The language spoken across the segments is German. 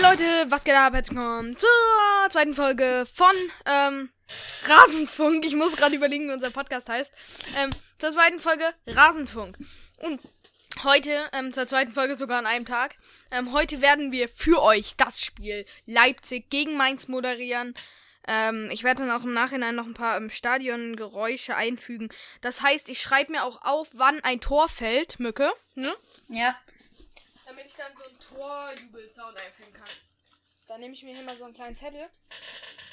Hey Leute, was geht ab? Herzlich willkommen zur zweiten Folge von ähm, Rasenfunk. Ich muss gerade überlegen, wie unser Podcast heißt. Ähm, zur zweiten Folge Rasenfunk. Und heute, ähm, zur zweiten Folge sogar an einem Tag. Ähm, heute werden wir für euch das Spiel Leipzig gegen Mainz moderieren. Ähm, ich werde dann auch im Nachhinein noch ein paar im Stadion Geräusche einfügen. Das heißt, ich schreibe mir auch auf, wann ein Tor fällt, Mücke. Ne? Ja. Damit ich dann so einen Torjubelsound einfügen kann. Dann nehme ich mir hier mal so einen kleinen Zettel.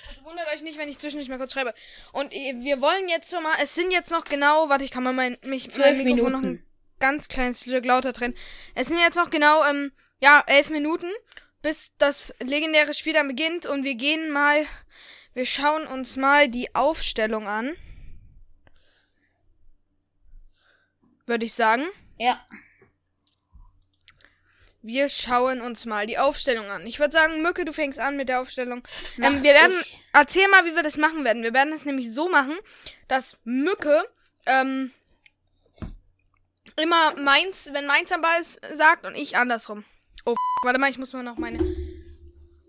Also wundert euch nicht, wenn ich zwischendurch mal kurz schreibe. Und wir wollen jetzt so mal, es sind jetzt noch genau, warte, ich kann mal mein, mich, mein Zwölf Mikrofon noch ein Minuten. ganz kleines Stück lauter drehen. Es sind jetzt noch genau, ähm, ja, elf Minuten, bis das legendäre Spiel dann beginnt und wir gehen mal, wir schauen uns mal die Aufstellung an. Würde ich sagen. Ja. Wir schauen uns mal die Aufstellung an. Ich würde sagen, Mücke, du fängst an mit der Aufstellung. Ähm, wir werden, ich. erzähl mal, wie wir das machen werden. Wir werden es nämlich so machen, dass Mücke ähm, immer Mainz, wenn Mainz am Ball ist, sagt und ich andersrum. Oh, f warte mal, ich muss mal noch meine,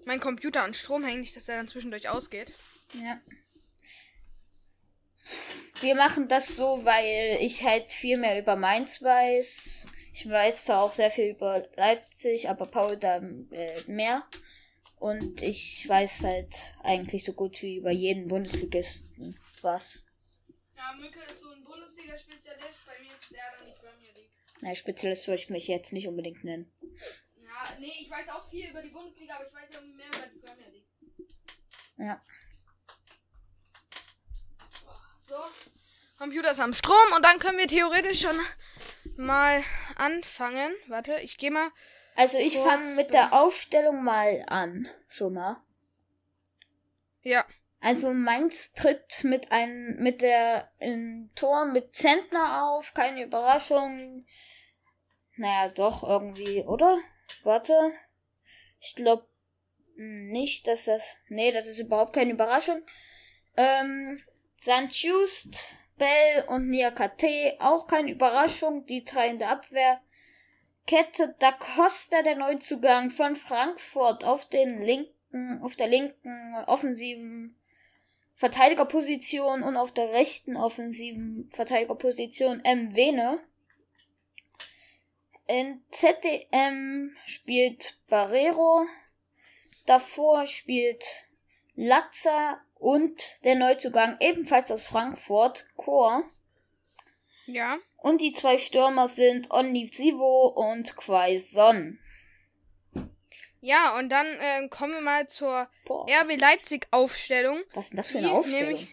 meinen Computer an Strom hängen, nicht, dass er dann zwischendurch ausgeht. Ja. Wir machen das so, weil ich halt viel mehr über Mainz weiß. Ich weiß zwar auch sehr viel über Leipzig, aber Paul da äh, mehr. Und ich weiß halt eigentlich so gut wie über jeden Bundesligisten was. Ja, Mücke ist so ein Bundesliga-Spezialist. Bei mir ist es eher dann die Premier League. Na, Spezialist würde ich mich jetzt nicht unbedingt nennen. Ja, nee, ich weiß auch viel über die Bundesliga, aber ich weiß ja mehr über die Premier League. Ja. So. Computer ist am Strom und dann können wir theoretisch schon mal anfangen. Warte, ich gehe mal. Also ich fange mit der Aufstellung mal an. Schon mal. Ja. Also Mainz tritt mit einem mit der im Tor mit Zentner auf, keine Überraschung. Naja, doch irgendwie, oder? Warte. Ich glaube nicht, dass das. Nee, das ist überhaupt keine Überraschung. Ähm, St. Just, Bell und Niakate, auch keine Überraschung. Die drei in der Abwehr. Kette Da Costa, der Neuzugang von Frankfurt auf den linken, auf der linken offensiven Verteidigerposition und auf der rechten offensiven Verteidigerposition M. Vene. In ZDM spielt Barrero. Davor spielt Latza und der Neuzugang ebenfalls aus Frankfurt, Chor. Ja. Und die zwei Stürmer sind Onisivo und Quaison. Ja, und dann äh, kommen wir mal zur Boah, RB Leipzig Aufstellung. was ist denn das für eine Die Aufstellung? nämlich-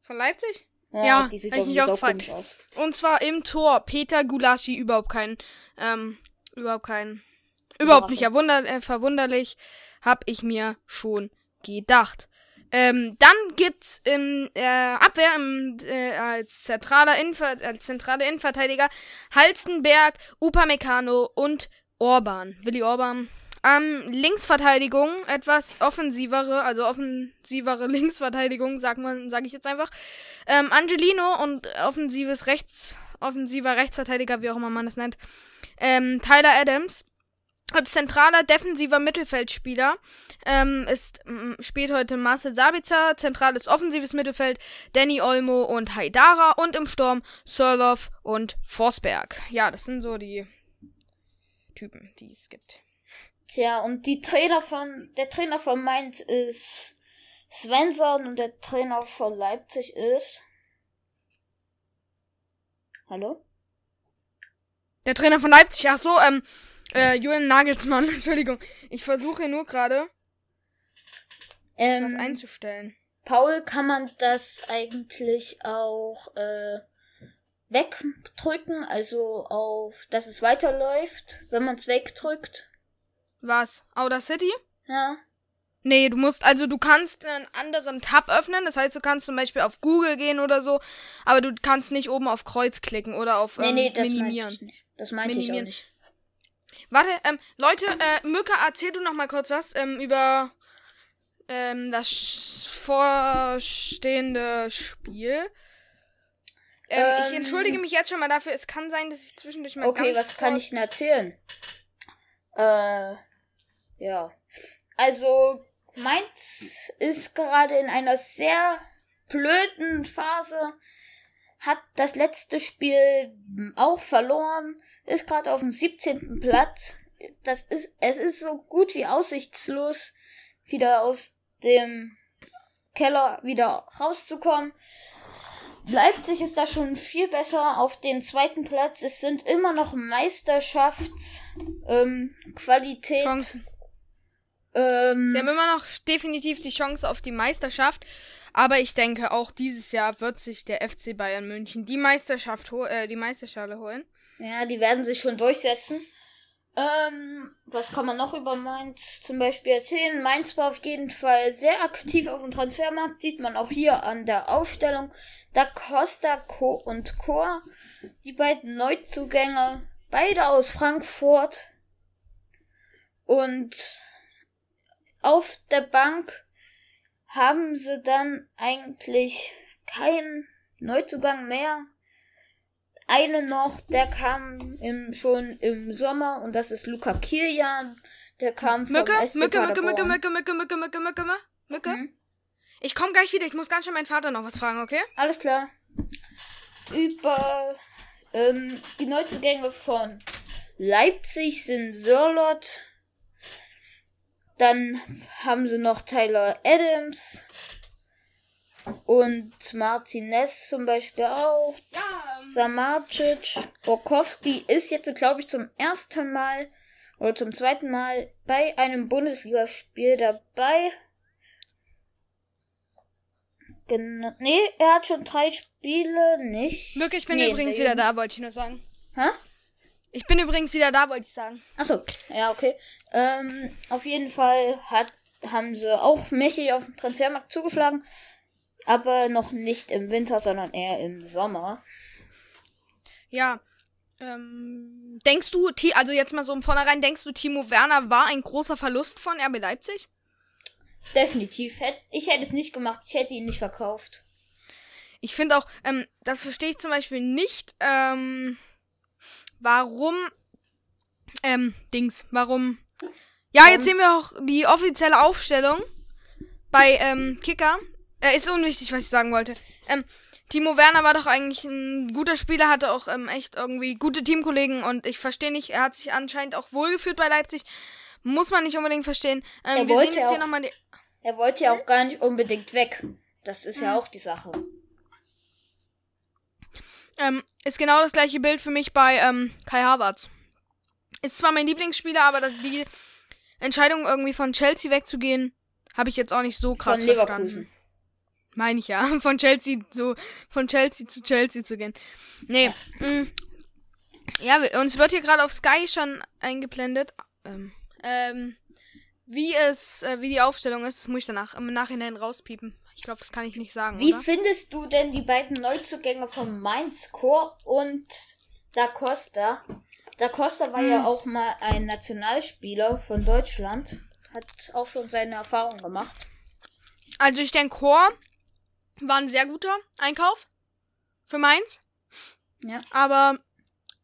Von Leipzig? ja, ja, die sieht hab ich irgendwie nicht so aufgefallen. komisch aus. Und zwar im Tor Peter Gulaschi überhaupt kein ähm überhaupt kein überhaupt nicht erwunder äh, verwunderlich, hab ich mir schon gedacht. Ähm, dann gibt's im äh, Abwehr im, äh, als zentraler Innenver als zentrale Innenverteidiger Halstenberg, Upamecano und Orban, Willi Orban. Ähm, Linksverteidigung, etwas offensivere, also offensivere Linksverteidigung, sagt man, sage ich jetzt einfach. Ähm, Angelino und offensives Rechts, offensiver Rechtsverteidiger, wie auch immer man das nennt. Ähm, Tyler Adams. Als zentraler defensiver Mittelfeldspieler ähm, ist, m, spielt heute Marcel Sabitzer, zentrales offensives Mittelfeld Danny Olmo und Haidara und im Sturm Sörloff und Forsberg. Ja, das sind so die Typen, die es gibt. Tja, und die Trainer von, der Trainer von Mainz ist Svensson und der Trainer von Leipzig ist. Hallo? Der Trainer von Leipzig, ach so, ähm, äh, Julian Nagelsmann, Entschuldigung. Ich versuche nur gerade was Ähm, einzustellen. Paul, kann man das eigentlich auch äh, wegdrücken, also auf, dass es weiterläuft, wenn man es wegdrückt? Was? Outer City? Ja. Nee, du musst, also du kannst einen anderen Tab öffnen, das heißt, du kannst zum Beispiel auf Google gehen oder so, aber du kannst nicht oben auf Kreuz klicken oder auf Nee, ähm, nee, das Minimieren. meinte ich nicht. Das meinte ich Minimieren. auch nicht. Warte, ähm, Leute, äh, Mücke, erzähl du noch mal kurz was ähm, über ähm, das vorstehende Spiel. Ähm, ich Ähm. entschuldige mich jetzt schon mal dafür. Es kann sein, dass ich zwischendurch mal Okay, was kann ich denn erzählen? Äh, Ja. Also, Mainz ist gerade in einer sehr blöden Phase. Hat das letzte Spiel auch verloren. Ist gerade auf dem 17. Platz. Das ist, es ist so gut wie aussichtslos, wieder aus dem Keller wieder rauszukommen. Leipzig ist da schon viel besser auf den zweiten Platz. Es sind immer noch Meisterschaftsqualität. Ähm, Chancen. ähm, Sie haben immer noch definitiv die Chance auf die Meisterschaft. Aber ich denke, auch dieses Jahr wird sich der FC Bayern München die Meisterschaft äh, die Meisterschale holen. ja, die werden sich schon durchsetzen. Ähm, was kann man noch über Mainz zum Beispiel erzählen? Mainz war auf jeden Fall sehr aktiv auf dem Transfermarkt. Sieht man auch hier an der Aufstellung. Da Costa Co und Chor, die beiden Neuzugänge, beide aus Frankfurt. Und auf der Bank haben sie dann eigentlich keinen Neuzugang mehr. Eine noch, der kam im, schon im Sommer und das ist Luca Kilian. Der kam Mücke, Mücke, Mücke, Mücke. Mücke, Mücke, Mücke, Mücke, Mücke, Mücke, Mücke. Mhm. Ich komme gleich wieder. Ich muss ganz schön meinen Vater noch was fragen, okay? Alles klar. Über ähm, die Neuzugänge von Leipzig sind Sörlot. Dann haben sie noch Tyler Adams. Und Martinez zum Beispiel auch. Ja, Samarcic. Borkowski ist jetzt, glaube ich, zum ersten Mal oder zum zweiten Mal bei einem Bundesligaspiel dabei. Genau. Nee, er hat schon drei Spiele nicht. Mücke, ich bin Nee, übrigens wieder da, wollte ich nur sagen. Hä? Ich bin übrigens wieder da, wollte ich sagen. Achso, ja, okay. Ähm, auf jeden Fall hat, haben sie auch mächtig auf dem Transfermarkt zugeschlagen. Aber noch nicht im Winter, sondern eher im Sommer. Ja. Ähm, denkst du, also jetzt mal so im Vornherein, denkst du, Timo Werner war ein großer Verlust von RB Leipzig? Definitiv. Ich hätte es nicht gemacht. Ich hätte ihn nicht verkauft. Ich finde auch, ähm, das verstehe ich zum Beispiel nicht, ähm, warum, ähm, Dings, warum. Ja, jetzt sehen wir auch die offizielle Aufstellung bei, ähm, Kicker. Äh, ist unwichtig, was ich sagen wollte. Ähm, Timo Werner war doch eigentlich ein guter Spieler, hatte auch ähm, echt irgendwie gute Teamkollegen und ich verstehe nicht, er hat sich anscheinend auch wohlgefühlt bei Leipzig. Muss man nicht unbedingt verstehen. Er Ähm, wir wollte sehen jetzt hier auch- nochmal die. Er wollte ja auch gar nicht unbedingt weg. Das ist Hm. ja auch die Sache. Ähm, ist genau das gleiche Bild für mich bei ähm, Kai Havertz. Ist zwar mein Lieblingsspieler, aber das, die Entscheidung irgendwie von Chelsea wegzugehen, habe ich jetzt auch nicht so krass Von Leverkusen. verstanden. Meine ich ja. Von Chelsea so von Chelsea zu Chelsea zu gehen. Nee. Ja, ja wir- uns wird hier gerade auf Sky schon eingeblendet. Ähm, ähm, wie es, äh, wie die Aufstellung ist, das muss ich danach im Nachhinein rauspiepen. Ich glaube, das kann ich nicht sagen. Wie oder? findest du denn die beiden Neuzugänge von Mainz Chor und Da Costa? Da Costa war Hm. ja auch mal ein Nationalspieler von Deutschland. Hat auch schon seine Erfahrung gemacht. Also ich denke, Chor war ein sehr guter Einkauf für Mainz. Ja. Aber,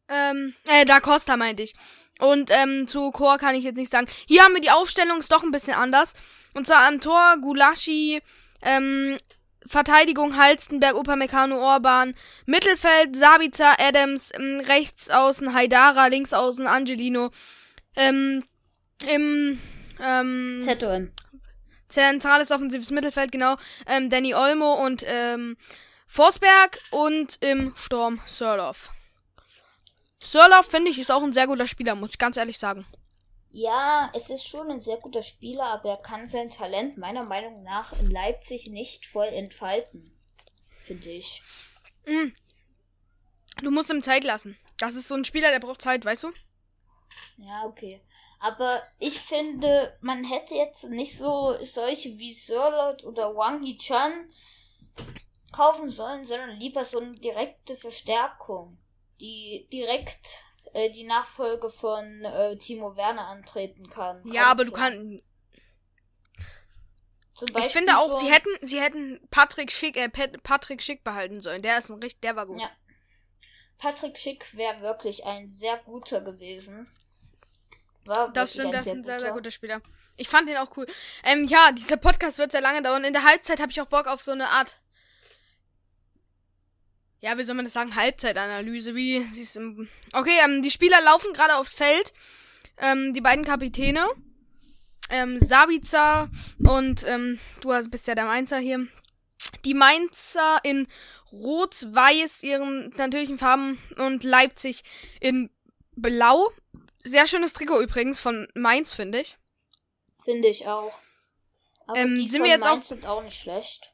ähm, äh, Da Costa meinte ich. Und ähm, zu Chor kann ich jetzt nicht sagen. Hier haben wir die Aufstellung, ist doch ein bisschen anders. Und zwar am Tor Gulaschi, ähm, Verteidigung Halstenberg, Upamecano, Orban, Mittelfeld Sabica, Adams, ähm, rechts außen Haidara, links außen Angelino, ähm, im, ähm, ZOM. zentrales offensives Mittelfeld, genau. Ähm, Danny Olmo und ähm, Forsberg und im Sturm Sörloff. Sörloff, finde ich, ist auch ein sehr guter Spieler, muss ich ganz ehrlich sagen. Ja, es ist schon ein sehr guter Spieler, aber er kann sein Talent meiner Meinung nach in Leipzig nicht voll entfalten. Finde ich. Du musst ihm Zeit lassen. Das ist so ein Spieler, der braucht Zeit, weißt du? Ja, okay. Aber ich finde, man hätte jetzt nicht so solche wie Sörlot oder Wang Hee-chan kaufen sollen, sondern lieber so eine direkte Verstärkung, die direkt äh, die Nachfolge von äh, Timo Werner antreten kann. Ja, aber du kannst. Ich finde auch, so, sie hätten, sie hätten Patrick Schick, äh, Pat- Patrick Schick behalten sollen. Der ist ein richtig, der war gut. Ja. Patrick Schick wäre wirklich ein sehr guter gewesen. war Das stimmt, das ist ein sehr, sehr guter. Spieler. Ich fand ihn auch cool. Ähm, ja, dieser Podcast wird sehr lange dauern. In der Halbzeit habe ich auch Bock auf so eine Art. Ja, wie soll man das sagen? Halbzeitanalyse. Wie siehst du. Okay, ähm, die Spieler laufen gerade aufs Feld. Ähm, die beiden Kapitäne. Ähm, Sabica und ähm, du hast, bist ja der Mainzer hier. Die Mainzer in Rot-Weiß, ihren natürlichen Farben und Leipzig in Blau. Sehr schönes Trikot übrigens von Mainz, finde ich. Finde ich auch. Aber Ähm, die sind wir jetzt auch- Mainz sind auch nicht schlecht.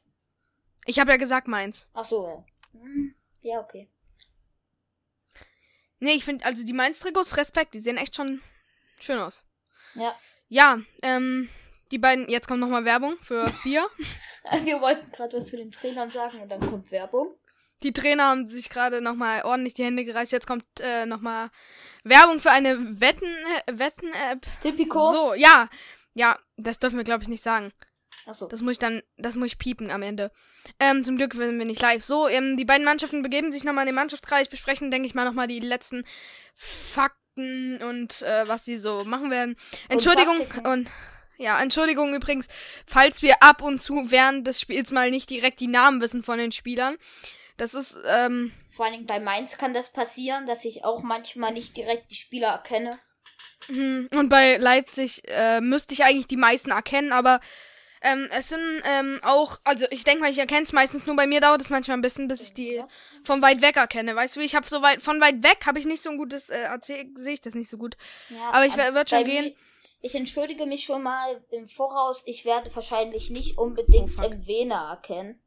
Ich habe ja gesagt Mainz. Ach so, ja. Hm, Ja, okay. Nee, ich finde, also die Mainz-Trikots, Respekt, die sehen echt schon schön aus. Ja. Ja, ähm, die beiden, jetzt kommt nochmal Werbung für Bier. Wir wollten gerade was zu den Trainern sagen und dann kommt Werbung. Die Trainer haben sich gerade nochmal ordentlich die Hände gereicht. Jetzt kommt äh, nochmal Werbung für eine Wetten, Wetten-App. Tipico. So, ja. Ja, das dürfen wir, glaube ich, nicht sagen. Ach so. Das muss ich dann, das muss ich piepen am Ende. Ähm, zum Glück sind wir nicht live. So, ähm, die beiden Mannschaften begeben sich nochmal in den Mannschaftskreis, besprechen, denke ich mal, nochmal die letzten Fakten und äh, was sie so machen werden. Entschuldigung Taktiken. und ja, Entschuldigung übrigens, falls wir ab und zu während des Spiels mal nicht direkt die Namen wissen von den Spielern. Das ist, ähm, Vor allen Dingen bei Mainz kann das passieren, dass ich auch manchmal nicht direkt die Spieler erkenne. hm, und bei Leipzig äh, müsste ich eigentlich die meisten erkennen, aber ähm, es sind ähm, auch, also ich denke mal, ich erkenne es meistens nur bei mir, dauert es manchmal ein bisschen, bis ich die von weit weg erkenne. Weißt du, ich habe so weit, von weit weg habe ich nicht so ein gutes, äh, erzähl- sehe ich das nicht so gut. Ja, Aber ich werd schon gehen. mir- Ich entschuldige mich schon mal im Voraus. Ich werde wahrscheinlich nicht unbedingt Oh, fuck. Mwena erkennen.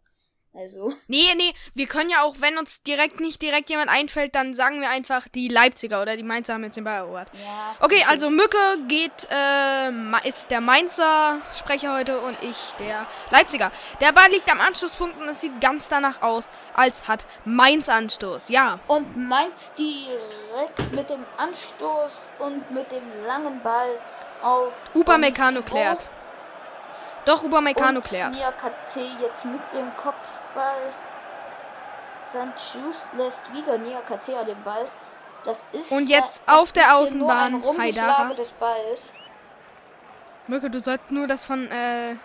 Also, Nee, nee, wir können ja auch, wenn uns direkt nicht direkt jemand einfällt, dann sagen wir einfach die Leipziger oder die Mainzer haben jetzt den Ball erobert. ja. Okay, also Mücke geht, äh, ist der Mainzer Sprecher heute und ich der Leipziger. Der Ball liegt am Anschlusspunkt und es sieht ganz danach aus, als hat Mainz Anstoß. Ja. Und Mainz direkt mit dem Anstoß und mit dem langen Ball auf. Upamecano klärt. Doch, Upamecano und klärt. Nia KT jetzt mit dem Kopfball. Sanchus lässt wieder Nia KT an den Ball. Das ist Und jetzt ja- auf der nur Außenbahn Rumgeschlage Haidara. des Balls. Mücke, du sollst nur das von, äh,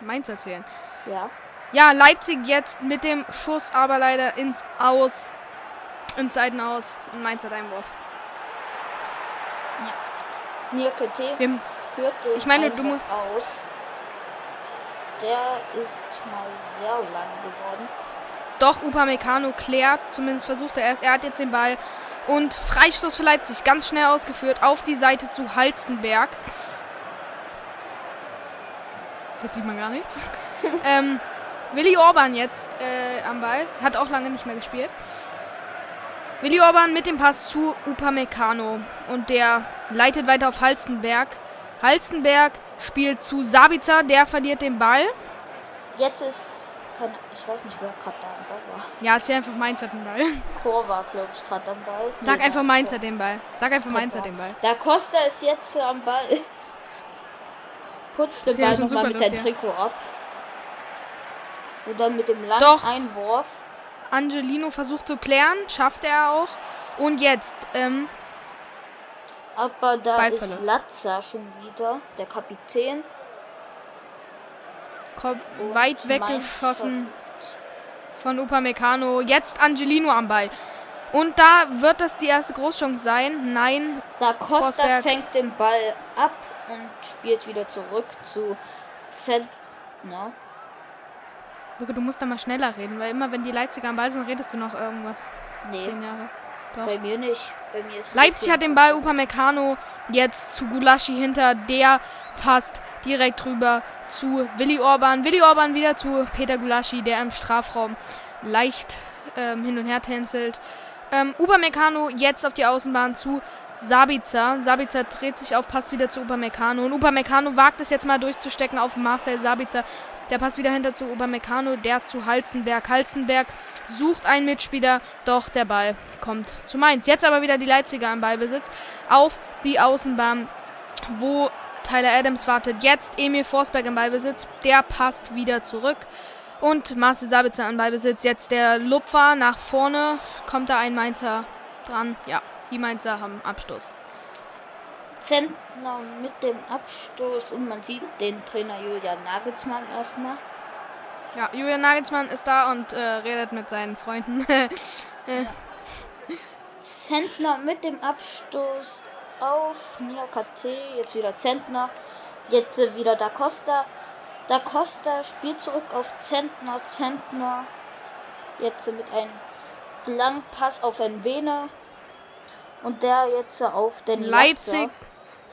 Mainz erzählen. Ja. Ja, Leipzig jetzt mit dem Schuss, aber leider ins Aus. Ins Seitenaus. Und Mainz hat Einwurf. Nia KT Wir, führt den Ich meine, du musst- aus. Der ist mal sehr lang geworden. Doch, Upamecano klärt, zumindest versucht er es. Er hat jetzt den Ball. Und Freistoß für Leipzig, ganz schnell ausgeführt, auf die Seite zu Halstenberg. Jetzt sieht man gar nichts. ähm, Willi Orban jetzt äh, am Ball, hat auch lange nicht mehr gespielt. Willi Orban mit dem Pass zu Upamecano. Und der leitet weiter auf Halstenberg. Halstenberg spielt zu Sabica, der verliert den Ball. Jetzt ist. Keine, ich weiß nicht, wer gerade da am Ball war. Ja, erzähl einfach Mainz hat den Ball. Tor war, glaube ich, gerade am Ball. Sag Nee, einfach Mainz hat den Ball. Sag einfach Mainz hat den Ball. Da Costa ist jetzt am Ball. Putzt den Ball nochmal mit seinem. Trikot ab. Und dann mit dem langen Doch. Einwurf. Angelino versucht zu klären, schafft er auch. Und jetzt, ähm, Aber da ist Latza schon wieder, der Kapitän. kommt Und weit weggeschossen von Upamecano. Jetzt Angelino am Ball. Und da wird das die erste Großchance sein. Nein, Da Costa Forsberg. fängt den Ball ab und spielt wieder zurück zu Zentner. Luke, du musst da mal schneller reden, weil immer wenn die Leipziger am Ball sind, redest du noch irgendwas. Nee, Zehn Jahre. Doch. bei mir nicht. Bei mir ist Leipzig hat den Ball, Upamecano jetzt zu Gulaschi hinter, der passt direkt rüber zu Willi Orban. Willi Orban wieder zu Peter Gulaschi, der im Strafraum leicht ähm, hin und her tänzelt. Ähm, Upamecano jetzt auf die Außenbahn zu Sabica. Sabica dreht sich auf, passt wieder zu Upamecano. Und Upamecano wagt es jetzt mal durchzustecken auf Marcel Sabica. Der passt wieder hinter zu Upamecano, der zu Halstenberg. Halstenberg sucht einen Mitspieler, doch der Ball kommt zu Mainz. Jetzt aber wieder die Leipziger im Ballbesitz auf die Außenbahn, wo Tyler Adams wartet. Jetzt Emil Forsberg im Ballbesitz, der passt wieder zurück. Und Marcel Sabitzer im Ballbesitz. Jetzt der Lupfer nach vorne. Kommt da ein Mainzer dran? Ja, die Mainzer haben Abstoß. Zentner mit dem Abstoß und man sieht den Trainer Julian Nagelsmann erstmal. Ja, Julian Nagelsmann ist da und äh, redet mit seinen Freunden. ja. Zentner mit dem Abstoß auf KT, jetzt wieder Zentner, jetzt äh, wieder Da Costa. Da Costa spielt zurück auf Zentner, Zentner, jetzt äh, mit einem Blankpass auf ein Vene und der jetzt auf den Leipzig. Latzer.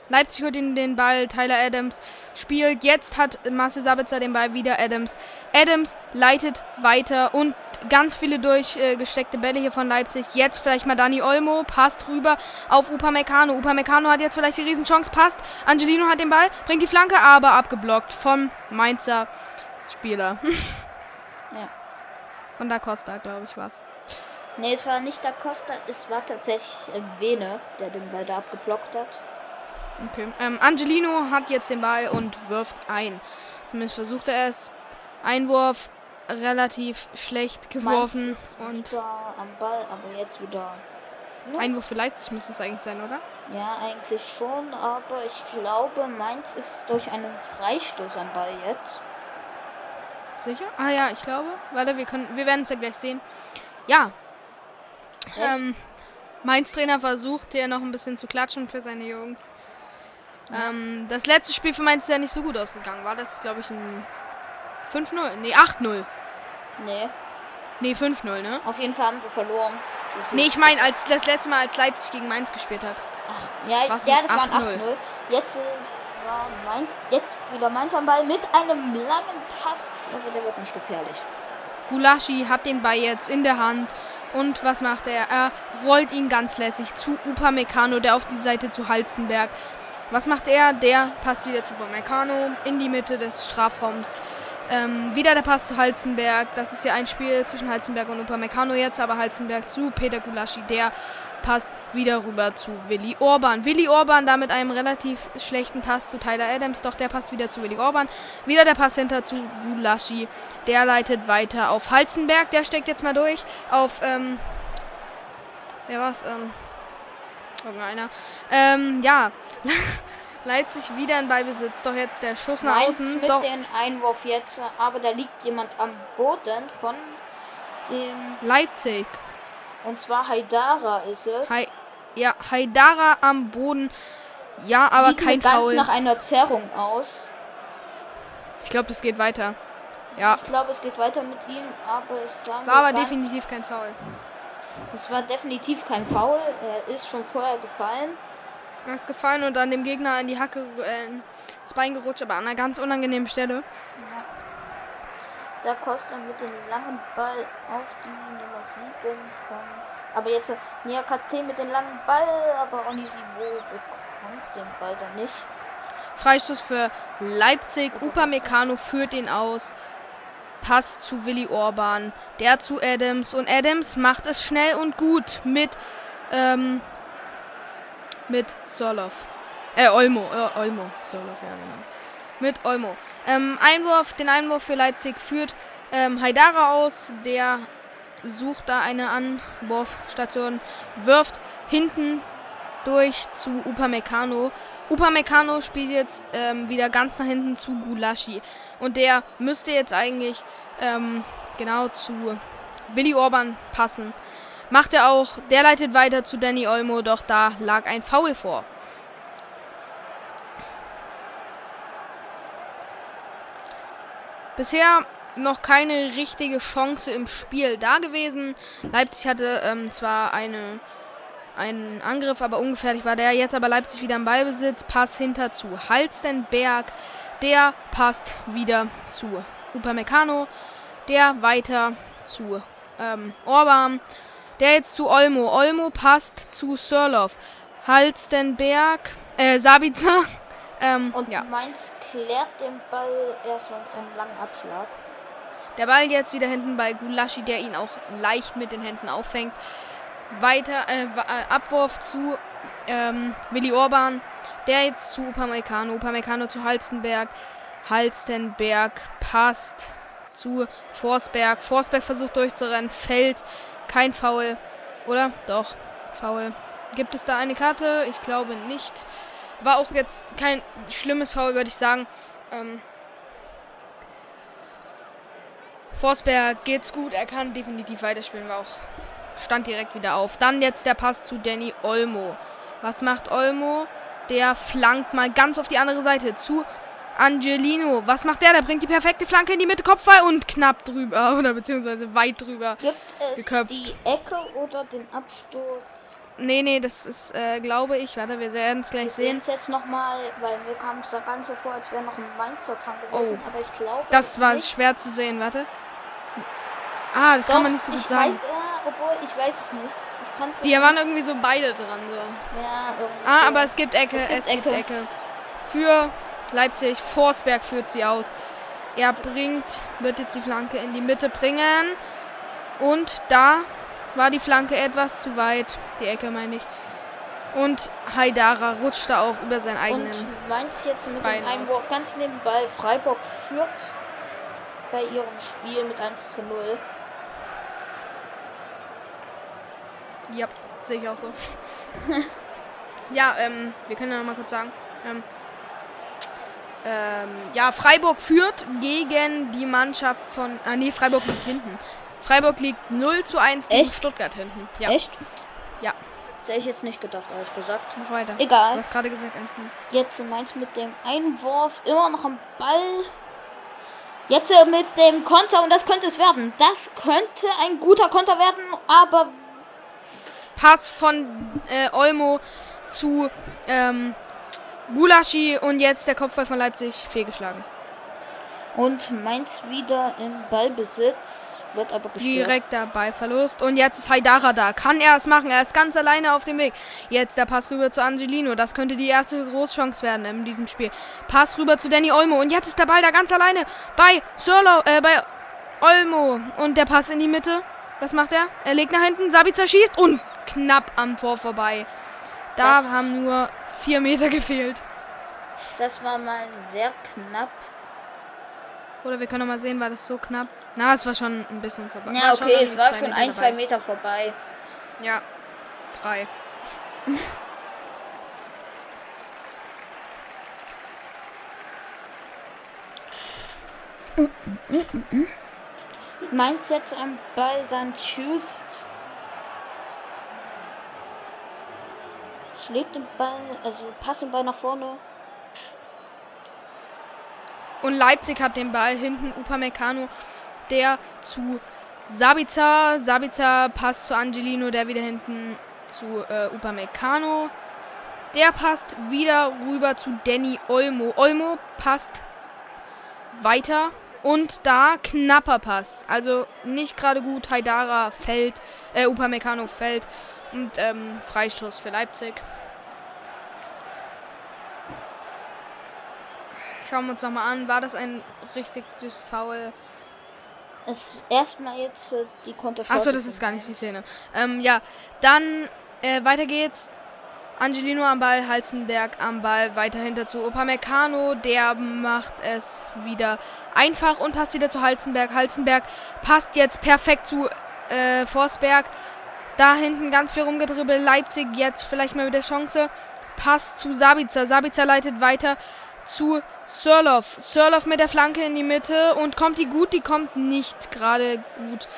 Leipzig holt ihn den Ball. Tyler Adams spielt. Jetzt hat Marcel Sabitzer den Ball wieder. Adams. Adams leitet weiter und ganz viele durchgesteckte Bälle hier von Leipzig. Jetzt vielleicht mal Dani Olmo. Passt rüber auf Upamecano. Upamecano hat jetzt vielleicht die Riesenchance. Passt. Angelino hat den Ball. Bringt die Flanke, aber abgeblockt vom Mainzer Spieler. ja. Von Da Costa, glaube ich, was. Nee, es war nicht Da Costa, es war tatsächlich Vene, der den Ball da abgeblockt hat. Okay. Ähm, Angelino hat jetzt den Ball und wirft ein. Zumindest versucht er es. Einwurf relativ schlecht geworfen. und am Ball, aber jetzt wieder. Ne? Einwurf für Leipzig müsste es eigentlich sein, oder? Ja, eigentlich schon, aber ich glaube, Mainz ist durch einen Freistoß am Ball jetzt. Sicher? Ah ja, ich glaube. Warte, wir können, wir werden es ja gleich sehen. Ja. Ähm, Mainz Trainer versucht hier noch ein bisschen zu klatschen für seine Jungs. Ähm, das letzte Spiel für Mainz ist ja nicht so gut ausgegangen. War das, glaube ich, ein 5-0? Nee, 8-0. Nee. Nee, 5-0, ne? Auf jeden Fall haben sie verloren. Nee, ich meine, als das letzte Mal, als Leipzig gegen Mainz gespielt hat. Ach, ja, ja, das waren 8-0. Jetzt, äh, war Mainz, jetzt wieder Mainz am Ball mit einem langen Pass. Aber der wird nicht gefährlich. Gulaschi hat den Ball jetzt in der Hand. Und was macht er? Er rollt ihn ganz lässig zu Upamecano, der auf die Seite zu Halstenberg. Was macht er? Der passt wieder zu Bomecano in die Mitte des Strafraums. Ähm, wieder der Pass zu Halzenberg. Das ist ja ein Spiel zwischen Halzenberg und Upamecano jetzt, aber Halzenberg zu Peter Gulaschi. Der passt wieder rüber zu Willi Orban. Willi Orban da mit einem relativ schlechten Pass zu Tyler Adams, doch der passt wieder zu Willi Orban. Wieder der Pass hinter zu Gulaschi. Der leitet weiter auf Halzenberg. Der steckt jetzt mal durch auf, ähm, wer war's? Ähm, Irgendeiner. Ähm, ja. Leipzig wieder in Ballbesitz. Doch jetzt der Schuss nach Mainz außen. mit doch. den Einwurf jetzt. Aber da liegt jemand am Boden von den. Leipzig. Und zwar Haidara ist es. Hai ja, Haidara am Boden. Ja, Sieht aber kein ganz Foul. nach einer Zerrung aus. Ich glaube, das geht weiter. Ja. Ich glaube, es geht weiter mit ihm, aber es war aber definitiv kein Foul. Es war definitiv kein Foul. Er ist schon vorher gefallen. Er ist gefallen und dann dem Gegner in die Hacke, äh, ins Bein gerutscht, aber an einer ganz unangenehmen Stelle. Da Costa mit dem langen Ball auf die Nummer 7 von. Aber jetzt äh, Nia KT mit dem langen Ball, aber Onisivo bekommt den Ball dann nicht. Freistoß für Leipzig. Upamecano führt ihn aus. Pass zu Willi Orban, der zu Adams und Adams macht es schnell und gut mit ähm, mit Solov. Äh, Olmo, äh, Olmo, Solov, ja genau. Mit Olmo. Ähm, Einwurf, den Einwurf für Leipzig führt ähm, Haidara aus, der sucht da eine Anwurfstation, wirft hinten durch zu Upamecano. Upamecano spielt jetzt ähm, wieder ganz nach hinten zu Gulaschi. Und der müsste jetzt eigentlich ähm, genau zu Willi Orban passen. Macht er auch. Der leitet weiter zu Danny Olmo, doch da lag ein Foul vor. Bisher noch keine richtige Chance im Spiel da gewesen. Leipzig hatte ähm, zwar eine ein Angriff, aber ungefährlich war der. Jetzt aber Leipzig wieder im Ballbesitz. Pass hinter zu Halstenberg. Der passt wieder zu Upamecano. Der weiter zu ähm, Orban. Der jetzt zu Olmo. Olmo passt zu Sörloff. Halstenberg. Äh, Sabitzer. Ähm, Und ja. Mainz klärt den Ball erstmal mit einem langen Abschlag. Der Ball jetzt wieder hinten bei Gulaschi, der ihn auch leicht mit den Händen auffängt weiter äh, äh, Abwurf zu ähm, Willi Orban, der jetzt zu Upamecano, Upamecano zu Halstenberg, Halstenberg passt zu Forsberg, Forsberg versucht durchzurennen, fällt, kein Foul, oder? Doch, Foul. Gibt es da eine Karte? Ich glaube nicht. War auch jetzt kein schlimmes Foul, würde ich sagen. Ähm, Forsberg geht's gut, er kann definitiv weiterspielen, war auch stand direkt wieder auf. Dann jetzt der Pass zu Danny Olmo. Was macht Olmo? Der flankt mal ganz auf die andere Seite zu Angelino. Was macht der? Der bringt die perfekte Flanke in die Mitte, Kopfball und knapp drüber oder beziehungsweise weit drüber. Gibt es Geköpft. die Ecke oder den Abstoß? Nee, nee, das ist, äh, glaube ich, warte, wir werden es gleich Wir sehen sehen. es jetzt nochmal, weil mir kam es da ganz so vor, als wäre noch ein Mainzer dran gewesen. Aber ich glaube. Das es war nicht. schwer zu sehen, warte. Ah, das Doch, kann man nicht so gut sagen. Weiß, ja, obwohl, ich weiß es nicht. Ich kann es Die waren irgendwie so beide dran, so. Ja, irgendwie. Ah, aber es gibt Ecke, Es es gibt gibt, Ecke. Ecke. Für Leipzig, Forsberg führt sie aus. Er bringt, wird jetzt die Flanke in die Mitte bringen. Und da war die Flanke etwas zu weit. Die Ecke meine ich. Und Haidara rutscht da auch über seinen eigenen. Und Mainz jetzt mit Bein dem. Einwurf ganz nebenbei. Freiburg führt bei ihrem Spiel mit 1 zu 0. Ja, sehe ich auch so. ja, ähm, wir können ja noch mal kurz sagen. Ähm, ähm, ja, Freiburg führt gegen die Mannschaft von. Ah, nee, Freiburg liegt hinten. Freiburg liegt 0 zu 1 gegen Echt? Stuttgart hinten. Ja, Echt? Ja. Das hätte ich jetzt nicht gedacht, ehrlich gesagt. mach weiter. Egal. Du hast gerade gesagt 1 0. Jetzt Mainz mit dem Einwurf. Immer noch am Ball. Jetzt äh, mit dem Konter und das könnte es werden. Das könnte ein guter Konter werden, aber Pass von äh, Olmo zu ähm, Gulaschi und jetzt der Kopfball von Leipzig fehlgeschlagen. und Mainz wieder im Ballbesitz. Wird aber gestört. Direkter Ballverlust. Und jetzt ist Haidara da. Kann er es machen? Er ist ganz alleine auf dem Weg. Jetzt der Pass rüber zu Angelino. Das könnte die erste Großchance werden in diesem Spiel. Pass rüber zu Danny Olmo. Und jetzt ist der Ball da ganz alleine bei Sörlo, äh, bei Olmo. Und der Pass in die Mitte. Was macht er? Er legt nach hinten. Sabitzer schießt und knapp am Tor vorbei. Da Das- haben nur vier Meter gefehlt. Das war mal sehr knapp. Oder wir können noch mal sehen, war das so knapp? Na, es war schon ein bisschen vorbei. Ja, okay, es war zwei schon Meter ein, dabei. zwei Meter vorbei. Ja, drei. Mainz jetzt am Ball sein Just. Schlägt den Ball, also passt den Ball nach vorne. Und Leipzig hat den Ball hinten, Upamecano, der zu Sabitzer. Sabitzer passt zu Angelino, der wieder hinten zu äh, Upamecano. Der passt wieder rüber zu Danny Olmo. Olmo passt weiter. Und da knapper Pass. Also nicht gerade gut. Haidara fällt. Äh, Upamecano fällt. Und ähm, Freistoß für Leipzig. Schauen wir uns nochmal an. War das ein richtiges Foul? Es erstmal jetzt äh, die Konterchance. Achso, das ist gar nicht die Szene. Ähm, ja, dann äh, weiter geht's. Angelino am Ball, Halzenberg am Ball, weiter hinter zu Upamecano. Der macht es wieder einfach und passt wieder zu Halzenberg. Halzenberg passt jetzt perfekt zu äh, Forsberg. Da hinten ganz viel rumgedribbelt. Leipzig jetzt vielleicht mal mit der Chance. Passt zu Sabitzer. Sabitzer leitet weiter zu Sörloff. Sörloff mit der Flanke in die Mitte und kommt die gut? Die kommt nicht gerade gut.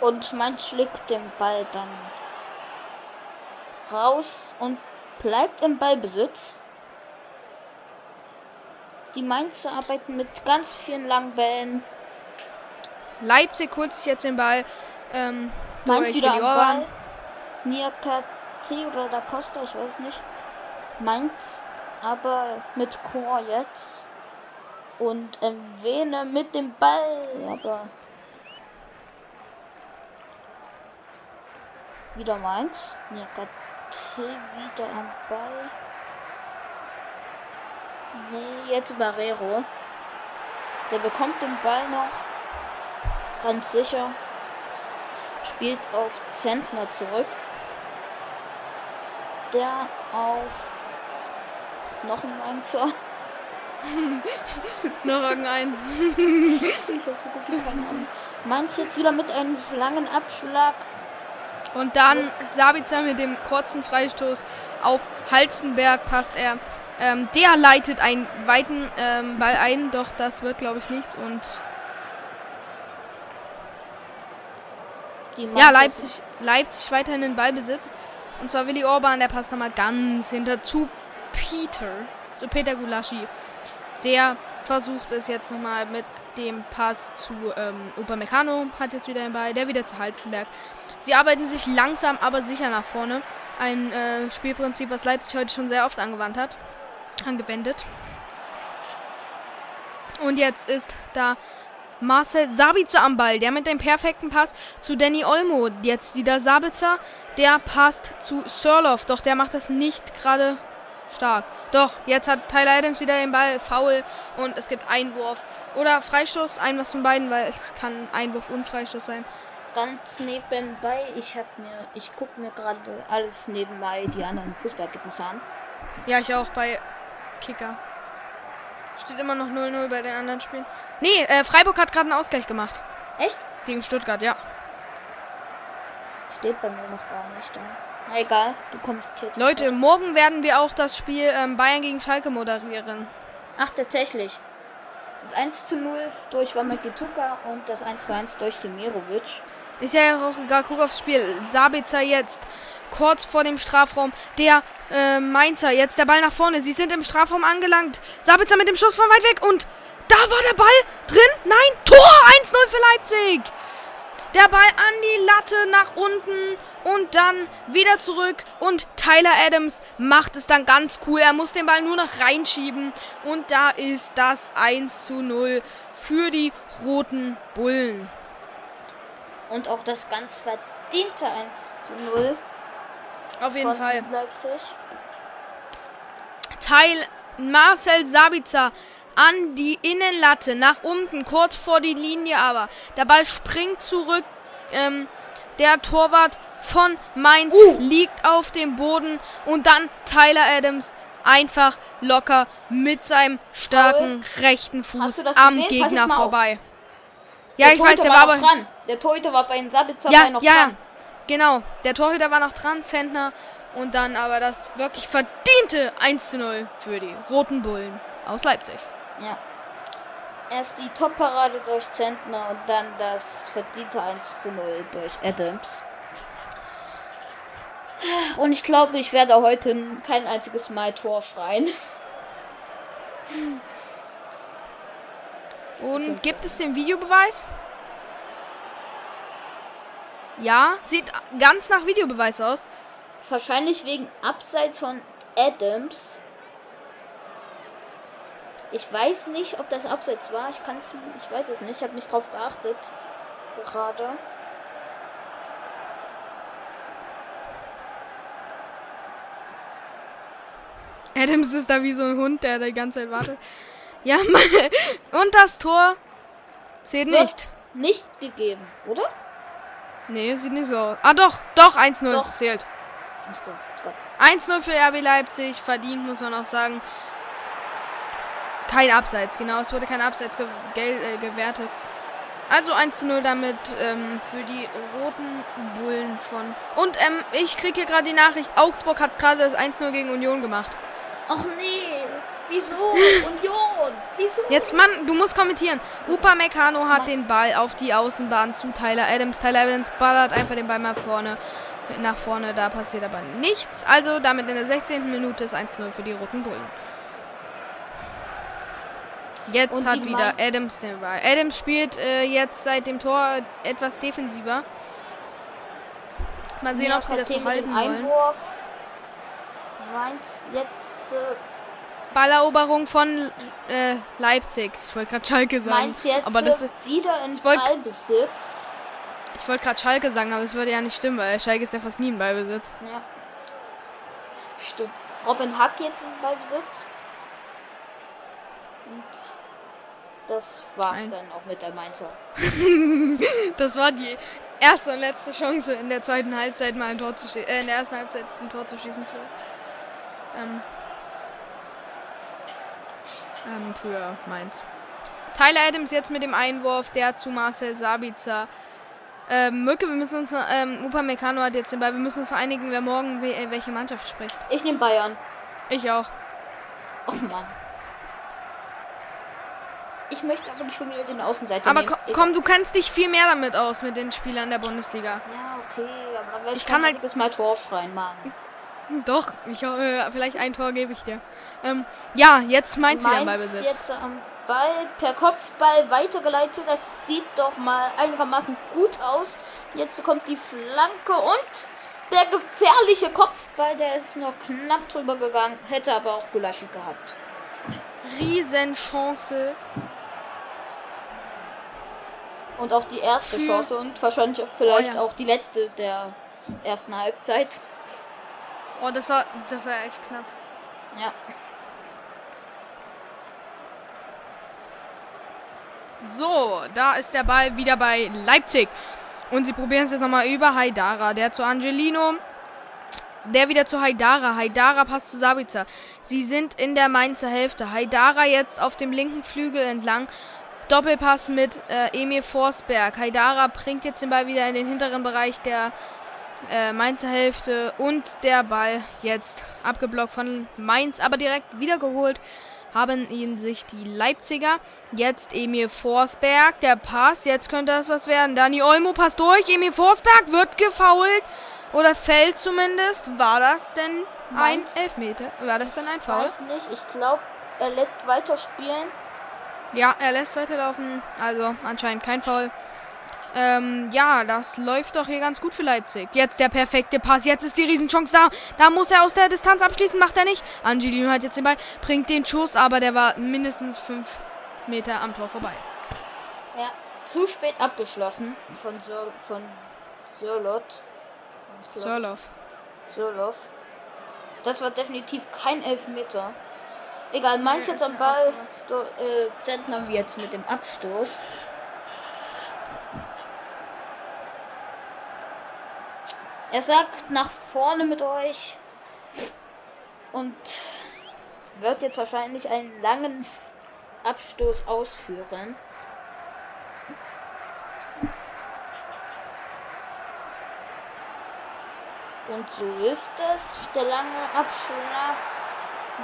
Und Mainz schlägt den Ball dann raus und bleibt im Ballbesitz. Die Mainzer arbeiten mit ganz vielen langen Bällen. Leipzig holt sich jetzt den Ball. Ähm, Mainz wieder am. Ball. Niakate oder Da Costa, ich weiß nicht. Mainz aber mit Chor jetzt. Und Vene mit dem Ball. Aber wieder Mainz. Niakate wieder am Ball. Nee, jetzt Barrero. Der bekommt den Ball noch. Ganz sicher. Spielt auf Zentner zurück. Der auf noch ein Mainzer. Noch irgendein. Ich hab so gut wie keine Ahnung. Mainz jetzt wieder mit einem langen Abschlag. Und dann Sabitzer mit dem kurzen Freistoß auf Halstenberg passt er. Ähm, der leitet einen weiten ähm, Ball ein, doch das wird, glaube ich, nichts. Und ja, Leipzig, Leipzig weiterhin in Ballbesitz. Und zwar Willi Orban, der passt nochmal ganz hinter zu Peter, zu Peter Gulaschi. Der versucht es jetzt nochmal mit dem Pass zu ähm, Upamecano, hat jetzt wieder den Ball, der wieder zu Halzenberg. Sie arbeiten sich langsam, aber sicher nach vorne. Ein äh, Spielprinzip, was Leipzig heute schon sehr oft angewandt hat, angewendet. Und jetzt ist da Marcel Sabitzer am Ball, der mit dem perfekten Pass zu Danny Olmo. Jetzt wieder Sabitzer, der passt zu Surloff, doch der macht das nicht gerade stark. Doch, jetzt hat Tyler Adams wieder den Ball, faul und es gibt Einwurf. Oder Freistoß, ein was von beiden, weil es kann Einwurf und Freistoß sein. Ganz nebenbei, ich hab mir, ich guck mir gerade alles nebenbei die anderen Fußballgipfels an. Ja, ich auch bei Kicker. Steht immer noch 0-0 bei den anderen Spielen. Nee, äh, Freiburg hat gerade einen Ausgleich gemacht. Echt? Gegen Stuttgart, ja. Steht bei mir noch gar nicht da. Na egal, du kommst jetzt. Leute, weiter. morgen werden wir auch das Spiel ähm, Bayern gegen Schalke moderieren. Ach, tatsächlich. Das 1 zu 0 durch Wamekizuka und das 1 zu 1 durch Demirovic. Ist ja auch egal, guck aufs Spiel. Sabitzer jetzt kurz vor dem Strafraum. Der äh, Mainzer, jetzt der Ball nach vorne. Sie sind im Strafraum angelangt. Sabitzer mit dem Schuss von weit weg und da war der Ball drin. Nein, Tor 1-0 für Leipzig. Der Ball an die Latte nach unten und dann wieder zurück und Tyler Adams macht es dann ganz cool. Er muss den Ball nur noch reinschieben und da ist das 1 zu 0 für die roten Bullen. Und auch das ganz verdiente 1 zu 0. Auf jeden Fall. Leipzig. Teil Marcel Sabitzer an die Innenlatte, nach unten, kurz vor die Linie aber. Der Ball springt zurück. Ähm, der Torwart von Mainz uh. liegt auf dem Boden und dann Tyler Adams einfach locker mit seinem starken Paul, rechten Fuß am gesehen? Gegner vorbei. Ja, der ich Torhüter weiß, der war, war aber dran. Der Torhüter war bei den Sabitzer ja, noch ja, dran. Genau, der Torhüter war noch dran, Zentner und dann aber das wirklich verdiente 1 zu 0 für die Roten Bullen aus Leipzig. Ja. Erst die Top-Parade durch Zentner und dann das verdiente 1 zu 0 durch Adams. Und ich glaube, ich werde heute kein einziges Mal Tor schreien. Und gibt es den Videobeweis? Ja, sieht ganz nach Videobeweis aus. Wahrscheinlich wegen Abseits von Adams. Ich weiß nicht, ob das Abseits war. Ich kann es, ich weiß es nicht. Ich habe nicht drauf geachtet. Gerade. Adams ist da wie so ein Hund, der die ganze Zeit wartet. Ja, und das Tor zählt nicht. Nicht gegeben, oder? Nee, sieht nicht so aus. Ah, doch, doch, 1-0 zählt. Ach so, 1-0 für RB Leipzig, verdient, muss man auch sagen. Kein Abseits, genau. Es wurde kein Abseits ge äh, gewertet. Also 1 zu 0 damit ähm, für die roten Bullen von. Und ähm, ich kriege hier gerade die Nachricht, Augsburg hat gerade das 1-0 gegen Union gemacht. Ach nee, wieso? Union, wieso? Jetzt, Mann, du musst kommentieren. Upa Meccano hat Mann. den Ball auf die Außenbahn zu Tyler Adams. Tyler Adams ballert einfach den Ball mal vorne. Nach vorne, da passiert aber nichts. Also damit in der 16. Minute ist 1-0 für die roten Bullen. Jetzt und hat wieder Mann Adams den Ball. Adams spielt äh, jetzt seit dem Tor etwas defensiver. Mal sehen, ob sie das so halten wollen. Mainz jetzt. Äh, Balleroberung von äh, Leipzig. Ich wollte gerade Schalke sagen. Mainz jetzt aber das ist, wieder in Ballbesitz. Ich wollte gerade Schalke sagen, aber es würde ja nicht stimmen, weil Schalke ist ja fast nie in Ballbesitz. Ja. Stimmt. Robin Hack jetzt in Ballbesitz. Und das war's Ein. dann auch mit der Mainzer. das war die erste und letzte Chance in der zweiten Halbzeit mal ein Tor zu schießen. Äh, in der ersten Halbzeit ein Tor zu schießen für, ähm, ähm, für Mainz. Tyler Adams jetzt mit dem Einwurf, der zu Marcel Sabitzer. Ähm, Mücke, wir müssen uns, ähm, Upamecano hat jetzt den Ball, wir müssen uns einigen, wer morgen we äh, welche Mannschaft spricht. Ich nehme Bayern. Ich auch. Oh Mann. Ich möchte aber nicht schon wieder den Außenseiter Aber nehmen. ko komm, du kennst dich viel mehr damit aus mit den Spielern der Bundesliga. Ja, okay, aber dann werde ich, Ich kann halt- einziges Mal Tor schreien, Mann. Doch, ich, äh, vielleicht ein Tor gebe ich dir. Ähm, ja, jetzt Mainz wieder im Ballbesitz. jetzt am Ball per Kopfball weitergeleitet. Das sieht doch mal einigermaßen gut aus. Jetzt kommt die Flanke und der gefährliche Kopfball, der ist nur knapp drüber gegangen, hätte aber auch Gulaschi gehabt. Riesenchance. Und auch die erste Für- Chance und wahrscheinlich vielleicht Oh ja. auch die letzte der ersten Halbzeit. Oh, das war, das war echt knapp. Ja. So, da ist der Ball wieder bei Leipzig. Und sie probieren es jetzt nochmal über Haidara. Der zu Angelino. Der wieder zu Haidara. Haidara passt zu Sabitzer. Sie sind in der Mainzer Hälfte. Haidara jetzt auf dem linken Flügel entlang. Doppelpass mit äh, Emil Forsberg. Haidara bringt jetzt den Ball wieder in den hinteren Bereich der äh, Mainzer Hälfte. Und der Ball jetzt abgeblockt von Mainz, aber direkt wiedergeholt haben ihn sich die Leipziger. Jetzt Emil Forsberg, der Pass. Jetzt könnte das was werden. Dani Olmo passt durch. Emil Forsberg wird gefoult. Oder fällt zumindest. War das denn ein Mainz? Elfmeter? War das denn ein Foul? Weiß nicht, ich glaube, er lässt weiterspielen. Ja, er lässt weiterlaufen. Also anscheinend kein Foul. Ähm, ja, das läuft doch hier ganz gut für Leipzig. Jetzt der perfekte Pass. Jetzt ist die Riesenchance da. Da muss er aus der Distanz abschließen. Macht er nicht. Angelino hat jetzt den Ball. Bringt den Schuss, aber der war mindestens fünf Meter am Tor vorbei. Ja, zu spät abgeschlossen von Sir, von Sirlot. Von Sir- Sörloff. Sirloff. Das war definitiv kein Elfmeter. Egal, Mainz jetzt am Ball. Äh, Zentner jetzt mit dem Abstoß. Er sagt nach vorne mit euch und wird jetzt wahrscheinlich einen langen Abstoß ausführen. Und so ist es. Der lange Abschlag.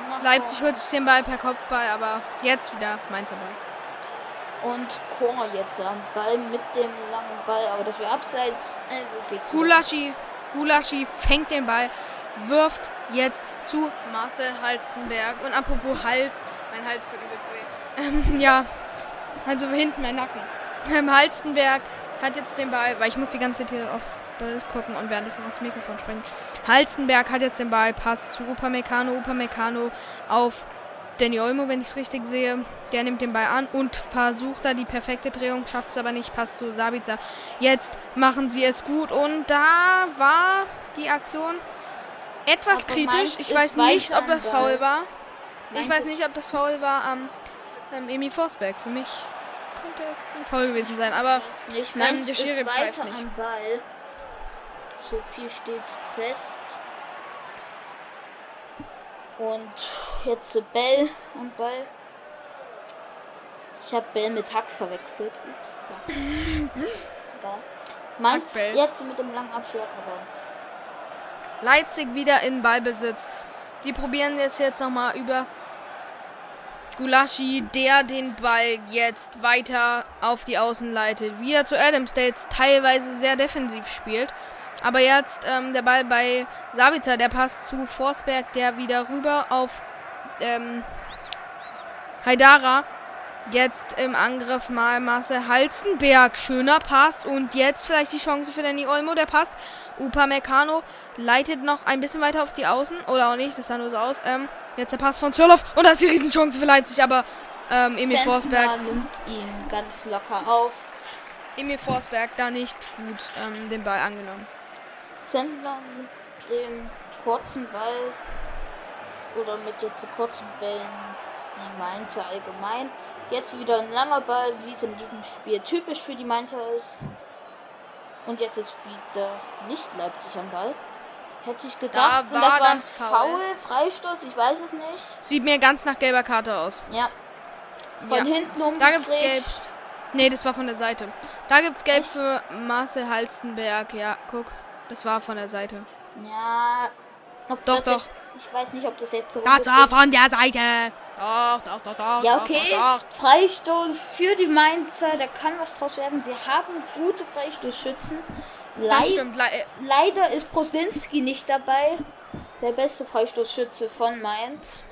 nach Leipzig holt sich den Ball per Kopfball, aber jetzt wieder Mainzer Ball. Und Chor jetzt am Ball mit dem langen Ball. Aber das wäre abseits. Also geht's. wieder. Gulaschi, fängt den Ball, wirft jetzt zu Marcel Halstenberg. Und apropos Hals, mein Hals tut übelst weh. Ähm, ja, also hinten mein Nacken. Ähm, Halstenberg hat jetzt den Ball, weil ich muss die ganze Zeit hier aufs Bild gucken und währenddessen ins Mikrofon sprechen. Halstenberg hat jetzt den Ball, passt zu Upamecano, Upamecano auf Danny Olmo, wenn ich es richtig sehe. Der nimmt den Ball an und versucht da die perfekte Drehung, schafft es aber nicht, passt zu Sabitzer. Jetzt machen sie es gut und da war die Aktion etwas Aber kritisch. Ich weiß nicht, ob das faul war. Ich Mainz weiß nicht, ob das faul war am ähm, Emi Forsberg. Für mich könnte es ein Faul gewesen sein, aber Ich Nein, meine, der Schiri pfeift nicht. am Ball. So viel steht fest. Und jetzt Bell am Ball. Ich habe Bell mit Hack verwechselt. Ups. Egal. Mainz jetzt mit dem langen Abschlag, aber Leipzig wieder in Ballbesitz. Die probieren jetzt jetzt nochmal über Gulaschi, der den Ball jetzt weiter auf die Außen leitet. Wieder zu Adams, der jetzt teilweise sehr defensiv spielt. Aber jetzt ähm, der Ball bei Sabitzer, der passt zu Forsberg, der wieder rüber auf ähm, Haidara. Jetzt im Angriff mal Marcel Halstenberg. Schöner Pass. Und jetzt vielleicht die Chance für Danny Olmo. Der passt. Upamecano leitet noch ein bisschen weiter auf die Außen. Oder auch nicht, das sah nur so aus. Ähm, jetzt der Pass von Zolov. Und da ist die Riesenchance für Leipzig. Aber ähm, Emil Zentner Forsberg, nimmt ihn ganz locker auf. Emil Forsberg da nicht gut ähm, den Ball angenommen. Zentner mit dem kurzen Ball oder mit jetzt kurzen Bällen die Mainzer allgemein. Jetzt wieder ein langer Ball, wie es in diesem Spiel typisch für die Mainzer ist. Und jetzt ist wieder nicht Leipzig am Ball. Hätte ich gedacht. Da Und das war war ein das Foul. Foul, Freistoß, ich weiß es nicht. Sieht mir ganz nach gelber Karte aus. Ja. Von Ja. hinten Da gibt's gelb. Nee, das war von der Seite. Da gibt's Gelb für Marcel Halstenberg. Ja, guck. Das war von der Seite. Ja. Ob Doch, doch. Jetzt, ich weiß nicht, ob das jetzt so. Das ist. war von der Seite. Doch, doch, doch, doch. Ja, doch, okay. Doch, doch. Freistoß für die Mainzer. Da kann was draus werden. Sie haben gute Freistoßschützen. Das Leid stimmt. Le leider ist Prosinski nicht dabei. Der beste Freistoßschütze von Mainz.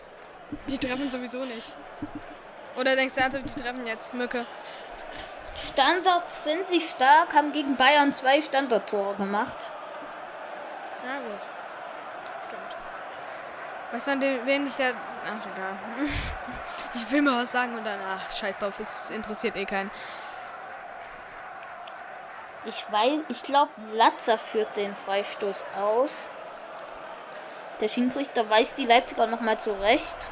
Die treffen sowieso nicht. Oder denkst du ernsthaft, die treffen jetzt? Mücke. Standards sind sie stark, haben gegen Bayern zwei Standardtore gemacht. Na gut. Stimmt. Weißt du, an dem, wen ich da. Ach, egal. ich will mal was sagen und dann, ach, scheiß drauf, es interessiert eh keinen. Ich weiß, ich glaube, Latzer führt den Freistoß aus. Der Schiedsrichter weist die Leipziger nochmal zurecht.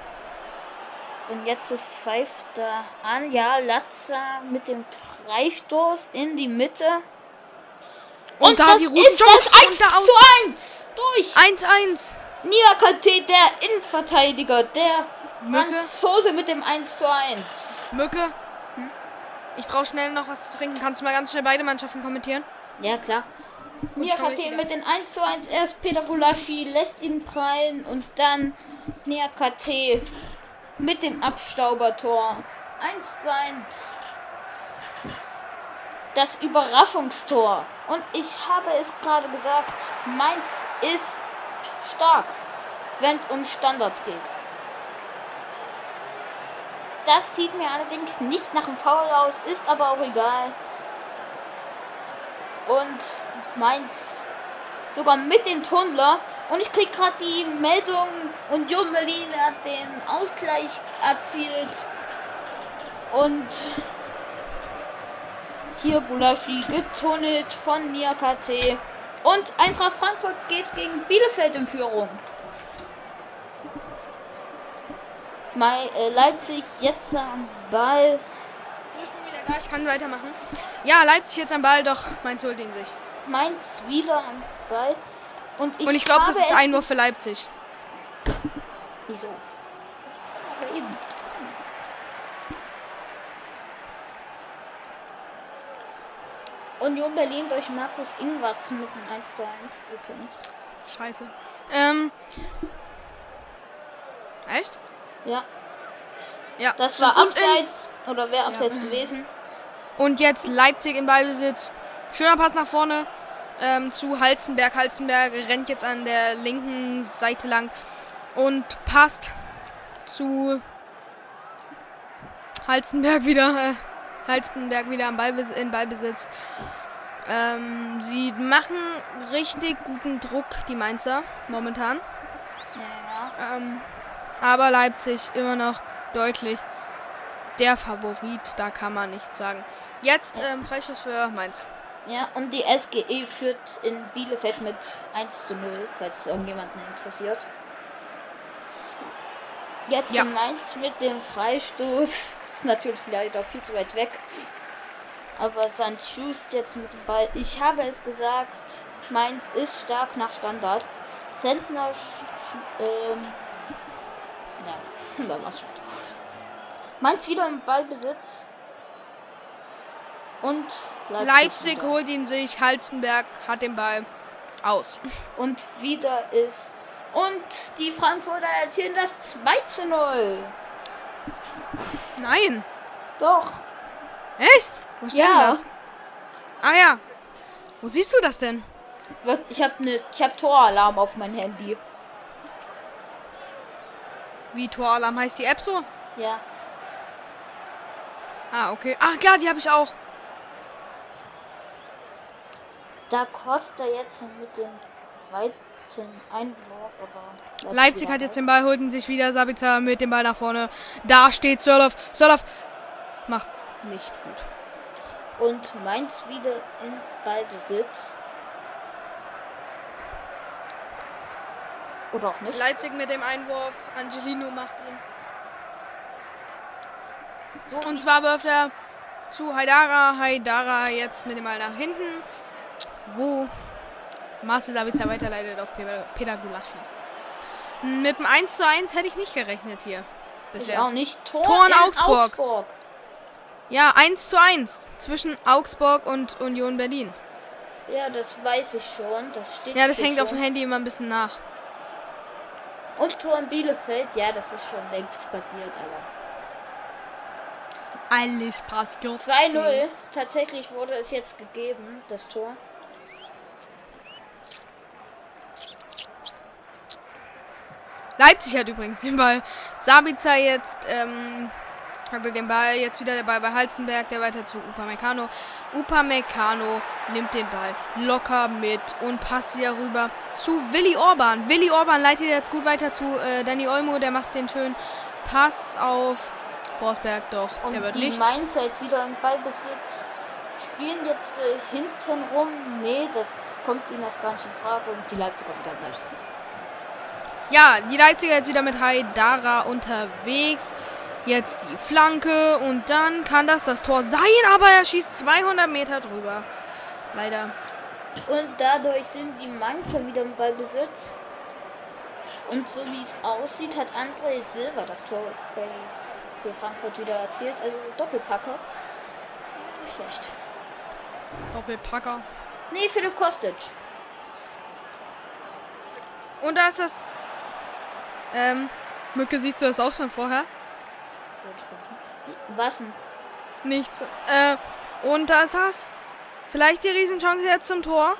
Und jetzt pfeift er an. Ja, Latzer mit dem Freistoß in die Mitte. Und da das die roten ist das Jungs 1 und da aus- zu 1 durch. 1-1. Niakate, der Innenverteidiger, der Mücke? Franzose mit dem 1 zu 1. Mücke. Ich brauche schnell noch was zu trinken. Kannst du mal ganz schnell beide Mannschaften kommentieren? Ja, klar. Gut, komm Niakate mit den 1 zu 1 erst Peter Gulaschi lässt ihn prallen und dann Niakate mit dem Abstaubertor. 1 zu 1. Das Überraschungstor. Und ich habe es gerade gesagt, Mainz ist stark, wenn es um Standards geht. Das sieht mir allerdings nicht nach einem Foul aus, ist aber auch egal. Und Mainz sogar mit den Tunnler. Und ich krieg gerade die Meldung, Union Berlin hat den Ausgleich erzielt. Und hier Gulaschi getunnelt von Niakate. Und Eintracht Frankfurt geht gegen Bielefeld in Führung. Äh, Leipzig jetzt am Ball. So, ich bin wieder da. Ich kann weitermachen. Ja, Leipzig jetzt am Ball, doch Mainz holt ihn sich. Mainz wieder am Ball. Und ich, Und ich glaube, das ist es Einwurf für Leipzig. Wieso? Aber eben. Union Berlin durch Markus Ingwarzen mit einem 1 zu 1 übrigens. Scheiße. Ähm. Echt? Ja, Ja. das war in- abseits oder wäre abseits gewesen. Und jetzt Leipzig im Ballbesitz. Schöner Pass nach vorne ähm, zu Halzenberg. Halzenberg rennt jetzt an der linken Seite lang und passt zu Halzenberg wieder. Halzenberg wieder am Ballbes in Ballbesitz. Ähm, sie machen richtig guten Druck, die Mainzer, momentan. Ja, Ähm, aber Leipzig immer noch deutlich der Favorit, da kann man nichts sagen. Jetzt ähm, Freischuss für Mainz. ja, und die SGE führt in Bielefeld mit 1 zu 0, falls es irgendjemanden interessiert. Jetzt Ja. in Mainz mit dem Freistoß. Ist natürlich leider viel zu weit weg. Aber St. Just jetzt mit dem Ball. Ich habe es gesagt, Mainz ist stark nach Standards. Zentner, ähm, ja, da war's schon. Mainz wieder im Ballbesitz. Und Leipzig, Leipzig holt ihn sich, Halzenberg hat den Ball aus. Und wieder ist. Und die Frankfurter erzielen das 2 zu 0. Nein, Doch. echt? Wo steht Ja. denn das? Ah ja. Wo siehst du das denn? Ich habe ne, ich hab Toralarm auf mein Handy. Wie Toralarm heißt die App so? Ja. Ah, okay. Ach klar, die habe ich auch. Da Costa jetzt mit dem weiten Einwurf, aber. Leipzig hat jetzt den Ball, holt ihn sich wieder. Sabitzer mit dem Ball nach vorne. Da steht Sörloff. Sörloff macht's nicht gut. Und Mainz wieder in Ballbesitz. Oder auch nicht. Leipzig mit dem Einwurf. Angelino macht ihn. So Und zwar wirft er zu Haidara. Haidara jetzt mit dem Ball nach hinten. Wo Marcel Sabitzer weiterleitet auf Peter Gulaschi. Mit dem 1 zu 1 hätte ich nicht gerechnet hier. ich Bisher. auch nicht. Tor, Tor in in Augsburg. Augsburg. Ja, 1 zu 1 zwischen Augsburg und Union Berlin. Ja, das weiß ich schon. Das steht Ja, das hängt schon. auf dem Handy immer ein bisschen nach. Und Tor in Bielefeld, ja, das ist schon längst passiert, Alter. Alles passiert. 2-0. Tatsächlich wurde es jetzt gegeben, das Tor. Leipzig hat übrigens den Ball. Sabitzer jetzt ähm, hatte den Ball. Jetzt wieder der Ball bei Halzenberg, der weiter zu Upamecano. Upamecano nimmt den Ball locker mit und passt wieder rüber zu Willi Orban. Willi Orban leitet jetzt gut weiter zu äh, Danny Olmo. Der macht den schönen Pass auf Forsberg. Doch, Und der wird die nicht. Mainzer jetzt wieder im Ballbesitz. Spielen jetzt äh, hinten rum. Nee, das kommt ihnen das gar nicht in Frage. Und die Leipziger wieder im Ballbesitz. Ja, die Leipziger jetzt wieder mit Haidara unterwegs. Jetzt die Flanke und dann kann das das Tor sein, aber er schießt 200 Meter drüber. Leider. Und dadurch sind die Mainzer wieder im Ballbesitz. Und so wie es aussieht, hat André Silva das Tor bei, für Frankfurt wieder erzielt. Also Doppelpacker. Nicht schlecht. Doppelpacker. Nee, Philipp Kostic. Und da ist das. Ähm, Mücke, siehst du das auch schon vorher? Was denn? Nichts. Äh, und da ist das. Vielleicht die Riesenchance jetzt zum Tor.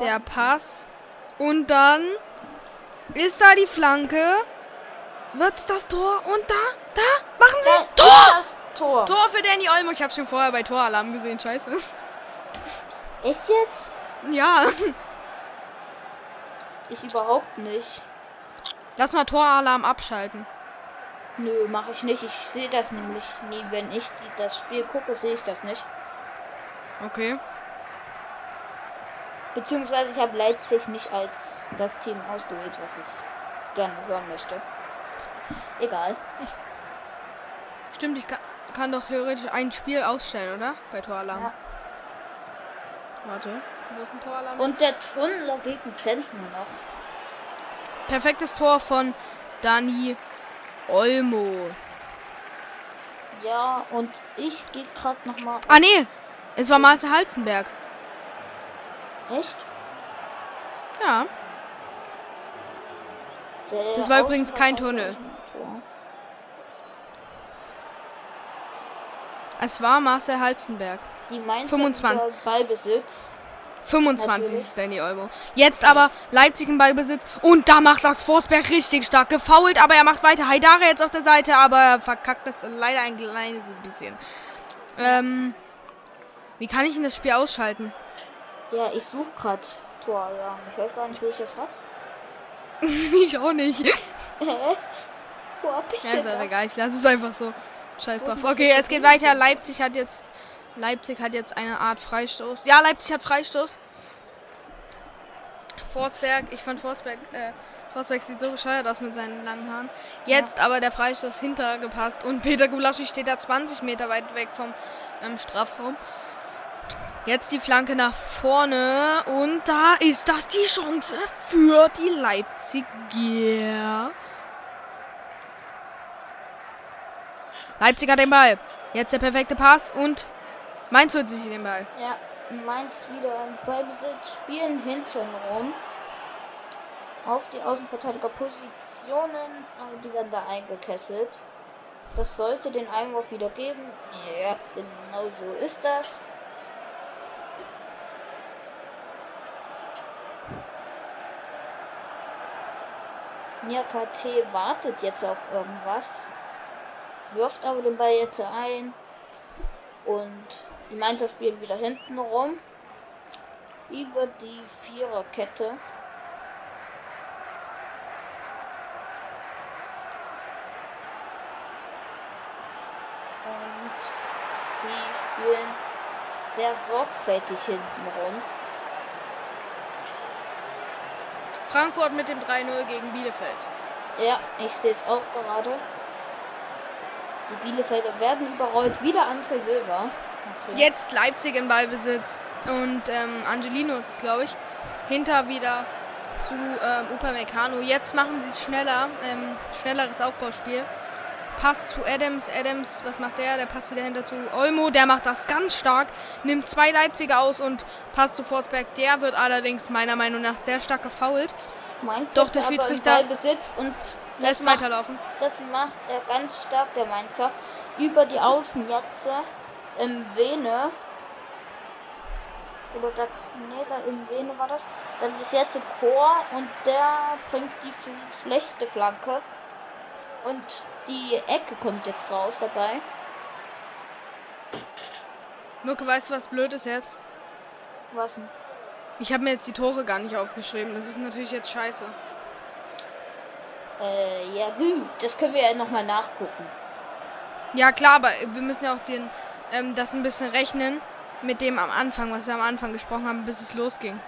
Der Pass. Und dann ist da die Flanke. Wird's das Tor? Und da, da, machen sie es. Da Tor! Das Tor. Tor für Danny Olmo. Ich habe schon vorher bei Toralarm gesehen. Scheiße. Echt jetzt? Ja. Ich überhaupt nicht. Lass mal Toralarm abschalten. Nö, mache ich nicht. Ich sehe das nämlich nie. Wenn ich die, das Spiel gucke, sehe ich das nicht. Okay. Beziehungsweise ich habe Leipzig nicht als das Team ausgewählt, was ich gerne hören möchte. Egal. Stimmt, ich kann, kann doch theoretisch ein Spiel ausstellen, oder? Bei Toralarm. Ja. Warte. Toralarm? Und der Tunnler gegen Zentner noch. Perfektes Tor von Dani Olmo. Ja, und ich gehe gerade noch mal. Ah, nee. Es war Marcel Halzenberg. Echt? Ja. Der Das war übrigens kein Tunnel. Tor. Es war Marcel Halzenberg. Die Mainzer 25. wieder Ballbesitz. 25 Natürlich. ist Danny Olmo. Jetzt aber Leipzig im Ballbesitz. Und da macht das Forsberg richtig stark. Gefault, aber er macht weiter. Haidara jetzt auf der Seite, aber er verkackt das leider ein kleines bisschen. Ähm, wie kann ich denn das Spiel ausschalten? Ja, ich suche gerade Toralarm. Ich weiß gar nicht, wo ich das hab. ich auch nicht. Wo hab ich Ja, ist das? egal. Ich lasse es einfach so. Scheiß drauf. Okay, es geht weiter. Leipzig hat jetzt. Leipzig hat jetzt eine Art Freistoß. Ja, Leipzig hat Freistoß. Forsberg, ich fand Forsberg, äh, Forsberg sieht so bescheuert aus mit seinen langen Haaren. Jetzt aber der Freistoß hintergepasst und Peter Gulaschi steht da 20 Meter weit weg vom ähm, Strafraum. Jetzt die Flanke nach vorne und da ist das die Chance für die Leipziger. Leipzig hat den Ball. Jetzt der perfekte Pass und Mainz holt sich den Ball. Ja, Mainz wieder im Ballbesitz, spielen hinten rum. Auf die Außenverteidigerpositionen, aber die werden da eingekesselt. Das sollte den Einwurf wieder geben. Ja, genau so ist das. Niakate wartet jetzt auf irgendwas. Wirft aber den Ball jetzt ein. Und die Mainzer spielen wieder hinten rum. Über die Viererkette. Und sie spielen sehr sorgfältig hinten rum. Frankfurt mit dem 3-0 gegen Bielefeld. Ja, ich sehe es auch gerade. Die Bielefelder werden überrollt. Wieder André Silva. Jetzt Leipzig im Ballbesitz und ähm, Angelino ist es, glaube ich. Hinter wieder zu ähm, Upamecano. Jetzt machen sie es schneller. Ähm, schnelleres Aufbauspiel. Pass zu Adams. Adams, was macht der? Der passt wieder hinter zu Olmo. Der macht das ganz stark. Nimmt zwei Leipziger aus und passt zu Forsberg. Der wird allerdings meiner Meinung nach sehr stark gefault. Mainz Doch, der Schiedsrichter Ballbesitz und Lässt macht, weiterlaufen. das macht er ganz stark, der Mainzer. Über die Außen jetzt im Vene. Oder da, nee, da im Vene war das. Dann ist jetzt ein Chor und der bringt die schlechte Flanke. Und die Ecke kommt jetzt raus dabei. Mirke, weißt du, was blöd ist jetzt? Was denn? Ich habe mir jetzt die Tore gar nicht aufgeschrieben. Das ist natürlich jetzt scheiße. Äh, ja gut, das können wir ja nochmal nachgucken. Ja, klar, aber wir müssen ja auch den, ähm, das ein bisschen rechnen mit dem am Anfang, was wir am Anfang gesprochen haben, bis es losging.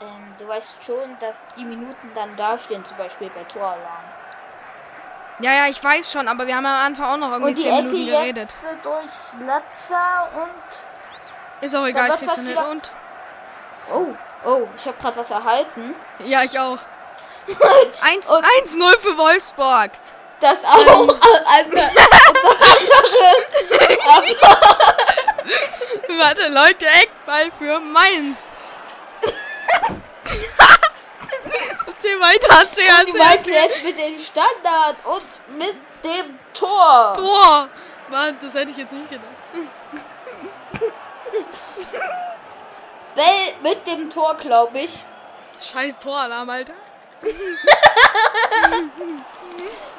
Ähm, du weißt schon, dass die Minuten dann dastehen, zum Beispiel bei Toralarm. Ja, ja, ich weiß schon, aber wir haben am Anfang auch noch irgendwie Und die 10 Ecke Minuten geredet. jetzt äh, durch Latza und... Ist auch egal, ich krieg's wieder- Und? Oh, oh, ich habe gerade was erhalten. Ja, ich auch. 1 Und- 1-0 für Wolfsburg. Das auch Ähm. äh, unter, anderem. Warte, Leute, Eckball für Mainz. erzähl weiter, erzähl, Die erzähl, meinte erzähl. jetzt mit dem Standard und mit dem Tor. Tor. Mann, das hätte ich jetzt nicht gedacht. Bell mit dem Tor, glaube ich. Scheiß Toralarm, Alter.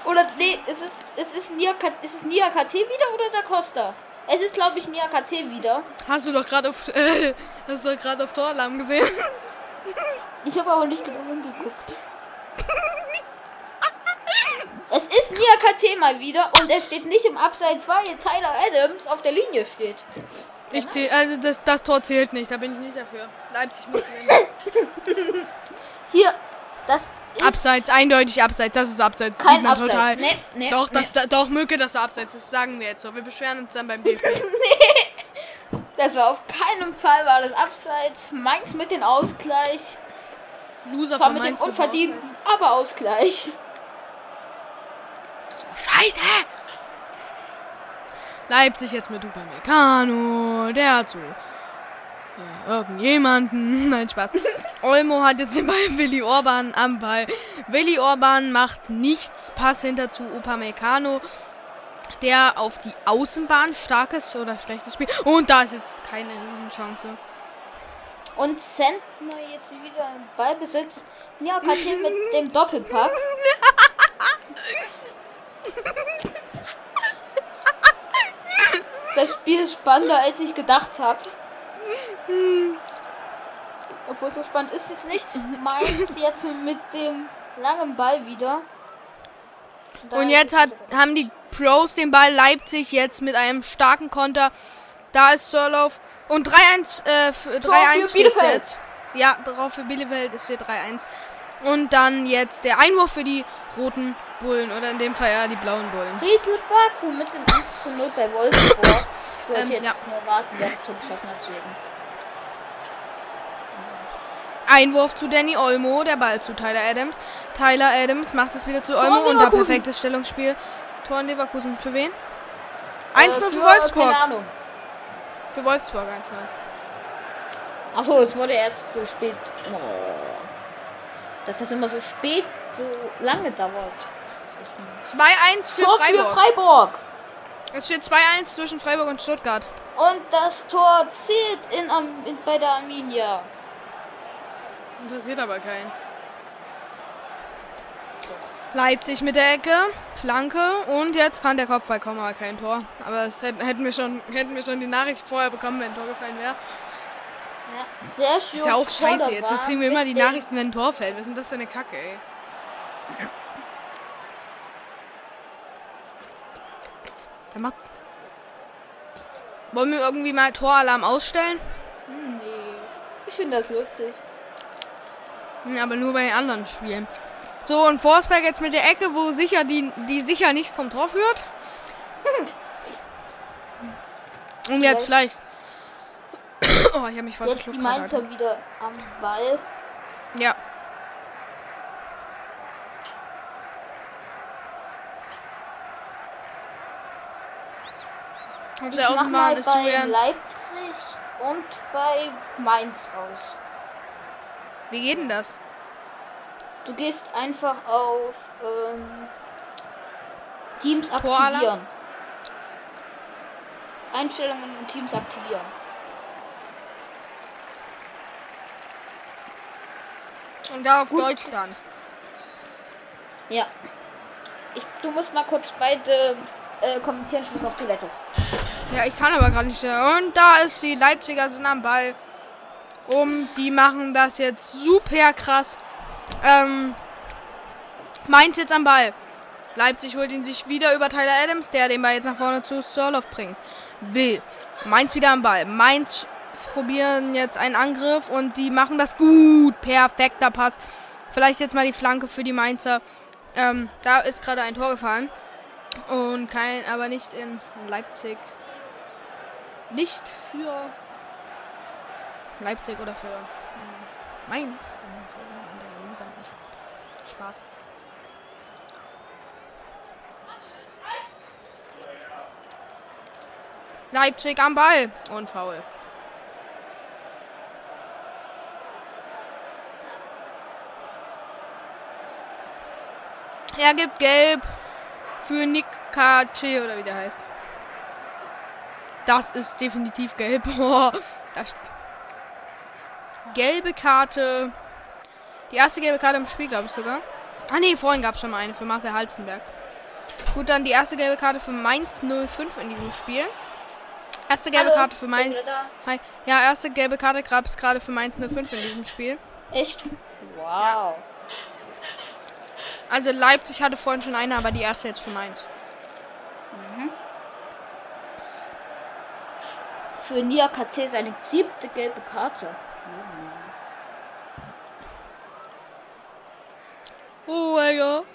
Oder nee, ist es, es ist Nia, ist es Nia KT wieder oder Da Costa? Es ist, glaube ich, Nia KT wieder. Hast du doch gerade auf, äh, hast du gerade auf Toralarm gesehen? Ich habe auch nicht genau hingeguckt. Es ist Nia KT mal wieder und er steht nicht im Abseits, weil Tyler Adams auf der Linie steht. Ich zähl, also das, das Tor zählt nicht, da bin ich nicht dafür. Leipzig muss gewinnen. Hier, das Abseits, eindeutig Abseits, das ist Abseits. das kein sieht man Abseits. Total. Nee, nee, Doch, nee. das, da, doch, Mücke, das ist Abseits, das sagen wir jetzt so. Wir beschweren uns dann beim DFB. Das war auf keinen Fall war das Abseits. Mainz mit dem Ausgleich. Loser Zwar mit dem Mainz unverdienten, aber Ausgleich. Scheiße! Leipzig jetzt mit Upamecano, der hat so ja, irgendjemanden. Nein, Spaß. Olmo hat jetzt den Ball Willi Orban am Ball. Willi Orban macht nichts. Pass hinter zu Upamecano, der auf die Außenbahn starkes oder schlechtes Spiel. Und da ist jetzt keine Riesenchance. Und Sentner jetzt wieder im Ballbesitz. Ja, Katin mit dem Doppelpack. Das Spiel ist spannender, als ich gedacht habe. Obwohl so spannend ist es nicht. Mainz jetzt mit dem langen Ball wieder. Da Und jetzt hat, haben die Pros den Ball Leipzig jetzt mit einem starken Konter. Da ist Sörloff. Und 3-1 äh, f- 3-1 steht's Bielefeld. jetzt. Ja, drauf für Bielefeld ist steht 3-1. Und dann jetzt der Einwurf für die roten Bullen. Oder in dem Fall ja die blauen Bullen. Riedel Baku mit dem 1 zu 0 bei Wolfsburg. Ich wollte Ähm, jetzt ja. nur warten, wer das Tor geschossen hat. Deswegen. Einwurf zu Danny Olmo, der Ball zu Tyler Adams. Tyler Adams macht es wieder zu Tor Olmo und da perfektes Stellungsspiel. Tor in Leverkusen. Für wen? 1-0 Äh, für Wolfsburg. Keine Ahnung. Für Wolfsburg 1-0. Achso, es wurde erst so spät. Oh. Dass das immer so spät, so lange dauert. Das ist echt ein 2-1 für Tor Freiburg. für Freiburg. Es steht 2-1 zwischen Freiburg und Stuttgart. Und das Tor zählt in, in, bei der Arminia. Interessiert aber keinen. Leipzig mit der Ecke, Flanke und jetzt kann der Kopfball kommen, aber kein Tor. Aber das hätten, hätten, wir schon, hätten wir schon die Nachricht vorher bekommen, wenn ein Tor gefallen wäre. Ja, sehr schön. Ist ja auch scheiße jetzt. Jetzt kriegen wir immer die Nachrichten, wenn ein Tor fällt. Was ist denn das für eine Kacke, ey? Der macht. Wollen wir irgendwie mal Toralarm ausstellen? Nee. Ich finde das lustig. Hm, Aber nur bei den anderen Spielen. So, und Forsberg jetzt mit der Ecke, wo sicher die, die sicher nicht zum Tor führt. Und jetzt vielleicht. Oh, ich habe mich fast Jetzt die. Mainzer wieder am Ball. Ja. Auf Ich der mach mal bei Julian. Leipzig und bei Mainz aus. Wie geht denn das? Du gehst einfach auf ähm, Teams aktivieren. Einstellungen und Teams aktivieren. Und da auf Gut. Deutschland. Ja. Ich, du musst mal kurz beide äh, kommentieren, ich muss auf Toilette. Ja, ich kann aber gerade nicht. Und da ist die Leipziger sind am Ball. Um, die machen das jetzt super krass. Ähm, Mainz jetzt am Ball. Leipzig holt ihn sich wieder über Tyler Adams, der den Ball jetzt nach vorne zu Sörloff bringen will. Mainz wieder am Ball. Mainz probieren jetzt einen Angriff und die machen das gut. Perfekter Pass. Vielleicht jetzt mal die Flanke für die Mainzer. Ähm, da ist gerade ein Tor gefallen. Und kein, aber nicht in Leipzig. Nicht für Leipzig oder für Mainz. Spaß. Leipzig am Ball. Und faul. Er gibt gelb für Nick KC oder wie der heißt. Das ist definitiv gelb. Boah, das gelbe Karte. Die erste gelbe Karte im Spiel, glaube ich sogar. Ah nee, vorhin gab es schon mal eine für Marcel Halzenberg. Gut, dann die erste gelbe Karte für Mainz 05 in diesem Spiel. Erste gelbe Hallo, Karte für Mainz. Hi. Ja, erste gelbe Karte gab es gerade für Mainz 05 in diesem Spiel. Echt? Wow. Also Leipzig hatte vorhin schon eine, aber die erste jetzt für Mainz. Für Nia KT seine siebte gelbe Karte. Oh mein Gott.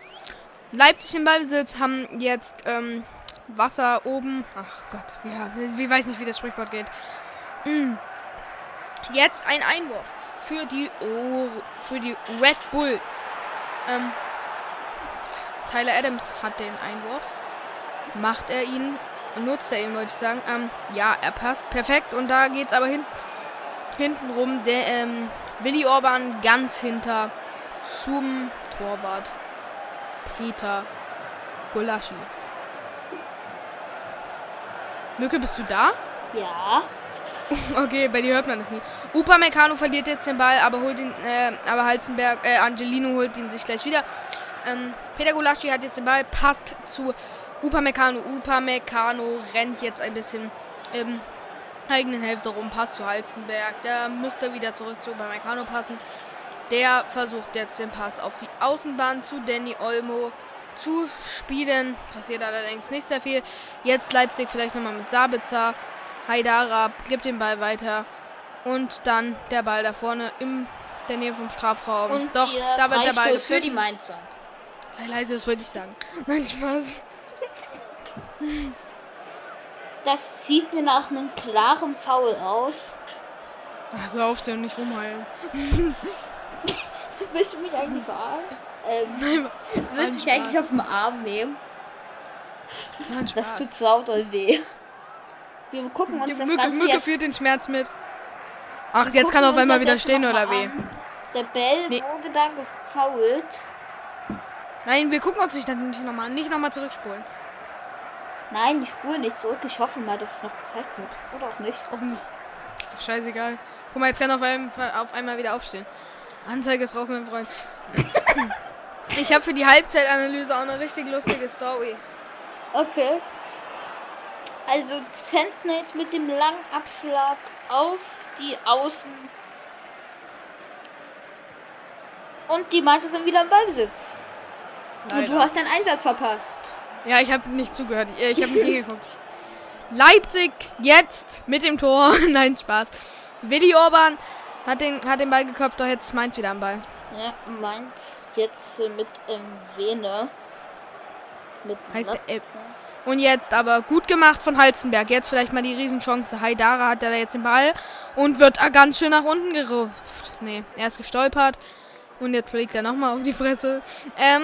Leipzig im Ballbesitz haben jetzt ähm, Wasser oben. Ach Gott, ja, ich weiß nicht, wie das Sprichwort geht. Mm. Jetzt ein Einwurf für die oh, für die Red Bulls. Ähm, Tyler Adams hat den Einwurf. Macht er ihn, nutzt er ihn, wollte ich sagen. Ähm, ja, er passt perfekt und da geht's aber hin, hinten rum. Der ähm, Willi Orban ganz hinter zum Torwart Peter Gulaschi. Mücke, bist du da? Ja. Okay, bei dir hört man das nie. Upamecano verliert jetzt den Ball, aber holt ihn, äh, aber Halzenberg, äh, Angelino holt ihn sich gleich wieder. Ähm, Peter Gulaschi hat jetzt den Ball, passt zu Upamecano. Upamecano rennt jetzt ein bisschen im eigenen Hälfte rum, passt zu Halzenberg. Der müsste wieder zurück zu Upamecano passen. Der versucht jetzt den Pass auf die Außenbahn zu Danny Olmo zu spielen. Passiert allerdings nicht sehr viel. Jetzt Leipzig vielleicht nochmal mit Sabitzer. Haidara gibt den Ball weiter. Und dann der Ball da vorne in der Nähe vom Strafraum. Und Doch, da wird der Ball für die. Mainzer. Sei leise, das wollte ich sagen. Nein, Spaß. Das sieht mir nach einem klaren Foul aus. Also aufstehen und nicht rumheulen. Willst du mich eigentlich verarschen? Ähm, Nein, willst du mich Spaß. eigentlich auf den Arm nehmen? nein, Das tut sau doll weh. Wir gucken uns Die das Mücke, Ganze Mücke jetzt... führt den Schmerz mit. Ach, wir jetzt kann gucken auf einmal wieder stehen oder an. Der Bell Nee. wurde da gefoult. Nein, wir gucken uns nicht dann nicht nochmal an. Nicht nochmal zurückspulen. Nein, ich spule nicht zurück. Ich hoffe mal, dass es noch gezeigt wird. Oder auch nicht. Auf dem. Ist doch scheißegal. Guck mal, jetzt kann auf, einem, auf einmal wieder aufstehen. Anzeige ist raus, mein Freund. Ich habe für die Halbzeitanalyse auch eine richtig lustige Story. Okay. Also jetzt mit dem langen Abschlag auf die Außen. Und die Mainzer sind wieder im Ballbesitz. Und du Leider. hast deinen Einsatz verpasst. Ja, ich habe nicht zugehört. Ich habe nicht hingeguckt. Leipzig jetzt mit dem Tor. Nein, Spaß. Willi Orban hat den, hat den Ball geköpft, doch jetzt ist Mainz wieder am Ball. Ja, Mainz jetzt äh, mit ähm, Vene. Mit Heißt der Elb. Und jetzt aber gut gemacht von Halzenberg. Jetzt vielleicht mal die Riesenchance. Haidara hat da jetzt den Ball und wird ganz schön nach unten gerupft. Nee, er ist gestolpert. Und jetzt fliegt er nochmal auf die Fresse. Ähm,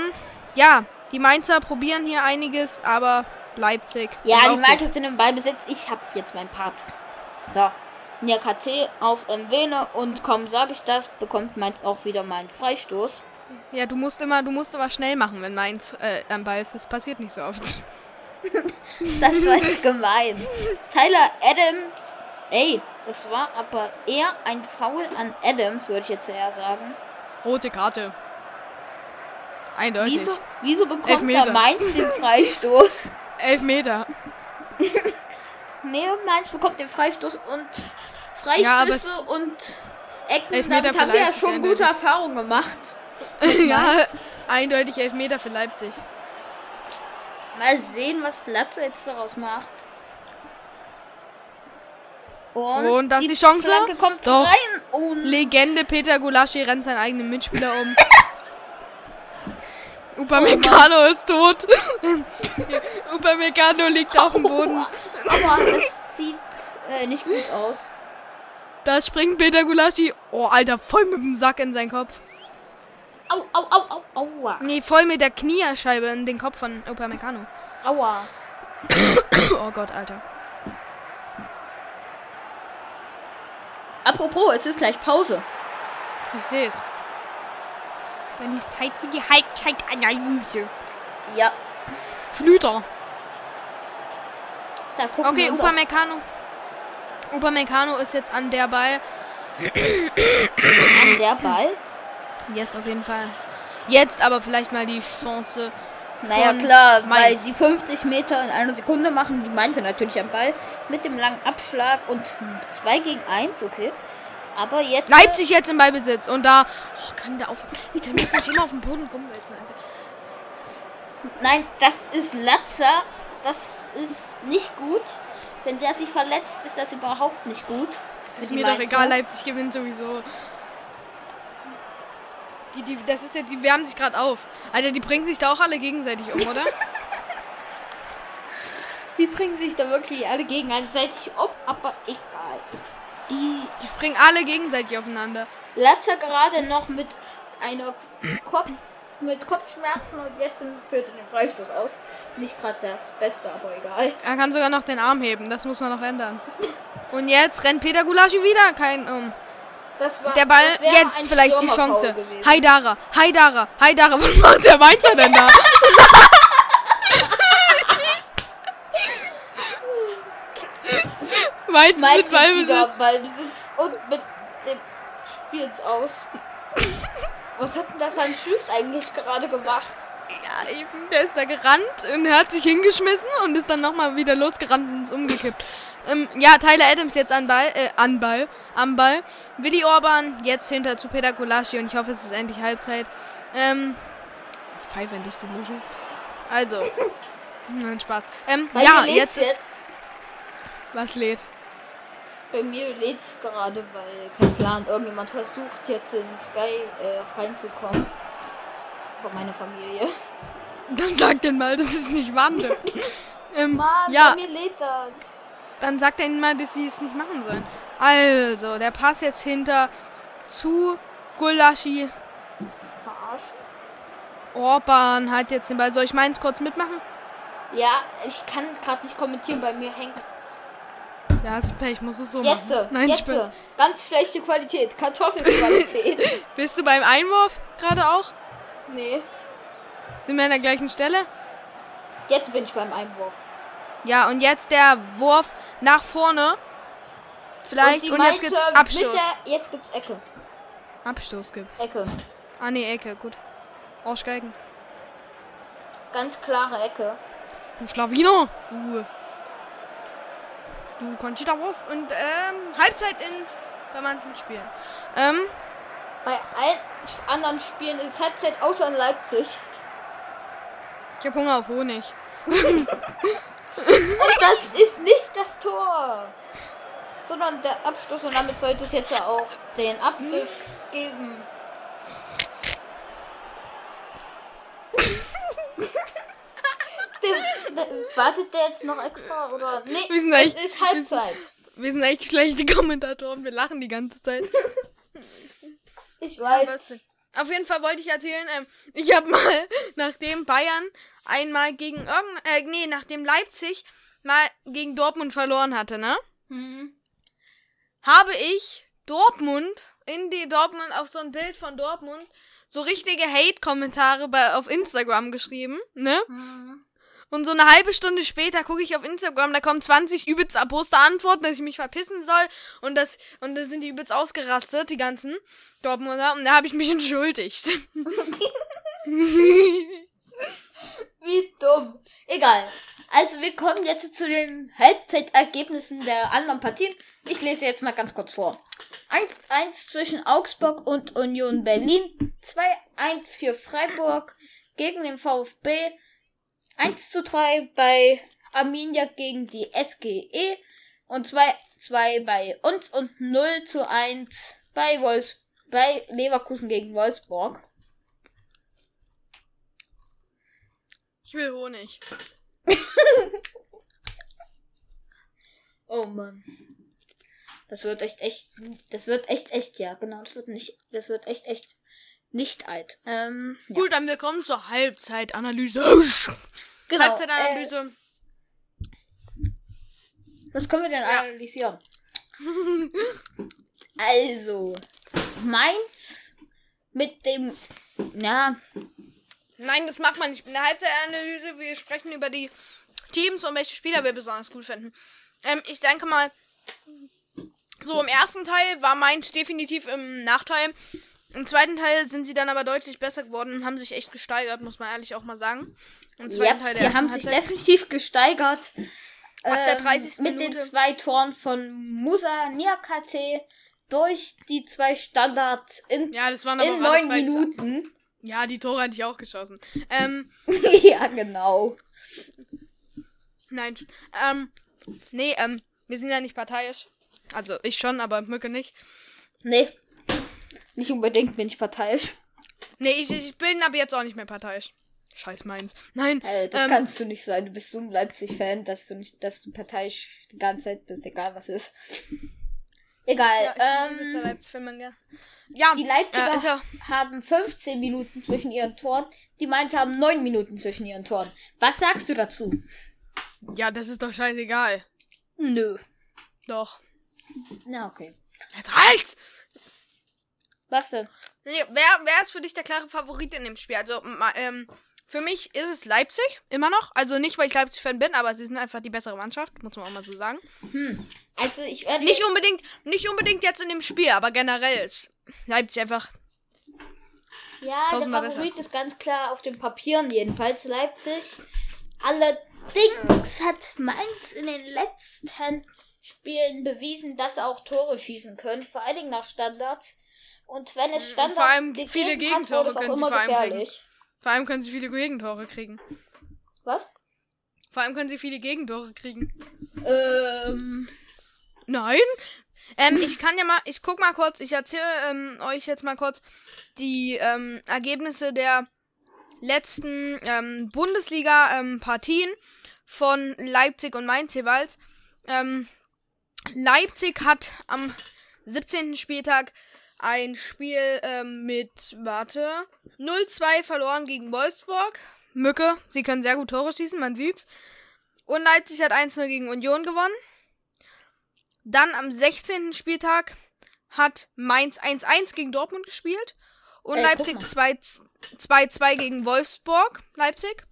ja, die Mainzer probieren hier einiges, aber Leipzig. Ja, die Mainzer sind im Ballbesitz. Ich hab jetzt mein Part. So. Nia KT auf Mwene und kaum sage ich das, bekommt Mainz auch wieder meinen Freistoß. gut. Ja, du musst immer, du musst immer schnell machen, wenn Mainz äh, am Ball ist. Das passiert nicht so oft. Das war jetzt gemein. Tyler Adams. Ey, das war aber eher ein Foul an Adams, würde ich jetzt eher sagen. Rote Karte. Eindeutig. Wieso, wieso bekommt Elfmeter. da Mainz den Freistoß? Elf Meter. Nee, Mainz bekommt den Freistoß und Ja, Freistöße es- und Ecken. Elfmeter Damit haben wir ja schon gute. Erfahrungen gemacht. ja, eindeutig elf Meter für Leipzig. Mal sehen, was Latze jetzt daraus macht. Und, Und das ist die Chance? Flanke kommt Doch. rein und Legende Peter Gulaschi rennt seinen eigenen Mitspieler um. Upamecano ist tot. Upamecano liegt auf dem Boden. aber das sieht äh, nicht gut aus. Da springt Peter Gulaschi. Oh, Alter, voll mit dem Sack in seinen Kopf. Au, au, au, au, aua. Nee, voll mit der Kniescheibe in den Kopf von Upamecano. Aua. Oh Gott, Alter. Apropos, es ist gleich Pause. Ich sehe es. Dann ist Zeit für die Halbzeitanalyse. Ja, Flüter. da gucken wir Okay, uns Upamecano. Upamecano ist jetzt an der Ball. an der Ball. Jetzt auf jeden Fall. Jetzt aber vielleicht mal die Chance. Naja, klar, weil Mainz. sie 50 Meter in einer Sekunde machen, die Mainzer natürlich am Ball mit dem langen Abschlag und 2 gegen 1, okay. Aber jetzt. Leipzig jetzt im Ballbesitz. Und da. Oh, kann der auf. Ich kann nicht immer auf dem Boden rumwälzen, Alter. Nein, das ist Latzer. Das ist nicht gut. Wenn der sich verletzt, ist das überhaupt nicht gut. Das ist die mir doch egal, Leipzig gewinnt sowieso. Die, die, das ist jetzt, die wärmen sich gerade auf. Alter, die bringen sich da auch alle gegenseitig um, oder? Die bringen sich da wirklich alle gegenseitig um, aber egal. Die Die springen alle gegenseitig aufeinander. Latzer gerade noch mit einer Kopf, mit Kopfschmerzen und jetzt führt er den Freistoß aus. Nicht gerade das Beste, aber egal. Er kann sogar noch den Arm heben. Das muss man noch ändern. Und jetzt rennt Peter Gulaschi wieder kein um. Das war, Der Ball, jetzt vielleicht die Chance. gewesen. Haidara, Haidara, Haidara. Was macht der Mainzer denn da? Mike mit Ballbesitz. Ballbesitz und mit dem Spiels aus. Was hat denn das an Tschüss eigentlich gerade gemacht? Ja, eben. Der ist da gerannt und er hat sich hingeschmissen und ist dann nochmal wieder losgerannt und ist umgekippt. Ähm, ja, Tyler Adams jetzt an Ball, äh, an Ball, am Ball. Willi Orban jetzt hinter zu Peter Gulaschi und ich hoffe, es ist endlich Halbzeit. Ähm, jetzt pfeife endlich, du Muschel. Also, nein, Spaß. Ähm, ja, jetzt jetzt. was lädt. Bei mir lädt's gerade, weil kein Plan. Irgendjemand versucht jetzt in Sky äh, reinzukommen. Von meiner Familie. Dann sag denn mal, das ist nicht Wande. ähm, Mann, ja, bei mir lädt das. dann sagt er ihnen mal, dass sie es nicht machen sollen. Also, der Pass jetzt hinter zu Gulaschi. Orban hat jetzt den Ball. Soll ich meins kurz mitmachen? Ja, ich kann gerade nicht kommentieren, bei mir hängt Ja, ist Pech, muss es so Jetzt, machen. Nein, jetzt. Spaß. Ganz schlechte Qualität. Kartoffelqualität. Bist du beim Einwurf gerade auch? nee. Sind wir an der gleichen Stelle? Jetzt bin ich beim Einwurf. Ja, und jetzt der Wurf nach vorne. Vielleicht. Und, jetzt gibt's Abstoß. Der, jetzt gibt's Ecke. Abstoß gibt's. Ecke. Ah, nee, Ecke, gut. Aussteigen. Ganz klare Ecke. Du Schlawiner. Du. Conchita Wurst. Und, ähm, Halbzeit in bei manchen Spielen. Ähm, Bei allen anderen Spielen ist es Halbzeit außer in Leipzig. ich hab Hunger auf Honig. Und das ist nicht das Tor. Sondern der Abschluss und damit sollte es jetzt auch den Abpfiff geben. Der, der, wartet der jetzt noch extra oder? Nee, Wir sind es ist Halbzeit. Wir sind echt schlechte Kommentatoren. Wir lachen die ganze Zeit. Ich weiß. Auf jeden Fall wollte ich erzählen, ähm, ich habe mal, nachdem Bayern einmal gegen irgendein, äh, nee, nachdem Leipzig mal gegen Dortmund verloren hatte, ne? Hm. Habe ich Dortmund, in die Dortmund, auf so ein Bild von Dortmund, so richtige Hate-Kommentare bei, auf Instagram geschrieben, ne? Hm. Und so eine halbe Stunde später gucke ich auf Instagram, da kommen 20 übelst erboste Antworten, dass ich mich verpissen soll. Und das, und das sind die übelst ausgerastet, die ganzen Dortmunder. Und da habe ich mich entschuldigt. Wie dumm. Egal. Also wir kommen jetzt zu den Halbzeitergebnissen der anderen Partien. Ich lese jetzt mal ganz kurz vor. 1-1 zwischen Augsburg und Union Berlin. 2-1 für Freiburg gegen den VfB. 1 zu 3 bei Arminia gegen die SGE und 2 2 bei uns und 0 zu 1 bei Wolfs bei Leverkusen gegen Wolfsburg. Ich will Honig. Oh Mann. Das wird echt echt das wird echt echt ja, genau, das wird nicht das wird echt echt nicht alt. Ähm, ja. Gut, dann willkommen zur Halbzeitanalyse. genau. Halbzeitanalyse. Äh, was können wir denn Ja. analysieren? also, Mainz mit dem ja, Nein, das macht man nicht. In der Halbzeitanalyse, wir sprechen über die Teams und welche Spieler wir besonders gut finden. Ähm, ich denke mal, so im ersten Teil war Mainz definitiv im Nachteil. Im zweiten Teil sind sie dann aber deutlich besser geworden und haben sich echt gesteigert, muss man ehrlich auch mal sagen. Im zweiten ja Teil der sie haben sich definitiv gesteigert. Ab der Ähm, 30. Mit Minute. den zwei Toren von Musa Niakate durch die zwei Standards in, Ja, das waren aber in neun Minuten. Ja, die Tore hatte ich auch geschossen. Ähm, ja, genau. nein. Ähm, nee, ähm, wir sind ja nicht parteiisch. Also ich schon, aber Mücke nicht. Nee. Nicht unbedingt bin ich parteiisch. Nee, ich, ich bin aber jetzt auch nicht mehr parteiisch. Scheiß meins. Nein. Äh, das ähm, kannst du nicht sein. Du bist so ein Leipzig-Fan, dass du nicht, dass du parteiisch die ganze Zeit bist, egal was ist. Egal. Ja, ähm, Leipzig-Fan, ja. ja, die Leipziger äh, ja, haben 15 Minuten zwischen ihren Toren. Die Mainz haben 9 Minuten zwischen ihren Toren. Was sagst du dazu? ja, das ist doch scheißegal. Nö. Doch. Na, okay. Reicht's! Was denn? Nee, wer, wer ist für dich der klare Favorit in dem Spiel? Also, ähm, für mich ist es Leipzig, immer noch. Also nicht, weil ich Leipzig-Fan bin, aber sie sind einfach die bessere Mannschaft, muss man auch mal so sagen. Also, ich werde. Nicht unbedingt, nicht unbedingt jetzt in dem Spiel, aber generell ist Leipzig einfach. Ja, der Favorit ist ganz klar auf den Papieren, jedenfalls Leipzig. Allerdings hat Mainz in den letzten Spielen bewiesen, dass sie auch Tore schießen können, vor allen Dingen nach Standards. Und wenn es Standards vor allem viele hat, Gegentore auch können sie vor allem gefährlich. Vor allem können sie viele Gegentore kriegen. Was? Vor allem können sie viele Gegentore kriegen. Ähm, Nein. Ähm, ich kann ja mal, ich guck mal kurz, ich erzähle ähm, euch jetzt mal kurz die ähm, Ergebnisse der letzten ähm, Bundesliga-Partien von Leipzig und Mainz jeweils. Ähm, Leipzig hat am 17. Spieltag ein Spiel ähm, mit, warte, 0-2 verloren gegen Wolfsburg. Mücke, sie können sehr gut Tore schießen, man sieht's. Und Leipzig hat 1-0 gegen Union gewonnen. Dann am 16. Spieltag hat Mainz 1-1 gegen Dortmund gespielt. Und Ey, Leipzig mal. 2-2 gegen Wolfsburg. Leipzig.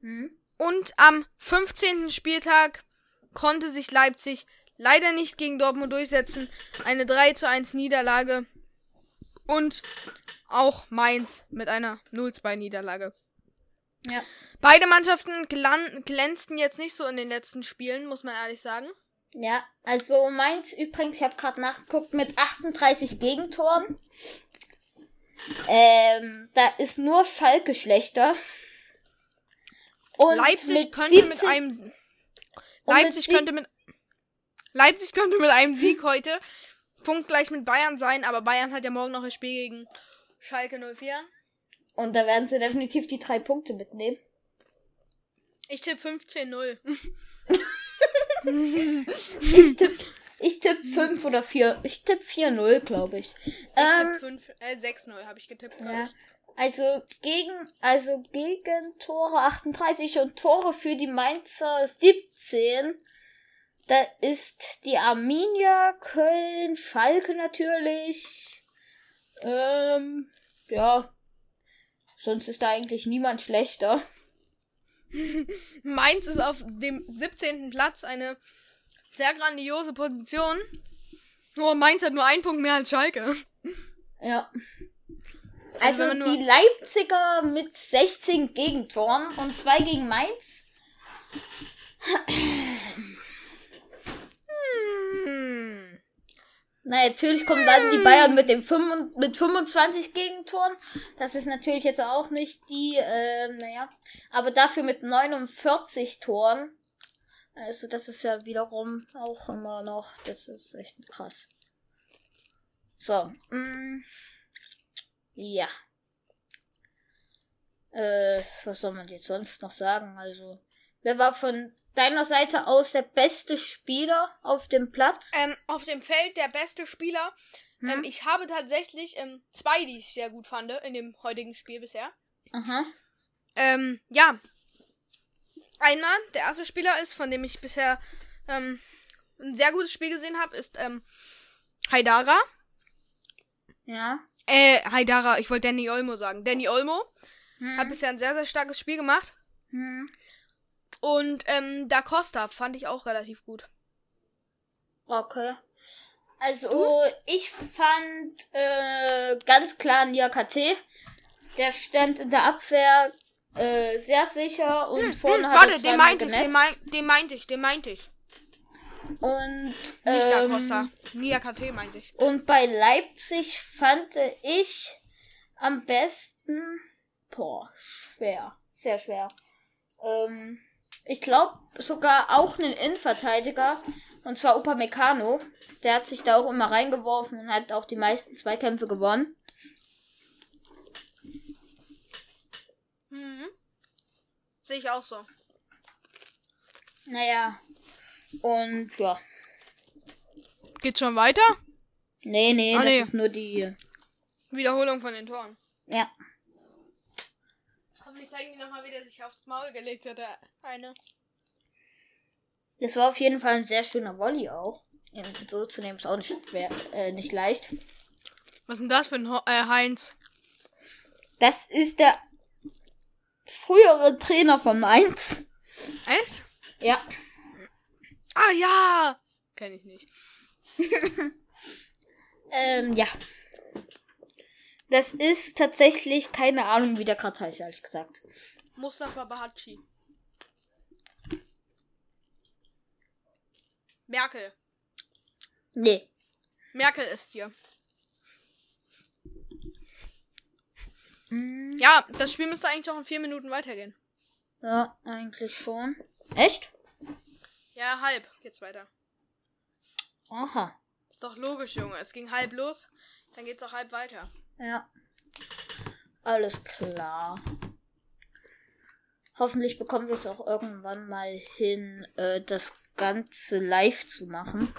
hm? Und am 15. Spieltag konnte sich Leipzig leider nicht gegen Dortmund durchsetzen. Eine 3 zu 1 Niederlage. Und auch Mainz mit einer 0-2 Niederlage. Ja. Beide Mannschaften glänzten jetzt nicht so in den letzten Spielen, muss man ehrlich sagen. Ja, also Mainz übrigens, ich habe gerade nachgeguckt, mit 38 Gegentoren. Ähm, da ist nur Schalke schlechter. Und Leipzig mit könnte mit 17 einem und Leipzig mit könnte mit Leipzig könnte mit einem Sieg heute punktgleich mit Bayern sein, aber Bayern hat ja morgen noch ein Spiel gegen Schalke 04. Und da werden sie definitiv die drei Punkte mitnehmen. Ich tippe 15-0. Ich tippe Ich tippe 5 oder 4. Ich tippe 4-0, glaube ich. Ich Ähm, tippe 5, äh, 6-0 habe ich getippt. ja. ich. Also gegen, also gegen Tore 38 und Tore für die Mainzer 17. Da ist die Arminia, Köln, Schalke natürlich. Ähm, ja. Sonst ist da eigentlich niemand schlechter. Mainz ist auf dem 17. Platz eine sehr grandiose Position. Nur Mainz hat nur einen Punkt mehr als Schalke. Ja. Also Also, die Leipziger mit 16 Gegentoren und 2 gegen Mainz. Na, natürlich kommen dann die Bayern mit dem 5, mit 25 Gegentoren. Das ist natürlich jetzt auch nicht die, äh, naja, aber dafür mit 49 Toren. Also das ist ja wiederum auch immer noch, das ist echt krass. So, mm, ja. Äh, was soll man jetzt sonst noch sagen? Also, wer war von deiner Seite aus der beste Spieler auf dem Platz? Ähm, auf dem Feld der beste Spieler. Hm? Ähm, ich habe tatsächlich ähm, zwei, die ich sehr gut fand in dem heutigen Spiel bisher. Aha. Ähm, ja. Einmal, der erste Spieler ist, von dem ich bisher ähm, ein sehr gutes Spiel gesehen habe, ist ähm, Haidara. Ja. Äh, Haidara, ich wollte Danny Olmo sagen. Danny Olmo Hm. hat bisher ein sehr, sehr starkes Spiel gemacht. Hm. Und ähm, Da Costa fand ich auch relativ gut. Okay. Also, ich fand äh, ganz klar Niakate. Der stand in der Abwehr äh, sehr sicher und vorne hat er Hm, Warte, den meinte ich, den, mein, den meinte ich, den meinte ich. Und, Nicht Da Costa. ähm, Niakate meinte ich. und bei Leipzig fand ich am besten. Boah, schwer. Sehr schwer. Ähm, ich glaube sogar auch einen Innenverteidiger. Und zwar Upamecano. Der hat sich da auch immer reingeworfen und hat auch die meisten Zweikämpfe gewonnen. Mhm. Sehe ich auch so. Naja. Und ja. Geht schon weiter? Nee, nee, Ah, das nee. ist nur die. Wiederholung von den Toren. Ja. Zeigen die nochmal, wie der sich aufs Maul gelegt hat, der eine. Das war auf jeden Fall ein sehr schöner Volley auch. So zu nehmen ist auch nicht schwer, äh, nicht leicht. Was ist denn das für ein Ho äh, Heinz? Das ist der frühere Trainer von Mainz. Echt? Ja. Ah ja! Kenn ich nicht. Ähm, ja. Das ist tatsächlich keine Ahnung, wie der gerade heißt, ehrlich gesagt. Mustafa Bahatschi. Merkel. Nee. Merkel ist hier. Hm, Ja, das Spiel müsste eigentlich auch in vier Minuten weitergehen. Ja, eigentlich schon. Echt? Ja, halb geht's weiter. Aha. Ist doch logisch, Junge. Es ging halb los, dann geht's auch halb weiter. Ja. Alles klar. Hoffentlich bekommen wir es auch irgendwann mal hin, äh, das Ganze live zu machen.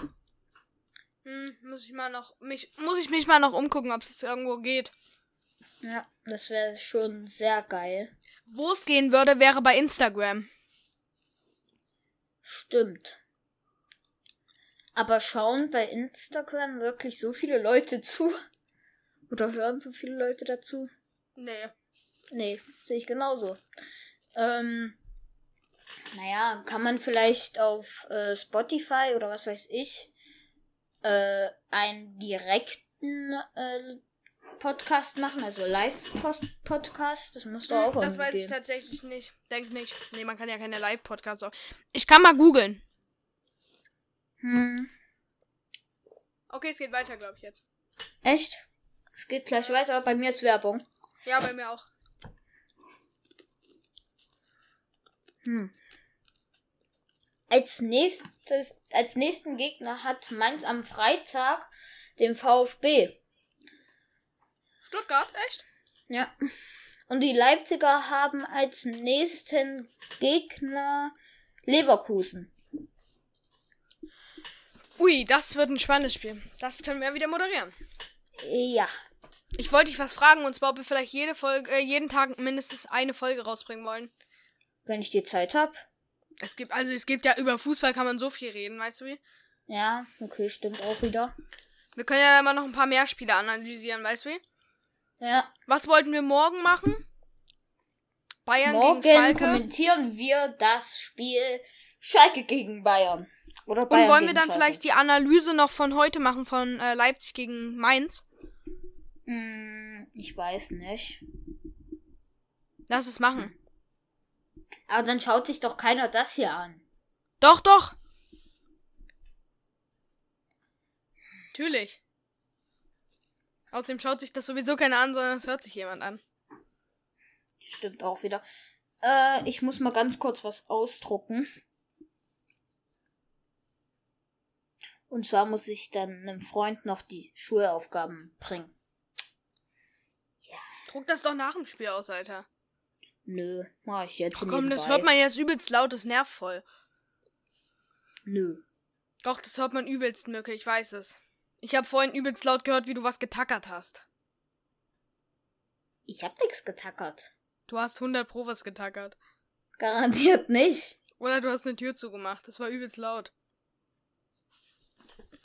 Hm, muss ich mal noch mich muss ich mich mal noch umgucken, ob es irgendwo geht. Ja, das wäre schon sehr geil. Wo es gehen würde, wäre bei Instagram. Stimmt. Aber schauen bei Instagram wirklich so viele Leute zu? Oder hören so viele Leute dazu? Nee. Nee, sehe ich genauso. Ähm, naja, kann man vielleicht auf äh, Spotify oder was weiß ich äh, einen direkten äh, Podcast machen, also Live-Podcast? Das muss doch auch das weiß ich gehen. tatsächlich nicht. Denk nicht. Nee, man kann ja keine Live-Podcasts auch. Ich kann mal googeln. Hm, Okay, es geht weiter, glaube ich jetzt. echt? Es geht gleich weiter, bei mir ist Werbung. Ja, bei mir auch. Hm. Als nächstes, als nächsten Gegner hat Mainz am Freitag den VfB. Stuttgart, echt? Ja. Und die Leipziger haben als nächsten Gegner Leverkusen. Ui, das wird ein spannendes Spiel. Das können wir wieder moderieren. Ja. Ich wollte dich was fragen, und zwar, ob wir vielleicht jede Folge, äh, jeden Tag mindestens eine Folge rausbringen wollen. Wenn ich die Zeit hab. Es gibt, also es gibt ja über Fußball kann man so viel reden, weißt du wie? Ja, okay, stimmt auch wieder. Wir können ja immer noch ein paar mehr Spiele analysieren, weißt du wie? Ja. Was wollten wir morgen machen? Bayern Morgen gegen Schalke. kommentieren wir das Spiel Schalke gegen Bayern. Oder Bayern Und wollen wir dann Schalke. vielleicht die Analyse noch von heute machen, von äh, Leipzig gegen Mainz? Hm, ich weiß nicht. Lass es machen. Aber dann schaut sich doch keiner das hier an. Doch, doch. Natürlich. Außerdem schaut sich das sowieso keiner an, sondern es hört sich jemand an. Stimmt auch wieder. Äh, ich muss mal ganz kurz was ausdrucken. Und zwar muss ich dann einem Freund noch die Schulaufgaben bringen. Druck das doch nach dem Spiel aus, Alter. Nö, mach ich jetzt Ach komm, das nebenbei. hört man jetzt übelst laut, das nervt voll. Nö. Doch, das hört man übelst, Mücke, ich weiß es. Ich habe vorhin übelst laut gehört, wie du was getackert hast. Ich hab nix getackert. Du hast 100 Pro was getackert. Garantiert nicht. Oder du hast eine Tür zugemacht. Das war übelst laut.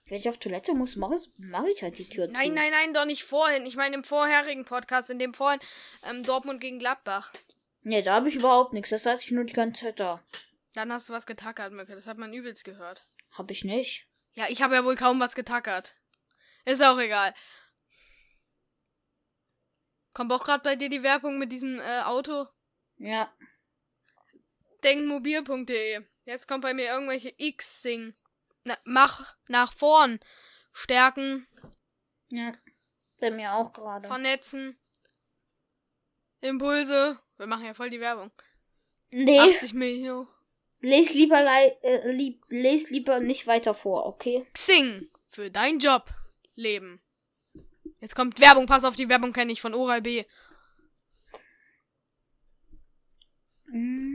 Wenn ich auf Toilette muss, mache ich, mach ich halt die Tür Nein, zu. nein, nein, doch nicht vorhin. Ich meine im vorherigen Podcast, in dem vorhin ähm, Dortmund gegen Gladbach. Nee, da habe ich überhaupt nichts. Das saß ich nur die ganze Zeit da. Dann hast du was getackert, Mücke. Das hat man übelst gehört. Hab ich nicht. Ja, ich habe ja wohl kaum was getackert. Ist auch egal. Kommt auch gerade bei dir die Werbung mit diesem äh, Auto? Ja. Denkmobil.de. Jetzt kommt bei mir irgendwelche X-Sing. Na, mach nach vorn. Stärken, Ja. Bei mir auch gerade. vernetzen. Impulse. Wir machen ja voll die Werbung. Nee, 80 Millionen. les lieber, äh, lieb, les lieber nicht weiter vor, okay? Xing. Für dein Job. Leben. Jetzt kommt Werbung. Pass auf, die Werbung kenne ich von Oral B. Mhm.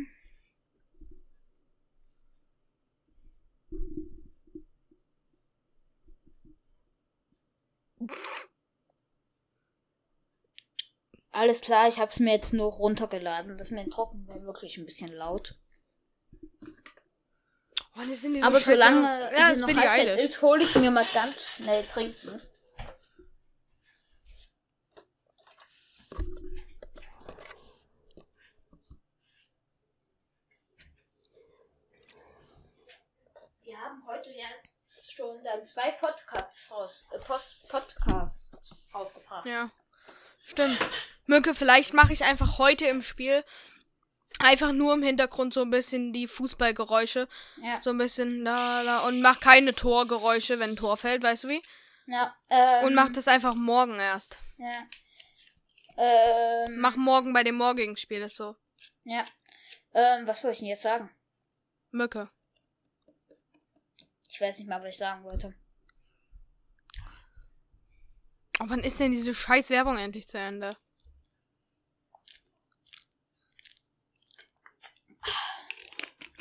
Alles klar, ich hab's mir jetzt nur runtergeladen. Das mit dem Trocken war wirklich ein bisschen laut. Wann ist denn diese Aber solange? Ja, ist noch Billie Halbzeit ist, hole ich mir mal ganz schnell trinken. Wir haben heute ja schon dann zwei Podcasts, raus, äh, Post, Podcasts rausgebracht. Ja. Stimmt. Mücke, vielleicht mache ich einfach heute im Spiel einfach nur im Hintergrund so ein bisschen die Fußballgeräusche. Ja. So ein bisschen da, da und mach keine Torgeräusche, wenn ein Tor fällt, weißt du wie? ja ähm, Und mach das einfach morgen erst. Ja. Ähm, Mach morgen bei dem morgigen Spiel das so. Ja. Ähm, was wollte ich denn jetzt sagen? Mücke. Ich weiß nicht mal, was ich sagen wollte. Oh, wann ist denn diese scheiß Werbung endlich zu Ende?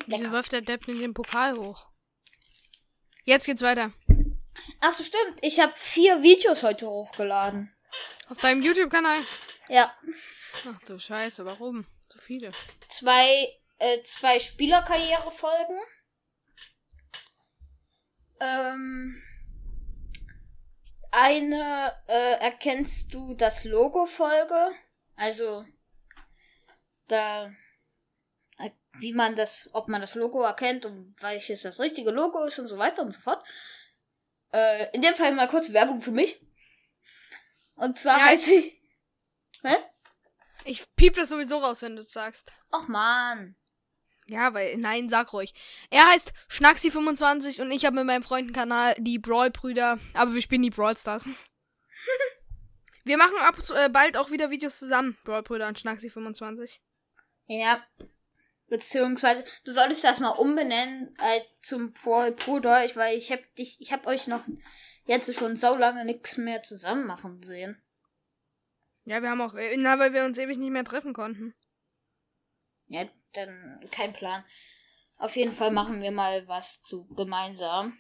Wieso wirft der Depp denn den Pokal hoch? Jetzt geht's weiter. Ach so, stimmt. Ich habe vier Videos heute hochgeladen. Auf deinem YouTube-Kanal. Ja. Ach du Scheiße, warum? So viele. Zwei, äh, zwei Spielerkarrierefolgen. Ähm, eine äh, erkennst du das Logo-Folge. Also, da, äh, wie man das, ob man das Logo erkennt und welches das richtige Logo ist und so weiter und so fort. Äh, in dem Fall mal kurz Werbung für mich. Und zwar Ja, heißt sie. Hä? Ich piep das sowieso raus, wenn du sagst. Och man. Ja, weil, nein, sag ruhig. Er heißt Schnaxi25 und ich habe mit meinem Freundenkanal die Brawl-Brüder, aber wir spielen die Brawl Stars. wir machen ab äh, bald auch wieder Videos zusammen, Brawl-Brüder und Schnaxi25. Ja. Beziehungsweise, du solltest das mal umbenennen äh, zum Bruder, ich, weil ich hab dich, ich hab euch noch jetzt schon so lange nichts mehr zusammen machen sehen. Ja, wir haben auch, äh, na, weil wir uns ewig nicht mehr treffen konnten. Ja, dann kein Plan. Auf jeden Fall machen wir mal was zu gemeinsam.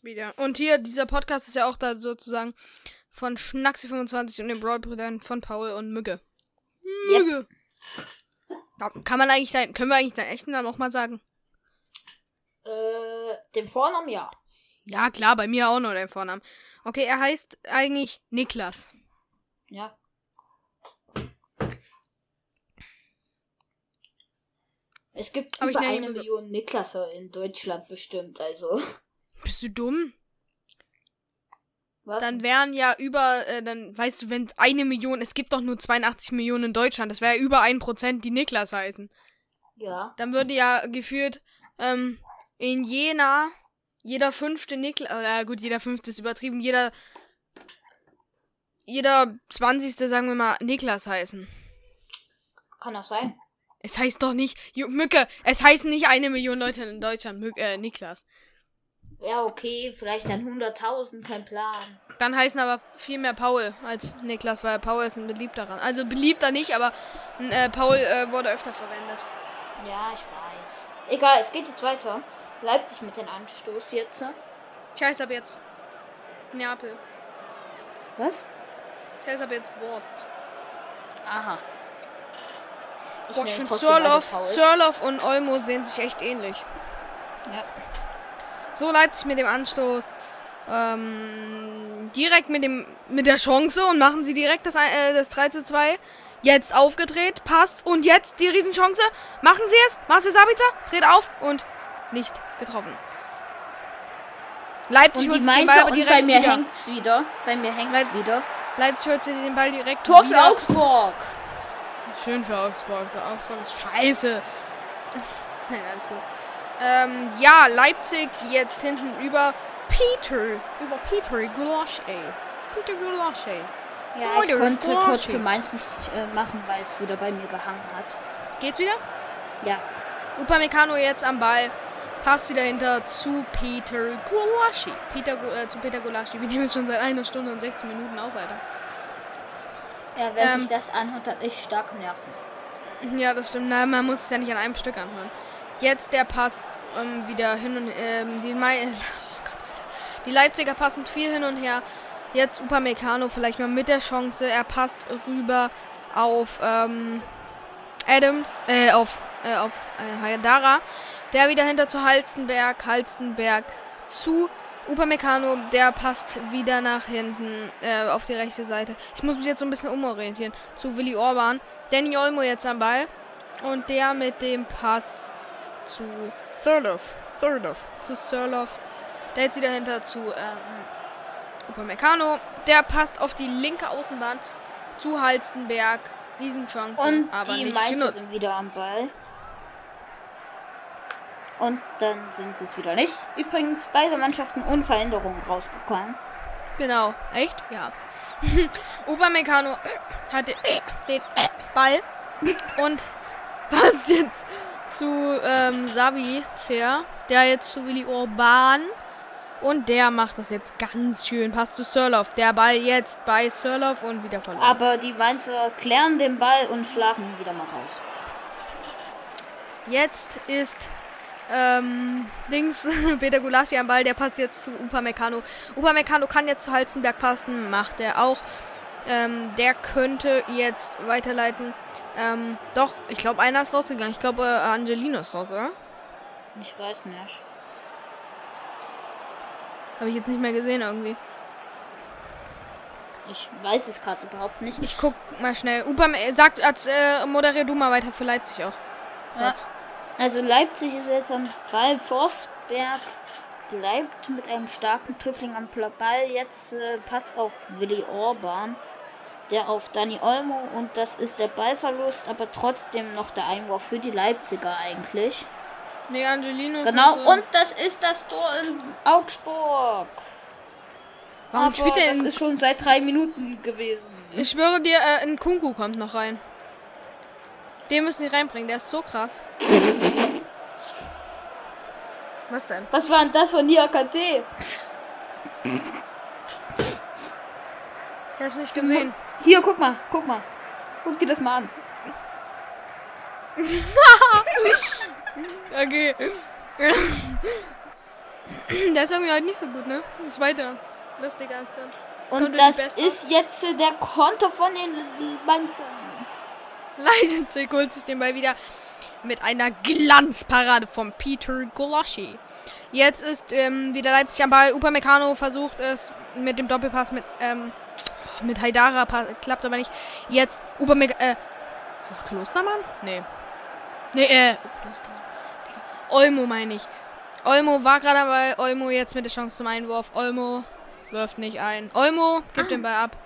Wieder. Und hier, dieser Podcast ist ja auch da sozusagen von Schnaxi25 und den Brawl-Brüdern von Paul und Mücke. Mücke. Ja, Kann man eigentlich dein, können wir eigentlich deinen echten Namen auch mal sagen? Äh, den Vornamen ja. Ja, klar, bei mir auch noch der Vornamen. Okay, er heißt eigentlich Niklas. Ja. Es gibt Aber über eine Million Niklasse in Deutschland bestimmt, also. Bist du dumm? Was? Dann wären ja über, äh, dann weißt du, wenn eine Million, es gibt doch nur 82 Millionen in Deutschland, das wäre ja über ein Prozent, die Niklas heißen. ja. Dann würde ja geführt ähm, in Jena jeder fünfte Niklas, äh, gut, jeder fünfte ist übertrieben, jeder jeder zwanzigste, sagen wir mal, Niklas heißen. Kann auch sein. Es heißt doch nicht, Mücke, es heißen nicht eine Million Leute in Deutschland, Mücke, äh, Niklas. Ja, okay, vielleicht dann 100.000, kein Plan. Dann heißen aber viel mehr Paul als Niklas, weil Paul ist ein beliebterer. Also beliebter nicht, aber äh, Paul äh, wurde öfter verwendet. Ja, ich weiß. Egal, es geht jetzt weiter. Leipzig mit den Anstoß jetzt. Ich heiße ab jetzt Neapel. Was? Ich heiße ab jetzt Wurst. Aha. Ich Boah, nenne ich finde Paul. Sörloff und Olmo sehen sich echt ähnlich. Ja. So Leipzig mit dem Anstoß. Ähm, direkt mit dem mit der Chance und machen sie direkt das, äh, das 3 zu 2. Jetzt aufgedreht, Pass und jetzt die Riesenchance. Machen sie es. Marcel Sabitzer dreht auf und nicht getroffen. Leipzig Und holt sich den Ball aber direkt bei mir wieder. hängt's wieder. Bei mir hängt's Leipzig- wieder. Leipzig holt sich den Ball direkt Tor für wieder. Augsburg. Schön für Augsburg. So, Augsburg ist scheiße. Nein, alles gut. Ähm, ja, Leipzig jetzt hinten über Peter. Über Peter Gulasche. Peter Gulasche. Ja, ich Leute, konnte Porsche. kurz für Mainz nicht äh, machen, weil es wieder bei mir gehangen hat. Geht's wieder? Ja. Upamecano jetzt am Ball. Passt wieder hinter zu Peter Gulaschi. Peter, äh, zu Peter Gulaschi. Wir nehmen jetzt schon seit einer Stunde und 16 Minuten auf, Alter. Ja, wer Ähm. sich das anhört, hat echt starke Nerven. Ja, das stimmt. Na, man muss es ja nicht an einem Stück anhören. Jetzt der Pass ähm, wieder hin und ähm, die, Mai oh Gott, die Leipziger passen viel hin und her. Jetzt Upamecano vielleicht mal mit der Chance. Er passt rüber auf ähm, Adams, äh, auf, äh, auf äh, Hayadara. Der wieder hinter zu Halstenberg, Halstenberg zu Upamecano, der passt wieder nach hinten äh, auf die rechte Seite. Ich muss mich jetzt so ein bisschen umorientieren. Zu Willi Orban. Danny Olmo jetzt am Ball. Und der mit dem Pass zu Thurloff. Thurloff. Zu Surloff. Der jetzt wieder hinter zu ähm, Upamecano. Der passt auf die linke Außenbahn zu Halstenberg. Riesenchance. Und aber die nicht Mainzer genutzt. sind wieder am Ball. Und dann sind sie es wieder nicht. Übrigens, beide Mannschaften ohne Veränderungen rausgekommen. Genau. Echt? Ja. Upamecano hat den, Ball und passt jetzt zu ähm, Sabitzer, der jetzt zu Willi Orban und der macht das jetzt ganz schön. Passt zu Sörloff. Der Ball jetzt bei Sörloff und wieder verloren. Aber die Mainzer klären den Ball und schlagen ihn wieder mal raus. Jetzt ist ähm, Dings, Peter Gulaschi am Ball, der passt jetzt zu Upamecano. Upamecano kann jetzt zu Halzenberg passen, macht er auch. Ähm, der könnte jetzt weiterleiten. Ähm, doch, ich glaube, einer ist rausgegangen. Ich glaube, äh, Angelino ist raus, oder? Ich weiß nicht. Habe ich jetzt nicht mehr gesehen irgendwie. Ich weiß es gerade überhaupt nicht. Ich guck mal schnell. Upam sagt, als äh, moderier du mal weiter für Leipzig auch. Ja. Also Leipzig ist jetzt am Ball. Forsberg bleibt mit einem starken Tripling am Ball. Jetzt äh, passt auf Willi Orban. Der auf Dani Olmo und das ist der Ballverlust, aber trotzdem noch der Einwurf für die Leipziger eigentlich. Nee, Angelino. Genau, und das ist das Tor in Augsburg. Warum aber spielt der das in ist schon seit drei Minuten gewesen. Ich schwöre dir, äh, ein Kunku kommt noch rein. Den müssen die reinbringen, der ist so krass. Was denn? Was war denn das von Nia KT? Ich hab's nicht gesehen. Hier, guck mal, guck mal. Guck dir das mal an. Okay. Der ist irgendwie heute nicht so gut, ne? Ein zweiter. Lustige Aktion. Jetzt Und das ist jetzt äh, der Konter von den Mainzern. Leipzig holt sich den Ball wieder mit einer Glanzparade von Peter Golaschi. Jetzt ist ähm, wieder Leipzig am Ball. Upamecano versucht es mit dem Doppelpass mit ähm, mit Haidara klappt aber nicht. Jetzt Upamecano. Äh, ist das Klostermann? Nee. Nee, äh, Klostermann. Olmo meine ich. Olmo war gerade Ball. Olmo jetzt mit der Chance zum Einwurf. Olmo wirft nicht ein. Olmo gibt den Ball ab.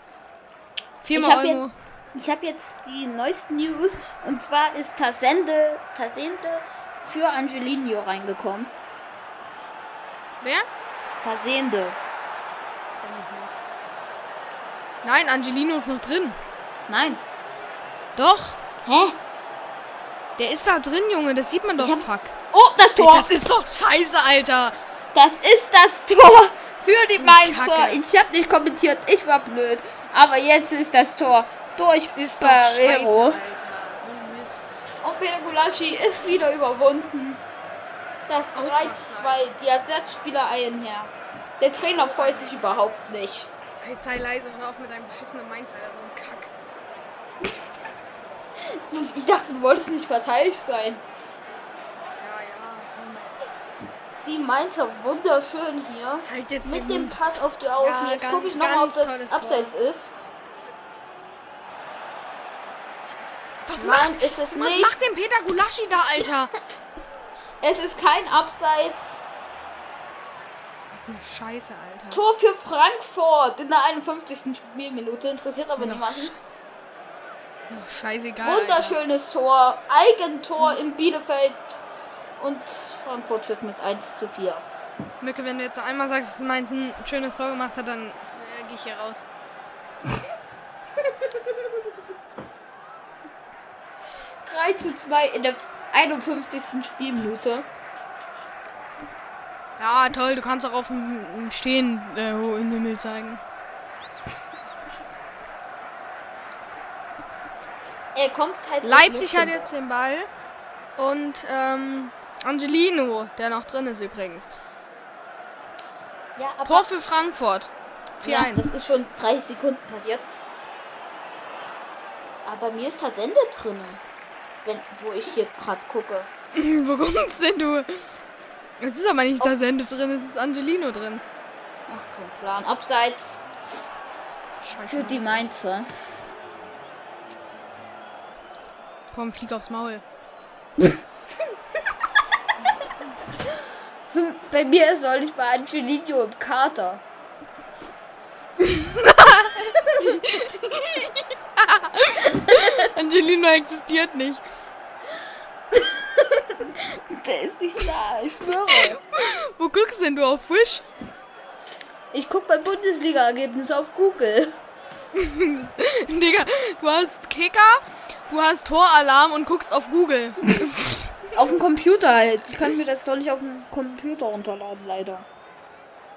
Viermal Olmo. Ich habe jetzt die neuesten News und zwar ist Tasende, Tasende für Angelino reingekommen. Wer? Tasende. Nein, Angelino ist noch drin. Nein. Doch. Hä? Der ist da drin, Junge. Das sieht man doch. Hab- Fuck. Oh, das Tor! Das ist doch scheiße, Alter. Das ist das Tor für die Mainzer. Ich habe nicht kommentiert, ich war blöd. Aber jetzt ist das Tor durch Ist doch scheiße, Barrero. So. Und Peter Gulaschi ist wieder überwunden. Das 3 zu 2, die Ersatzspieler eilen her. Der Trainer freut sich überhaupt nicht. Hey, sei leise hör auf mit deinem beschissenen Alter. So ein Kack. Ich dachte, du wolltest nicht parteiisch sein. Ja, ja, komm. Die Mainzer wunderschön hier. Halt jetzt Mit dem Mund. Pass auf die Außen. Ja, Jetzt gucke ich nochmal, ob das Abseits ist. Was Nein, macht, ist es was nicht. macht denn Peter Gulaschi da, Alter? Es ist kein Abseits. Was eine Scheiße, Alter. Tor für Frankfurt in der 51. Spielminute. Interessiert aber Noch niemanden. Noch scheißegal. Alter. Wunderschönes Tor. Eigentor in Bielefeld. Und Frankfurt führt mit 1 zu 4. Mücke, wenn du jetzt einmal sagst, dass Mainz ein schönes Tor gemacht hat, dann äh, gehe ich hier raus. drei zu 2 in der 51. Spielminute. Ja, toll, du kannst auch auf dem Stehen äh, in den Himmel zeigen. Er kommt halt. Leipzig hat jetzt den Ball. Und ähm, Angelino, der noch drin ist übrigens. Ja, aber Tor für Frankfurt. 4-1. ja, das ist schon 30 Sekunden passiert. Aber mir ist Tasende drin. Wenn, wo ich hier gerade gucke. Wo kommst denn du? Es ist aber nicht das Ende drin, es ist Angelino drin. Ach, kein Plan. Abseits Scheiße. für die Mainz. Mainzer. Komm, flieg aufs Maul. Bei mir ist neulich bei Angelino im Kater. Angelino existiert nicht. Der ist nicht da, ich schwöre. Wo guckst denn du auf Wish? Ich guck bei Bundesliga-Ergebnis auf Google. Digga, du hast Kicker, du hast Toralarm und guckst auf Google. Auf dem Computer halt. Ich kann mir das doch nicht auf dem Computer runterladen, leider.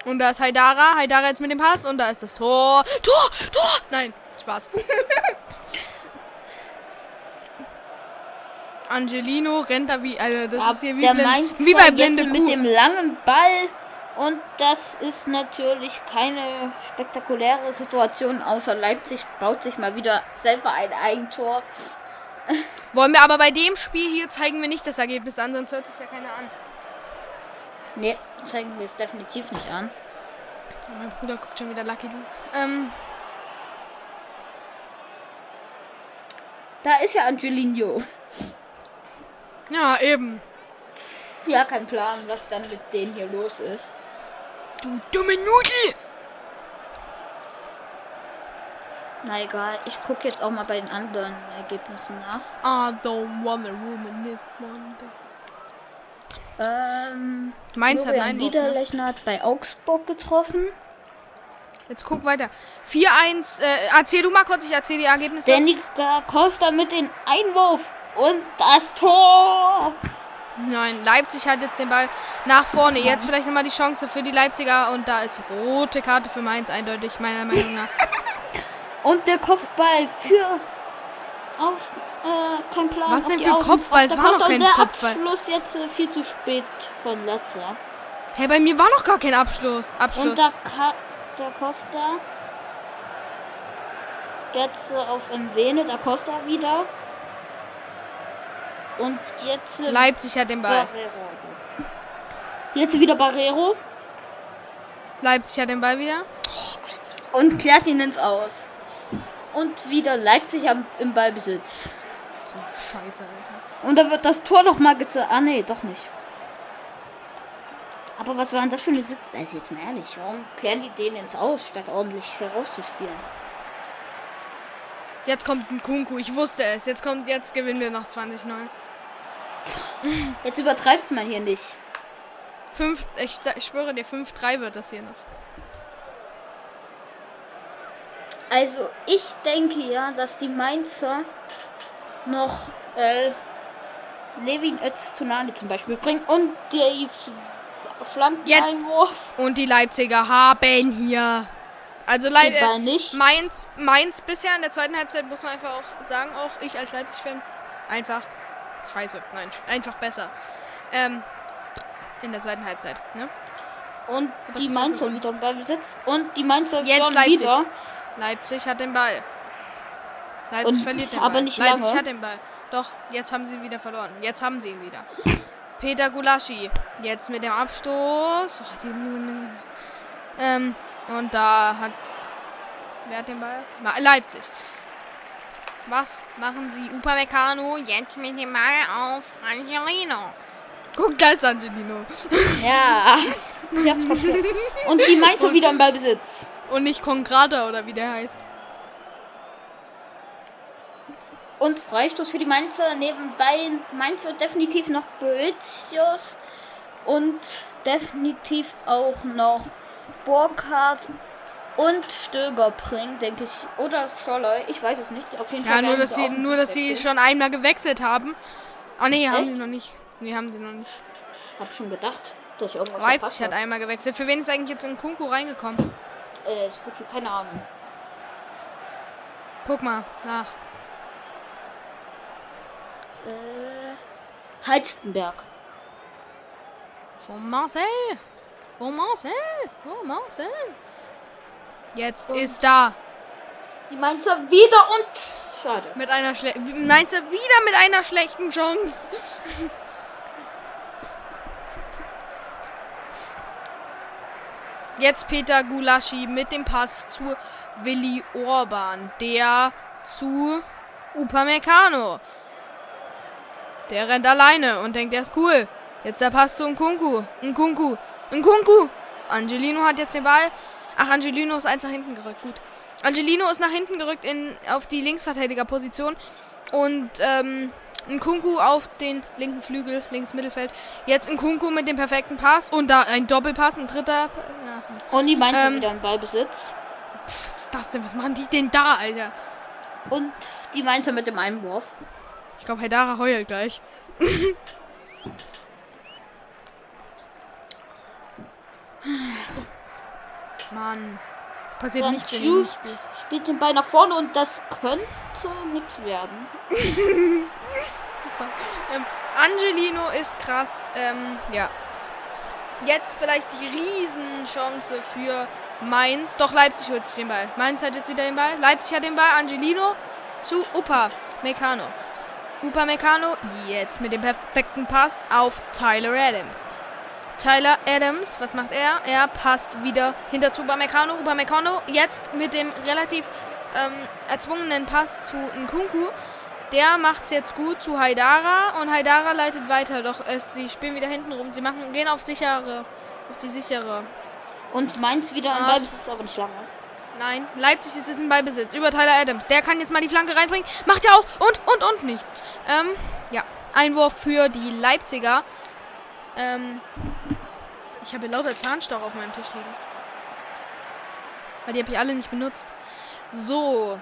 Und da ist Haidara, Haidara jetzt mit dem Pass und da ist das Tor. Tor, Tor! Nein, Spaß. Angelino rennt da wie, also das Aber ist hier wie, blind, wie bei blinde mit Kuh. dem langen Ball. Und das ist natürlich keine spektakuläre Situation, außer Leipzig baut sich mal wieder selber ein Eigentor. Wollen wir aber bei dem Spiel hier zeigen wir nicht das Ergebnis an, sonst hört es ja keiner an. Ne, zeigen wir es definitiv nicht an. Mein Bruder guckt schon wieder Lucky Luke. Ähm, Da ist ja Angelino. ja, eben. Ja, kein Plan, was dann mit denen hier los ist. Du dumme Nudel! Na egal, ich gucke jetzt auch mal bei den anderen Ergebnissen nach. I don't wanna ruin it one day. Ähm, Mainz hat ne? Niederlechner hat bei Augsburg getroffen. Jetzt guck weiter. 4-1. Äh, erzähl du mal kurz, ich erzähl die Ergebnisse. Danny da Costa mit dem Einwurf und das Tor. Nein, Leipzig hat jetzt den Ball nach vorne. Jetzt vielleicht nochmal die Chance für die Leipziger und da ist rote Karte für Mainz eindeutig, meiner Meinung nach. Und der Kopfball für auf äh, kein Plan. Was denn für Außen- Kopfball? Es der war noch kein der Kopfball. Abschluss jetzt äh, viel zu spät von Latzer. Hey, bei mir war noch gar kein Abschluss. Abschluss. Und da, da Costa. Jetzt auf Mwene, da Costa wieder. Und jetzt. Leipzig hat den Ball. Barrero. Jetzt wieder Barrero Leipzig hat den Ball wieder. und klärt ihn ins Aus. Und wieder Leipzig am, im Ballbesitz. So Scheiße, Alter. Und da wird das Tor doch mal gezeigt. Ah, nee, doch nicht. Aber was war denn das für eine Situation? Also jetzt mal ehrlich, warum klären die den ins Aus, statt ordentlich herauszuspielen? Jetzt kommt ein Kunku. Ich wusste es. Jetzt kommt, jetzt gewinnen wir noch 20-9. Jetzt übertreibst du mal hier nicht. Fünf, ich, ich schwöre dir, 5-3 wird das hier noch. Also, ich denke ja, dass die Mainzer noch äh, Levin Öztunali zum Beispiel bringen und die Flankeneinwurf. Und die Leipziger haben hier. Also äh, nicht. Mainz, Mainz bisher in der zweiten Halbzeit muss man einfach auch sagen, auch ich als Leipzig-Fan, einfach scheiße. Nein, einfach besser. Ähm, in der zweiten Halbzeit, ne? Und die das Mainzer so wieder im Ballbesitz. Und die Mainzer Jetzt Leipzig. wieder. Leipzig hat den Ball. Leipzig Und- verliert den aber Ball. nicht Leipzig lange. hat den Ball. Doch, jetzt haben sie ihn wieder verloren. Jetzt haben sie ihn wieder. Peter Gulaschi. Jetzt mit dem Abstoß. Oh, die, ähm, und da hat. Wer hat den Ball? Leipzig. Was machen sie? Upamecano jetzt mit dem Ball auf Angelino. Guck, da ist Angelino. Ja. ich hab's kapiert. Und die Mainzer wieder im Ballbesitz. Und nicht Congrada oder wie der heißt. Und Freistoß für die Mainzer. Nebenbei Mainzer definitiv noch Boetius. Und definitiv auch noch Burkhardt und Stöger bringt, denke ich. Oder Scholler, ich weiß es nicht. Auf jeden Ja, Fall. nur dass sie, nur dass sie schon einmal gewechselt haben. Ah nee, haben sie noch nicht. Nee, haben sie noch nicht. Hab schon gedacht, dass ich irgendwas Leipzig verpasst hat einmal gewechselt. Für wen ist eigentlich jetzt in Kunku reingekommen? Äh, ist gut, keine Ahnung. Guck mal nach. Äh, Halstenberg. Von Marcel. Von Marcel. Von Marcel. Jetzt ist da. Die Mainzer wieder und. Schade. Mit einer schlechten. Du wieder mit einer schlechten Chance? Jetzt Peter Gulaschi mit dem Pass zu Willi Orban. Der zu Upamecano. Der rennt alleine und denkt, er ist cool. Jetzt der Pass zu Nkunku. Nkunku. Nkunku. Angelino hat jetzt den Ball. Ach, Angelino ist eins nach hinten gerückt. Gut. Angelino ist nach hinten gerückt in, auf die Linksverteidigerposition. Und ähm, Nkunku auf den linken Flügel, links Mittelfeld. Jetzt Nkunku mit dem perfekten Pass. Und da ein Doppelpass, ein dritter. Ja. Und die Mainzer Ähm. wieder im Ballbesitz. Pff, was ist das denn? Was machen die denn da, Alter? Und die Mainzer mit dem Einwurf. Ich glaube, Haidara heult gleich. Mann. Passiert Dann nichts in spielt den Ball nach vorne und das könnte nichts werden. Ähm, Angelino ist krass. Ähm, ja. Jetzt vielleicht die Riesenchance für Mainz. Doch Leipzig holt sich den Ball. Mainz hat jetzt wieder den Ball. Leipzig hat den Ball. Angelino zu Upa Meccano. Upa Meccano jetzt mit dem perfekten Pass auf Tyler Adams. Tyler Adams, was macht er? Er passt wieder hinter zu Upamecano. Upamecano jetzt mit dem relativ ähm, erzwungenen Pass zu Nkunku. Der macht's jetzt gut zu Haidara und Haidara leitet weiter. Doch es, sie spielen wieder hinten rum. Sie machen, gehen auf sichere, auf die sichere. Und Mainz wieder im. Ballbesitz, aber nicht lange. Nein, Leipzig ist jetzt im Ballbesitz über Tyler Adams. Der kann jetzt mal die Flanke reinbringen. Macht er auch und und und nichts. Ähm, ja, Einwurf für die Leipziger. Ähm, ich habe lauter Zahnstocher auf meinem Tisch liegen. Weil die habe ich alle nicht benutzt. So,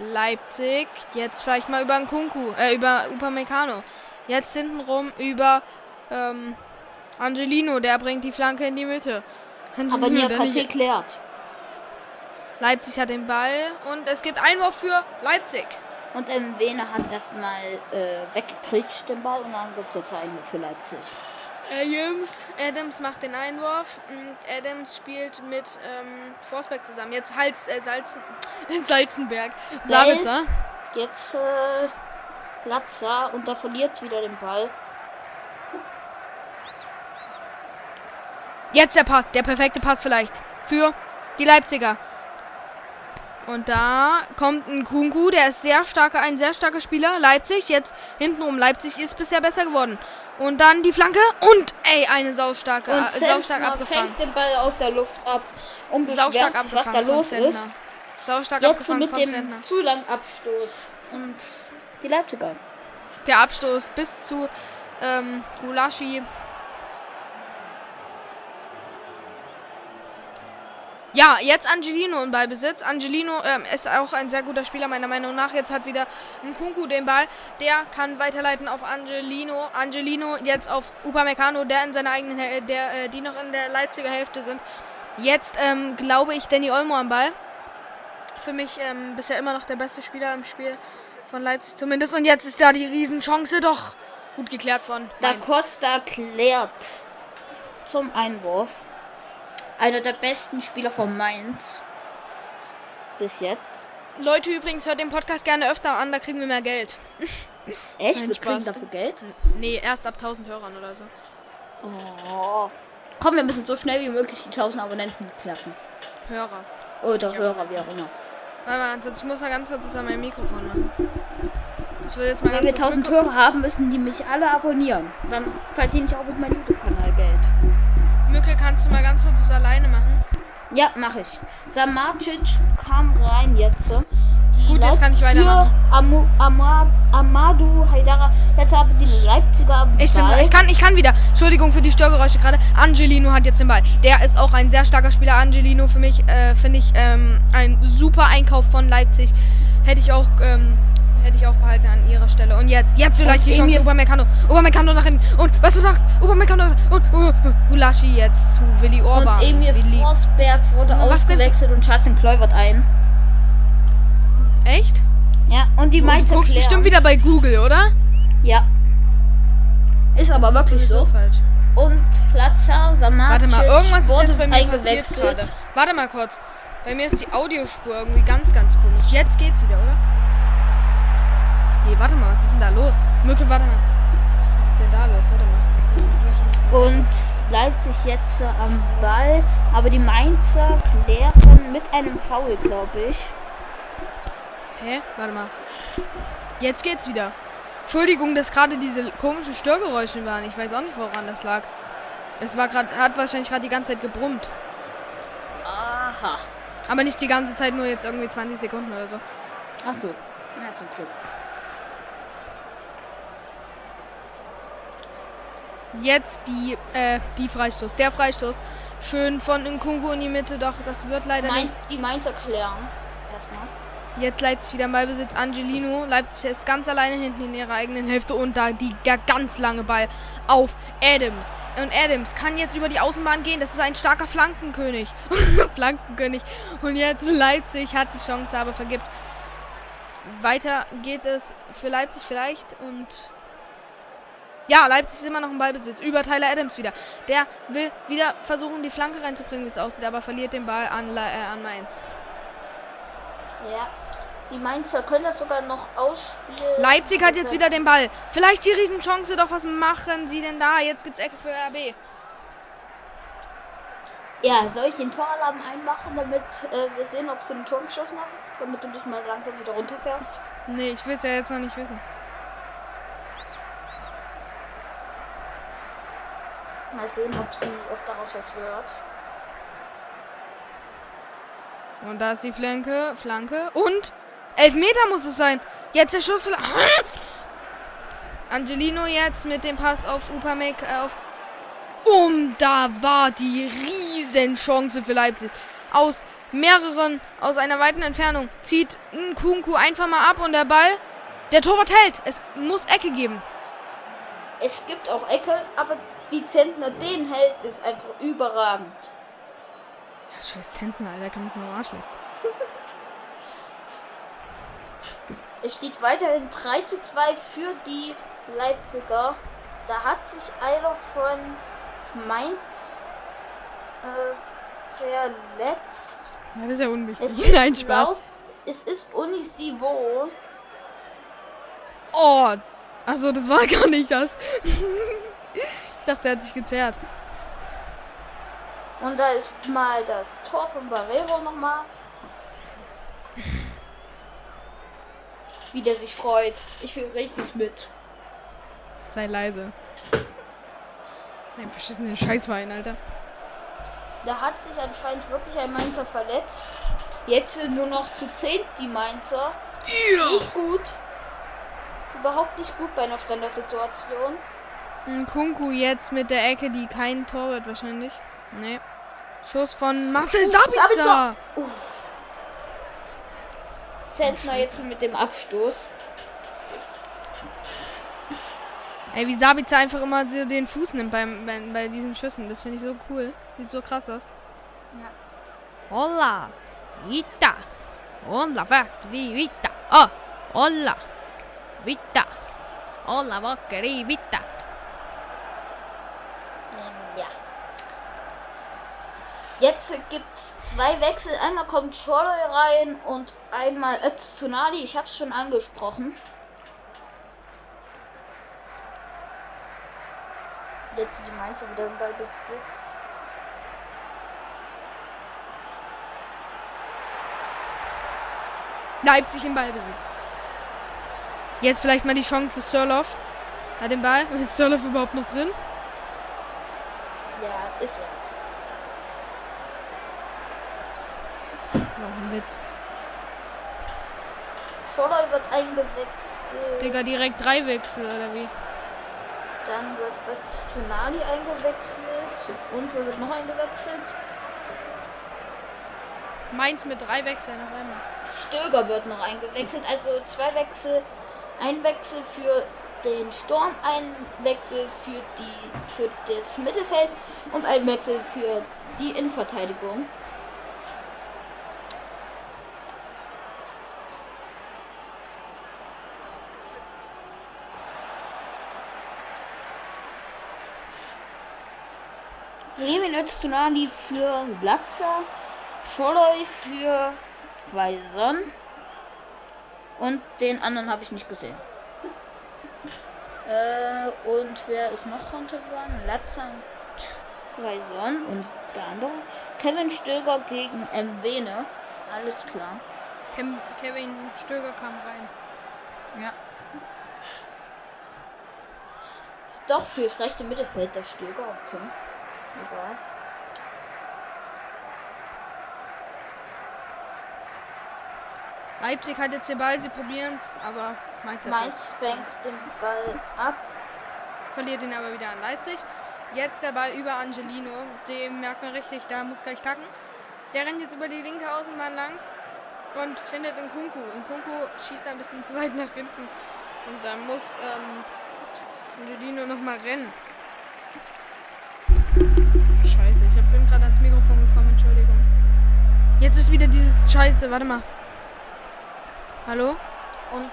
Leipzig. Jetzt vielleicht mal über Nkunku, äh, über Upamecano. Jetzt hintenrum über ähm, Angelino. Der bringt die Flanke in die Mitte. Aber Angelino, der nicht- Niakate klärt. Leipzig hat den Ball und es gibt Einwurf für Leipzig. Und ähm, Wene hat erstmal äh, weggekriegt den Ball und dann gibt es jetzt einen für Leipzig. Adams, Adams macht den Einwurf. Und Adams spielt mit ähm, Forsberg zusammen. Jetzt Hals, äh, Salzen, Salzenberg. Sabitzer. Jetzt äh, Latza und da verliert wieder den Ball. Jetzt der Pass, der perfekte Pass vielleicht für die Leipziger. Und da kommt ein Kunku, der ist sehr starker, ein sehr starker Spieler. Leipzig, jetzt hintenrum. Leipzig ist bisher besser geworden. Und dann die Flanke und ey, eine saustarke, Und äh, saustark abgefangen. fängt den Ball aus der Luft ab. Und Saustark sich, was abgefangen da los Zentner. ist. Saustark Jetzt abgefangen mit dem Zentner. zu langen Abstoß. Und die Leipziger. Der Abstoß bis zu ähm, Gulaschi. Ja, jetzt Angelino im Ballbesitz. Angelino ähm, ist auch ein sehr guter Spieler, meiner Meinung nach. Jetzt hat wieder Nkunku den Ball. Der kann weiterleiten auf Angelino. Angelino jetzt auf Upamecano, der in seiner eigenen, Häl- der, äh, die noch in der Leipziger Hälfte sind. Jetzt ähm, glaube ich Danny Olmo am Ball. Für mich ähm, bisher immer noch der beste Spieler im Spiel von Leipzig zumindest. Und jetzt ist da die Riesenchance doch gut geklärt von Da. Costa klärt zum Einwurf. Einer der besten Spieler von Mainz. Bis jetzt. Leute übrigens, hört den Podcast gerne öfter an, da kriegen wir mehr Geld. Echt? Nein, Wir Spaß. kriegen dafür Geld? Nee, erst ab 1000 Hörern oder so. Oh. Komm, wir müssen so schnell wie möglich die 1000 Abonnenten knacken. Hörer. Oder Hörer, wie auch immer. Warte mal ich muss mal ganz kurz das an meinem Mikrofon machen. Ich will jetzt mal Wenn wir kurz 1000 Mikro- Hörer haben, müssen die mich alle abonnieren. Dann verdiene ich auch mit meinem YouTube-Kanal Geld. Mücke, kannst du mal ganz kurz das alleine machen? Ja, mache ich. Samacic kam rein jetzt. Die Gut, jetzt kann ich weitermachen. Amu, Ama, Amadou Haidara. Jetzt haben die Leipziger Ich bin. Ich kann, ich kann wieder. Entschuldigung für die Störgeräusche gerade. Angelino hat jetzt den Ball. Der ist auch ein sehr starker Spieler. Angelino für mich, äh, finde ich, ähm, ein super Einkauf von Leipzig. Hätte ich auch, ähm, hätte ich auch behalten an ihrer Stelle. Und jetzt, jetzt vielleicht Und die Chance. Obermeccano. Obermeccano nach hinten. Und was macht Obermeccano? Und uh, Gulaschi jetzt zu Willi Orban. Und Emil Willi. Forsberg wurde Und ausgewechselt und Justin Kluivert ein. Echt? Ja, und die Du Mainzer guckst bestimmt wieder bei Google, oder? Ja. Ist aber ist wirklich so. falsch. Und Lazar Samacic Warte mal, irgendwas ist jetzt bei mir passiert gerade. Warte mal kurz. Bei mir ist die Audiospur irgendwie ganz, ganz komisch. Jetzt geht's wieder, oder? Nee, warte mal, was ist denn da los? Mücke, warte mal. Was ist denn da los? Warte mal. Und Leipzig jetzt am Ball. Aber die Mainzer klären mit einem Foul, glaube ich. Hä? Warte mal. Jetzt geht's wieder. Entschuldigung, dass gerade diese komischen Störgeräusche waren. Ich weiß auch nicht, woran das lag. Es war gerade, hat wahrscheinlich gerade die ganze Zeit gebrummt. Aha. Aber nicht die ganze Zeit, nur jetzt irgendwie 20 Sekunden oder so. Ach so. Na, zum Glück. Jetzt die, äh, die Freistoß. Der Freistoß. Schön von Nkunku in die Mitte, doch das wird leider Mainz, nicht. die Mainzer klären. Erstmal. Jetzt Leipzig wieder im Ballbesitz. Angelino. Leipzig ist ganz alleine hinten in ihrer eigenen Hälfte und da die, der ganz lange Ball auf Adams. Und Adams kann jetzt über die Außenbahn gehen. Das ist ein starker Flankenkönig. Flankenkönig. Und jetzt Leipzig hat die Chance, aber vergibt. Weiter geht es für Leipzig vielleicht und ja, Leipzig ist immer noch im Ballbesitz. Über Tyler Adams wieder. Der will wieder versuchen, die Flanke reinzubringen, wie es aussieht, aber verliert den Ball an, Le äh, an Mainz. Ja. Die Mainzer können das sogar noch ausspielen. Leipzig hat jetzt wieder den Ball. Vielleicht die Riesenchance, doch was machen sie denn da? Jetzt gibt's Ecke für RB. Ja, soll ich den Toralarm einmachen, damit äh, wir sehen, ob sie ein Tor geschossen haben? Damit du dich mal langsam wieder runterfährst. Nee, ich will's ja jetzt noch nicht wissen. Mal sehen, ob sie, ob daraus was wird. Und da ist die Flanke, Flanke und Elfmeter muss es sein. Jetzt der Schuss. Angelino jetzt mit dem Pass auf Upamek äh, auf. Und da war die Riesenchance für Leipzig. Aus mehreren, aus einer weiten Entfernung zieht Nkunku einfach mal ab und der Ball. Der Torwart hält. Es muss Ecke geben. Es gibt auch Ecke, aber wie Zentner den hält, ist einfach überragend. Ja, scheiß Zentner, Alter, kann mich nur Arsch lecken. Es steht weiterhin 3 zu 2 für die Leipziger. da hat sich einer von Mainz äh, verletzt. Ja, das ist ja unwichtig. Es ist Nein, Spaß. laut- es ist Unisivo. Oh. Achso, das war gar nicht das. Ich dachte, er hat sich gezerrt. Und da ist mal das Tor von Barrero nochmal. Wie der sich freut. Ich fühle richtig mit. Sei leise. Dein verschissenen Scheißverein, Alter. Da hat sich anscheinend wirklich ein Mainzer verletzt. Jetzt sind nur noch zu 10 die Mainzer. Nicht gut. Überhaupt nicht gut bei einer Standardsituation. Ein Kunku jetzt mit der Ecke, die kein Tor wird wahrscheinlich. Nee. Schuss von Marcel Uh, Sabitzer. Sabitzer. Zentner jetzt mit dem Abstoß. Ey, wie Sabitzer einfach immer so den Fuß nimmt beim, bei, bei diesen Schüssen. Das finde ich so cool. Sieht so krass aus. Ja. Hola. Vita. Hola, Vita. Oh. Hola. Vita. Hola, Vita. Ähm, ja. Jetzt gibt's zwei Wechsel. Einmal kommt Schorloy rein und einmal Öztunali. Ich hab's schon angesprochen. Jetzt die Mainzer wieder im Ballbesitz. Leipzig im Ballbesitz. Jetzt vielleicht mal die Chance, Sörloff hat den Ball. Ist Sörloff überhaupt noch drin? Ja, ist er. Witz. Schorloy wird eingewechselt. Digga, direkt drei Wechsel, oder wie? Dann wird Öztunali eingewechselt. Und wer wird noch eingewechselt? Mainz mit drei Wechseln auf einmal. Stöger wird noch eingewechselt. Also zwei Wechsel. Ein Wechsel für den Sturm, ein Wechsel für, die, für das Mittelfeld und ein Wechsel für die Innenverteidigung. Levin Öztunali für Glatzer, Scholloy für Quaison und den anderen habe ich nicht gesehen. Äh, und wer ist noch runtergegangen? Latzer und Quaison und der andere. Kevin Stöger gegen Mwene. Alles klar. Kem Kevin Stöger kam rein. Ja. Doch, fürs rechte Mittelfeld der Stöger, okay. Egal. Leipzig hat jetzt den Ball, sie probieren es, aber Mainz, Mainz fängt den Ball ab. verliert ihn aber wieder an Leipzig. Jetzt der Ball über Angelino, dem merkt man richtig, da muss gleich kacken. Der rennt jetzt über die linke Außenbahn lang und findet Nkunku. Nkunku schießt ein bisschen zu weit nach hinten und dann muss ähm, Angelino nochmal rennen. Jetzt ist wieder dieses Scheiße, warte mal. Hallo? Und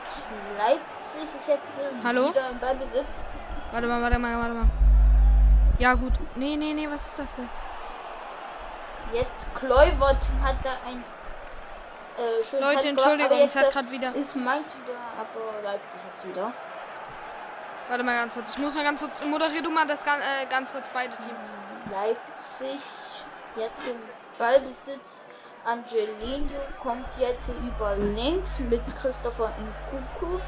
Leipzig ist jetzt äh, Hallo? wieder im Ballbesitz. Warte mal, warte mal, warte mal. Ja, gut. Nee, nee, nee, was ist das denn? Jetzt Kluivert hat da ein äh, schönes Leute, Entschuldigung, es hat äh, gerade wieder. ist Mainz wieder, aber Leipzig jetzt wieder. Warte mal ganz kurz. Ich muss mal ganz kurz. Moderier du mal das ganz, äh, ganz kurz beide Teams. Leipzig jetzt im Ballbesitz. Angelino kommt jetzt über links mit Christopher Nkuku.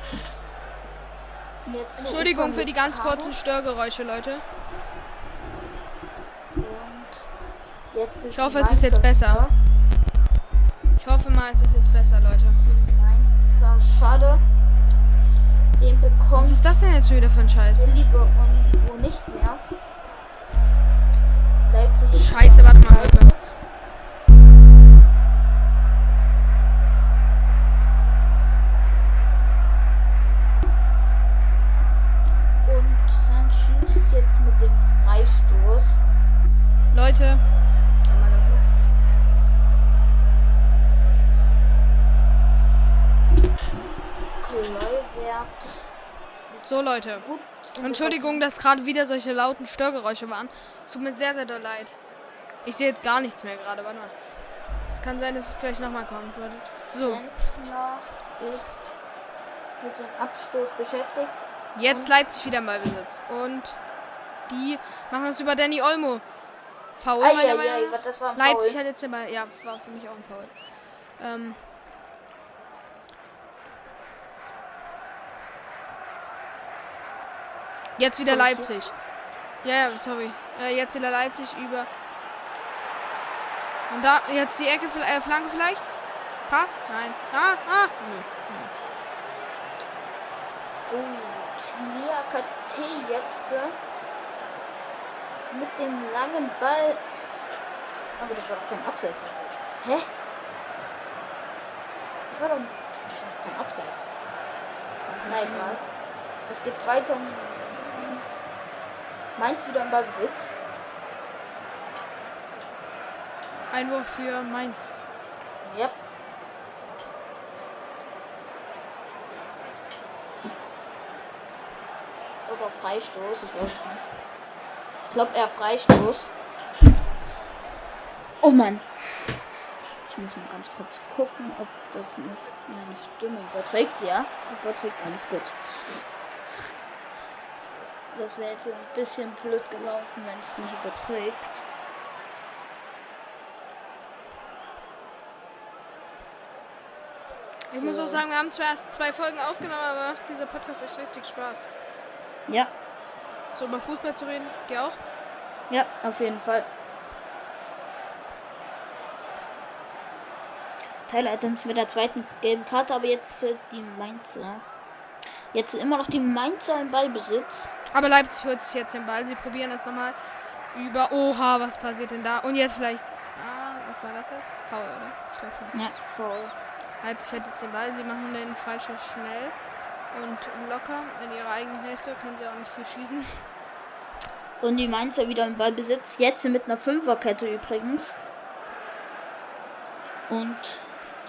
Jetzt Entschuldigung für die ganz kurzen Störgeräusche, Leute. Und jetzt Ich hoffe, es ist jetzt besser. Ich hoffe mal, es ist jetzt besser, Leute. Mainzer, schade. Den bekommt Was ist das denn jetzt schon wieder für ein Scheiß? lieber Onisibo nicht mehr. Leipzig Scheiße, warte mal, warte Sanchez jetzt mit dem Freistoß. Leute. Mal ganz kurz. So, Leute. Entschuldigung, dass gerade wieder solche lauten Störgeräusche waren. Es tut mir sehr, sehr doll leid. Ich sehe jetzt gar nichts mehr gerade. Warte mal. Es kann sein, dass es gleich nochmal kommt. Warte. So, Zentner ist mit dem Abstoß beschäftigt. Jetzt Leipzig wieder im Ballbesitz. Und die machen es über Danny Olmo. Foul, meiner Eieiei, Meinung was das war ein Leipzig Foul. hat jetzt den Ball. Ja, war für mich auch ein Foul. Ähm. Jetzt wieder Leipzig. Ja, ja, sorry. Äh, jetzt wieder Leipzig über. Und da, jetzt die Ecke, äh, Flanke vielleicht? Passt? Nein. Ah, ah. Nö. Gut, Nia KT jetzt äh, mit dem langen Ball. Aber das war doch kein Abseits. Hä? Das war doch kein Abseits. Na egal. Es geht weiter. Mainz wieder im Ballbesitz. Einwurf für Mainz. Ja. Oder Freistoß, ich weiß es nicht. Ich glaube eher Freistoß. Oh Mann. Ich muss mal ganz kurz gucken, ob das noch meine Stimme überträgt. Ja, überträgt alles gut. Das wäre jetzt ein bisschen blöd gelaufen, wenn es nicht überträgt. Ich muss auch sagen, wir haben zwar erst zwei Folgen aufgenommen, aber macht dieser Podcast echt richtig Spaß. Ja, So über Fußball zu reden, dir auch? Ja, auf jeden Fall. Tyler Adams mit der zweiten gelben Karte, aber jetzt äh, die Mainzer. Jetzt immer noch die Mainzer im Ballbesitz. Aber Leipzig holt sich jetzt den Ball. Sie probieren das nochmal über. Oha, was passiert denn da? Und jetzt vielleicht. Ah, was war das jetzt? Foul, oder? Ich glaube schon. Ja, voll. Leipzig hat jetzt den Ball. Sie machen den Freischuss schnell und locker. In ihrer eigenen Hälfte können sie auch nicht viel schießen. Und die Mainzer wieder im Ballbesitz. Jetzt mit einer Fünferkette übrigens. Und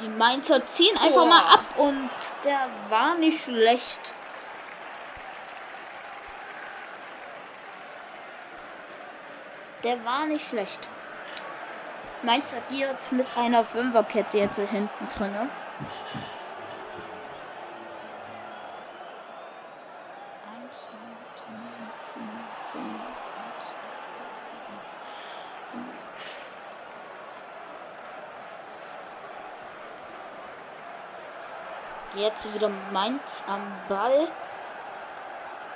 die Mainzer ziehen einfach Boah. mal ab. Und der war nicht schlecht. Der war nicht schlecht. Mainz agiert mit einer Fünferkette jetzt hinten drinne. Jetzt wieder Mainz am Ball.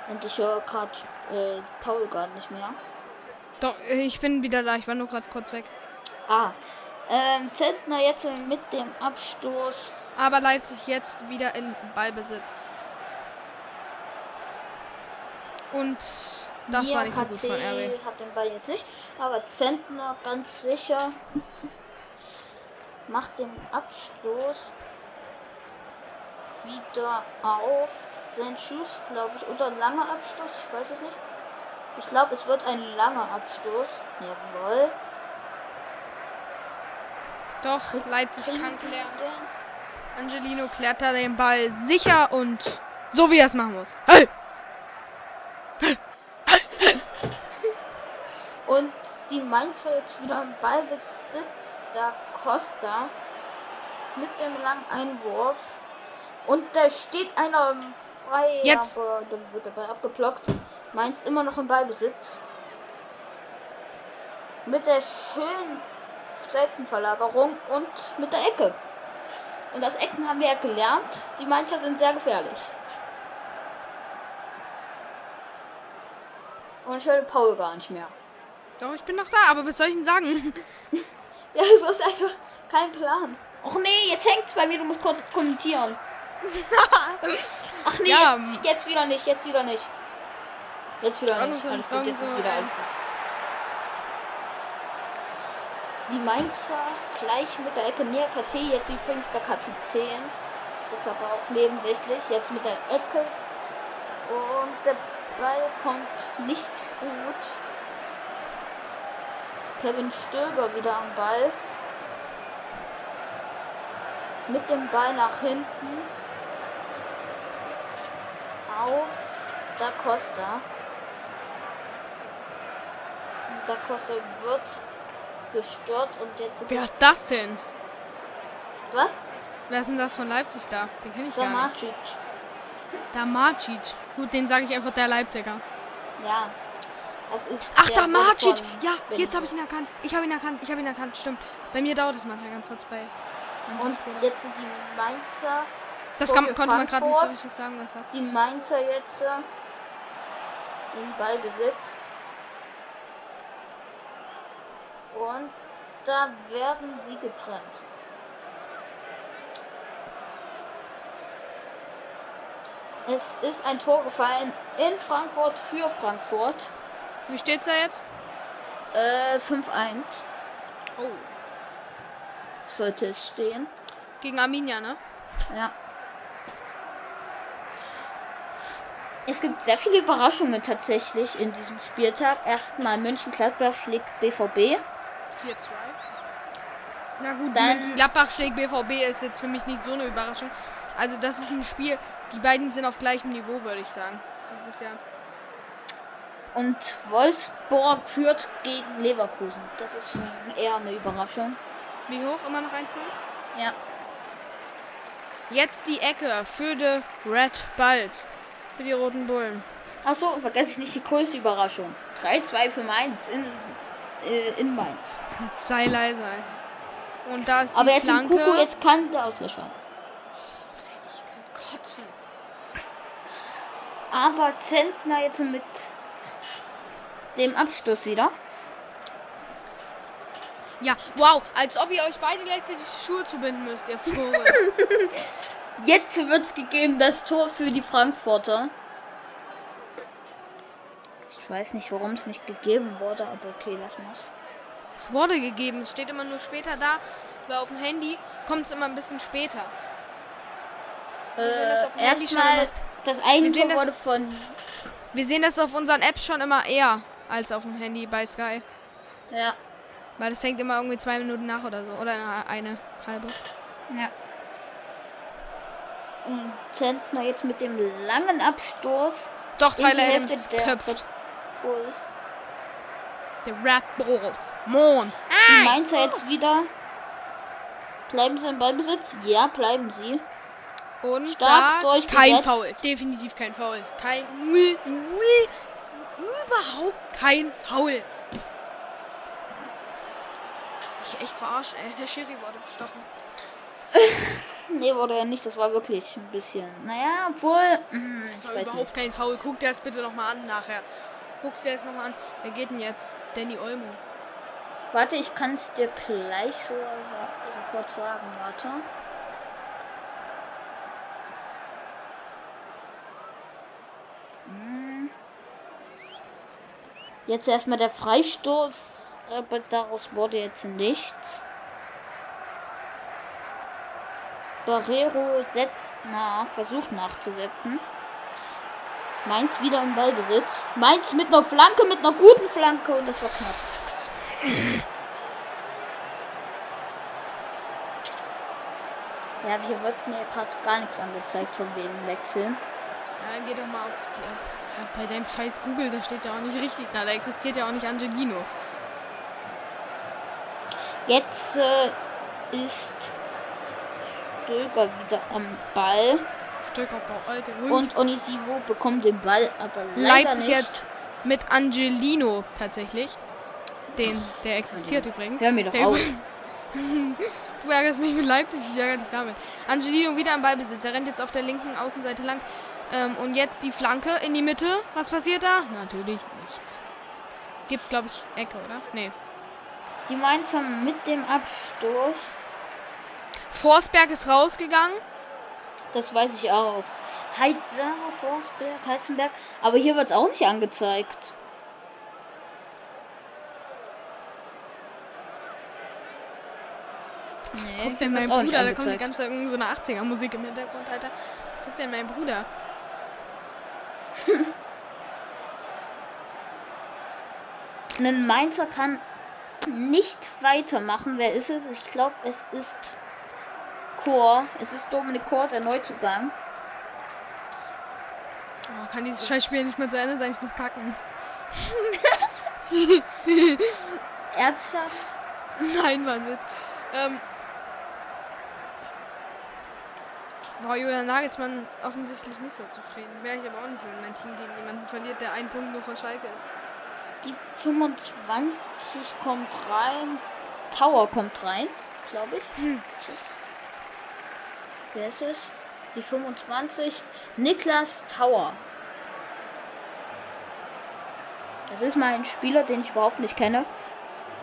Und ich höre gerade äh, Paul gar nicht mehr. Doch, ich bin wieder da. Ich war nur gerade kurz weg. Ah. Ähm, Zentner jetzt mit dem Abstoß. Aber Leipzig jetzt wieder in Ballbesitz. Und das Nia war nicht so gut von RB. hat den Ball jetzt nicht. Aber Zentner ganz sicher macht den Abstoß wieder auf seinen Schuss, glaube ich. Oder ein langer Abstoß, ich weiß es nicht. Ich glaube, es wird ein langer Abstoß. Jawohl. Doch, Leipzig kann Trinken klären. Angelino klärt da den Ball sicher und so wie er es machen muss. Hey! Und die Mainzer jetzt wieder im Ballbesitz. Da Costa mit dem langen Einwurf. Und da steht einer frei. Jetzt. Aber dann wird der Ball abgeblockt. Mainz immer noch im Ballbesitz. Mit der schönen Seitenverlagerung und mit der Ecke. Und das Ecken haben wir ja gelernt. Die Mainzer sind sehr gefährlich. Und ich höre Paul gar nicht mehr. Doch, ich bin noch da, aber was soll ich denn sagen? Ja, das ist einfach kein Plan. Och nee, jetzt hängt's bei mir, du musst kurz kommentieren. Ach nee, Ja, jetzt, jetzt wieder nicht, jetzt wieder nicht. Jetzt wieder nicht. Alles gut, jetzt ist wieder alles gut. Die Mainzer gleich mit der Ecke näher KT, jetzt übrigens der Kapitän. Ist aber auch nebensächlich. Jetzt mit der Ecke. Und der Ball kommt nicht gut. Kevin Stöger wieder am Ball. Mit dem Ball nach hinten. Auf Da Costa. Da Costa wird gestört und jetzt. Wer ist das denn? Was? Wer ist denn das von Leipzig da? Den kenne ich gar nicht. Marcic. Gut, den sage ich einfach der Leipziger. Ja. Das ist Ach, der da Sohn Marcic! von Ja, jetzt habe ich ihn erkannt. Ich habe ihn erkannt. Ich habe ihn erkannt. Stimmt. Bei mir dauert es manchmal ganz kurz bei. Und Spielern. jetzt sind die Mainzer. Das kann, konnte man gerade nicht so richtig sagen, was er. Die Mainzer jetzt äh, im Ballbesitz. Und da werden sie getrennt. Es ist ein Tor gefallen in Frankfurt für Frankfurt. Wie steht's da jetzt? Äh, 5-1 Oh. sollte es stehen. Gegen Arminia, ne? Ja. Es gibt sehr viele Überraschungen tatsächlich in diesem Spieltag. Erstmal Mönchengladbach schlägt BVB. 4-2. Na gut, Dann- Mönchengladbach schlägt BVB ist jetzt für mich nicht so eine Überraschung. Also das ist ein Spiel, die beiden sind auf gleichem Niveau, würde ich sagen. Das ist ja. Und Wolfsburg führt gegen Leverkusen. Das ist schon eher eine Überraschung. Wie hoch? Immer noch 1 Ja. Jetzt die Ecke für die Red Bulls. Für die Roten Bullen. Achso, vergesse ich nicht die größte Überraschung. 3-2 für Mainz in, äh, in Mainz. Jetzt sei leise, Alter. Und da ist die Aber jetzt Flanke. Kuku, jetzt kann der Ausgleich. Ich kann kotzen. Aber Zentner jetzt mit dem Abstoß wieder. Ja, wow, als ob ihr euch beide gleichzeitig die Schuhe zubinden müsst, ihr Vogel. Jetzt wird's gegeben, das Tor für die Frankfurter. Ich weiß nicht, warum es nicht gegeben wurde, aber okay, lass mal. es wurde gegeben, es steht immer nur später da, weil auf dem Handy kommt es immer ein bisschen später. Äh, erstmal, das eine Wir sehen Tor das- wurde von. Wir sehen das auf unseren Apps schon immer eher als auf dem Handy bei Sky. Ja. Weil das hängt immer irgendwie zwei Minuten nach oder so. Oder eine, eine halbe. Ja. Und Zentner jetzt mit dem langen Abstoß. Doch, Tyler Adams der köpft. Bulls. Der Red Bulls. Mon. Die Mainzer jetzt wieder. Bleiben sie im Ballbesitz? Ja, bleiben sie. Und Stark da kein Foul. Definitiv kein Foul. Kein null, null, überhaupt kein Foul. Ich echt verarscht, ey. Der Schiri wurde bestochen. Nee, wurde er nicht. Das war wirklich ein bisschen. Naja, obwohl. hm, Das ich war überhaupt nicht. kein Foul. Guck dir das bitte nochmal an nachher. Guckst dir das nochmal an. Wer geht denn jetzt? Danny Olmo. Warte, ich kann es dir gleich so, so, sofort sagen. Warte. Hm. Jetzt erstmal der Freistoß, aber daraus wurde jetzt nichts. Barrero setzt nach, versucht nachzusetzen. Mainz wieder im Ballbesitz. Mainz mit einer Flanke, mit einer guten Flanke und das war knapp. Ja, hier wird mir gerade gar nichts angezeigt von wegen Wechseln. Ja, geh doch mal auf die App. Ja, bei deinem scheiß Google, da steht ja auch nicht richtig. Na, da existiert ja auch nicht Angelino. Jetzt äh, ist Stöger wieder am Ball Stöcker, der alte Hund. und Onisivo bekommt den Ball, aber Leipzig nicht. jetzt mit Angelino tatsächlich. Den, der existiert übrigens. Hör mir doch der, auf. Du ärgerst mich mit Leipzig, ich ärgere dich damit. Angelino wieder am Ballbesitz. Er rennt jetzt auf der linken Außenseite lang. Ähm, und jetzt die Flanke in die Mitte. Was passiert da? Natürlich nichts. Gibt, glaube ich, Ecke, oder? Nee. Die Mainzer mit dem Abstoß, Forsberg ist rausgegangen. das weiß ich auch. Heider, Forsberg, Heizenberg, aber hier wird es auch nicht angezeigt. Was Nee, guckt denn mein Bruder? Da kommt die ganze so eine 80er-Musik im Hintergrund, Alter. Was guckt denn mein Bruder? Ein Mainzer kann nicht weitermachen. Wer ist es? Ich glaube, es ist Chor. Es ist Dominik Chor, der Neuzugang. Oh, kann dieses Scheißspiel nicht mehr zu Ende sein? Ich muss kacken. Ernsthaft? Nein, Mann, Witz. Ähm. Boah, Julian Nagelsmann offensichtlich nicht so zufrieden. Wäre ich aber auch nicht, wenn mein Team gegen jemanden verliert, der einen Punkt nur vor Schalke ist. Die 25 kommt rein. Tower kommt rein, glaube ich. Hm. Wer ist es? Die 25. Niklas Tower. Das ist mal ein Spieler, den ich überhaupt nicht kenne.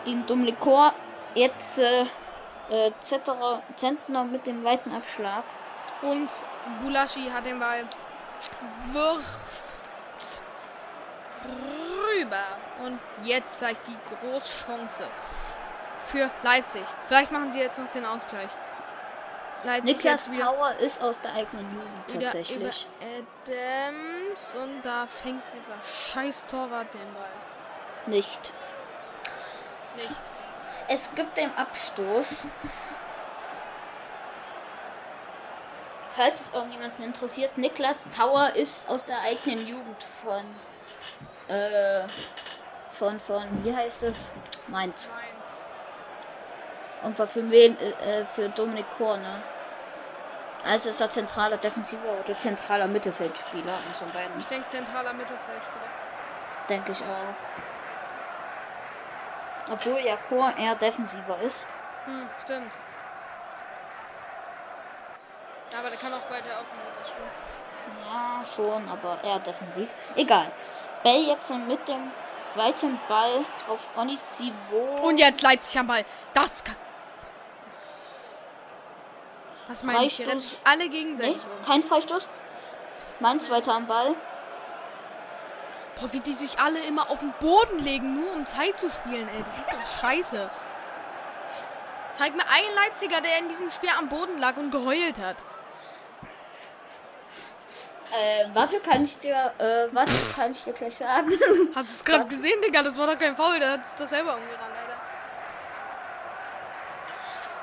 Gegen Dumlikor. Jetzt äh, äh, Zentner mit dem weiten Abschlag. Und Gulaschi hat den Ball. Wirft rüber. Und jetzt vielleicht die Großchance für Leipzig. Vielleicht machen sie jetzt noch den Ausgleich. Leipzig Niklas Tower ist aus der eigenen Jugend tatsächlich. Adams und da fängt dieser scheiß Torwart den Ball. Nicht. Nicht. Es gibt den Abstoß. Falls es irgendjemanden interessiert, Niklas Tower ist aus der eigenen Jugend von äh, von von wie heißt es? Mainz. Mainz. Und war für wen äh, äh, für Dominik Korne. Also ist er zentraler Defensiver oder zentraler Mittelfeldspieler und von beiden. Ich denke zentraler Mittelfeldspieler. Denke ich auch. Obwohl ja Chor eher defensiver ist. Hm, stimmt. Aber der kann auch weiter offensiver spielen. Ja, schon, aber eher defensiv. Egal. Bell jetzt mit dem weiten Ball auf Onisivo. Und jetzt Leipzig am Ball. Das kann. Was meine ich? Hier rennen sich alle Nee, gegenseitig um. kein Freistoß. Mainz weiter am Ball. Boah, wie die sich alle immer auf den Boden legen, nur um Zeit zu spielen, ey. Das ist doch scheiße. Zeig mir einen Leipziger, der in diesem Spiel am Boden lag und geheult hat. Äh, warte, kann ich dir, äh, was kann ich dir gleich sagen? Hast du es gerade gesehen, Digga? Das war doch kein Foul, der hat sich doch selber umgerannt, Alter.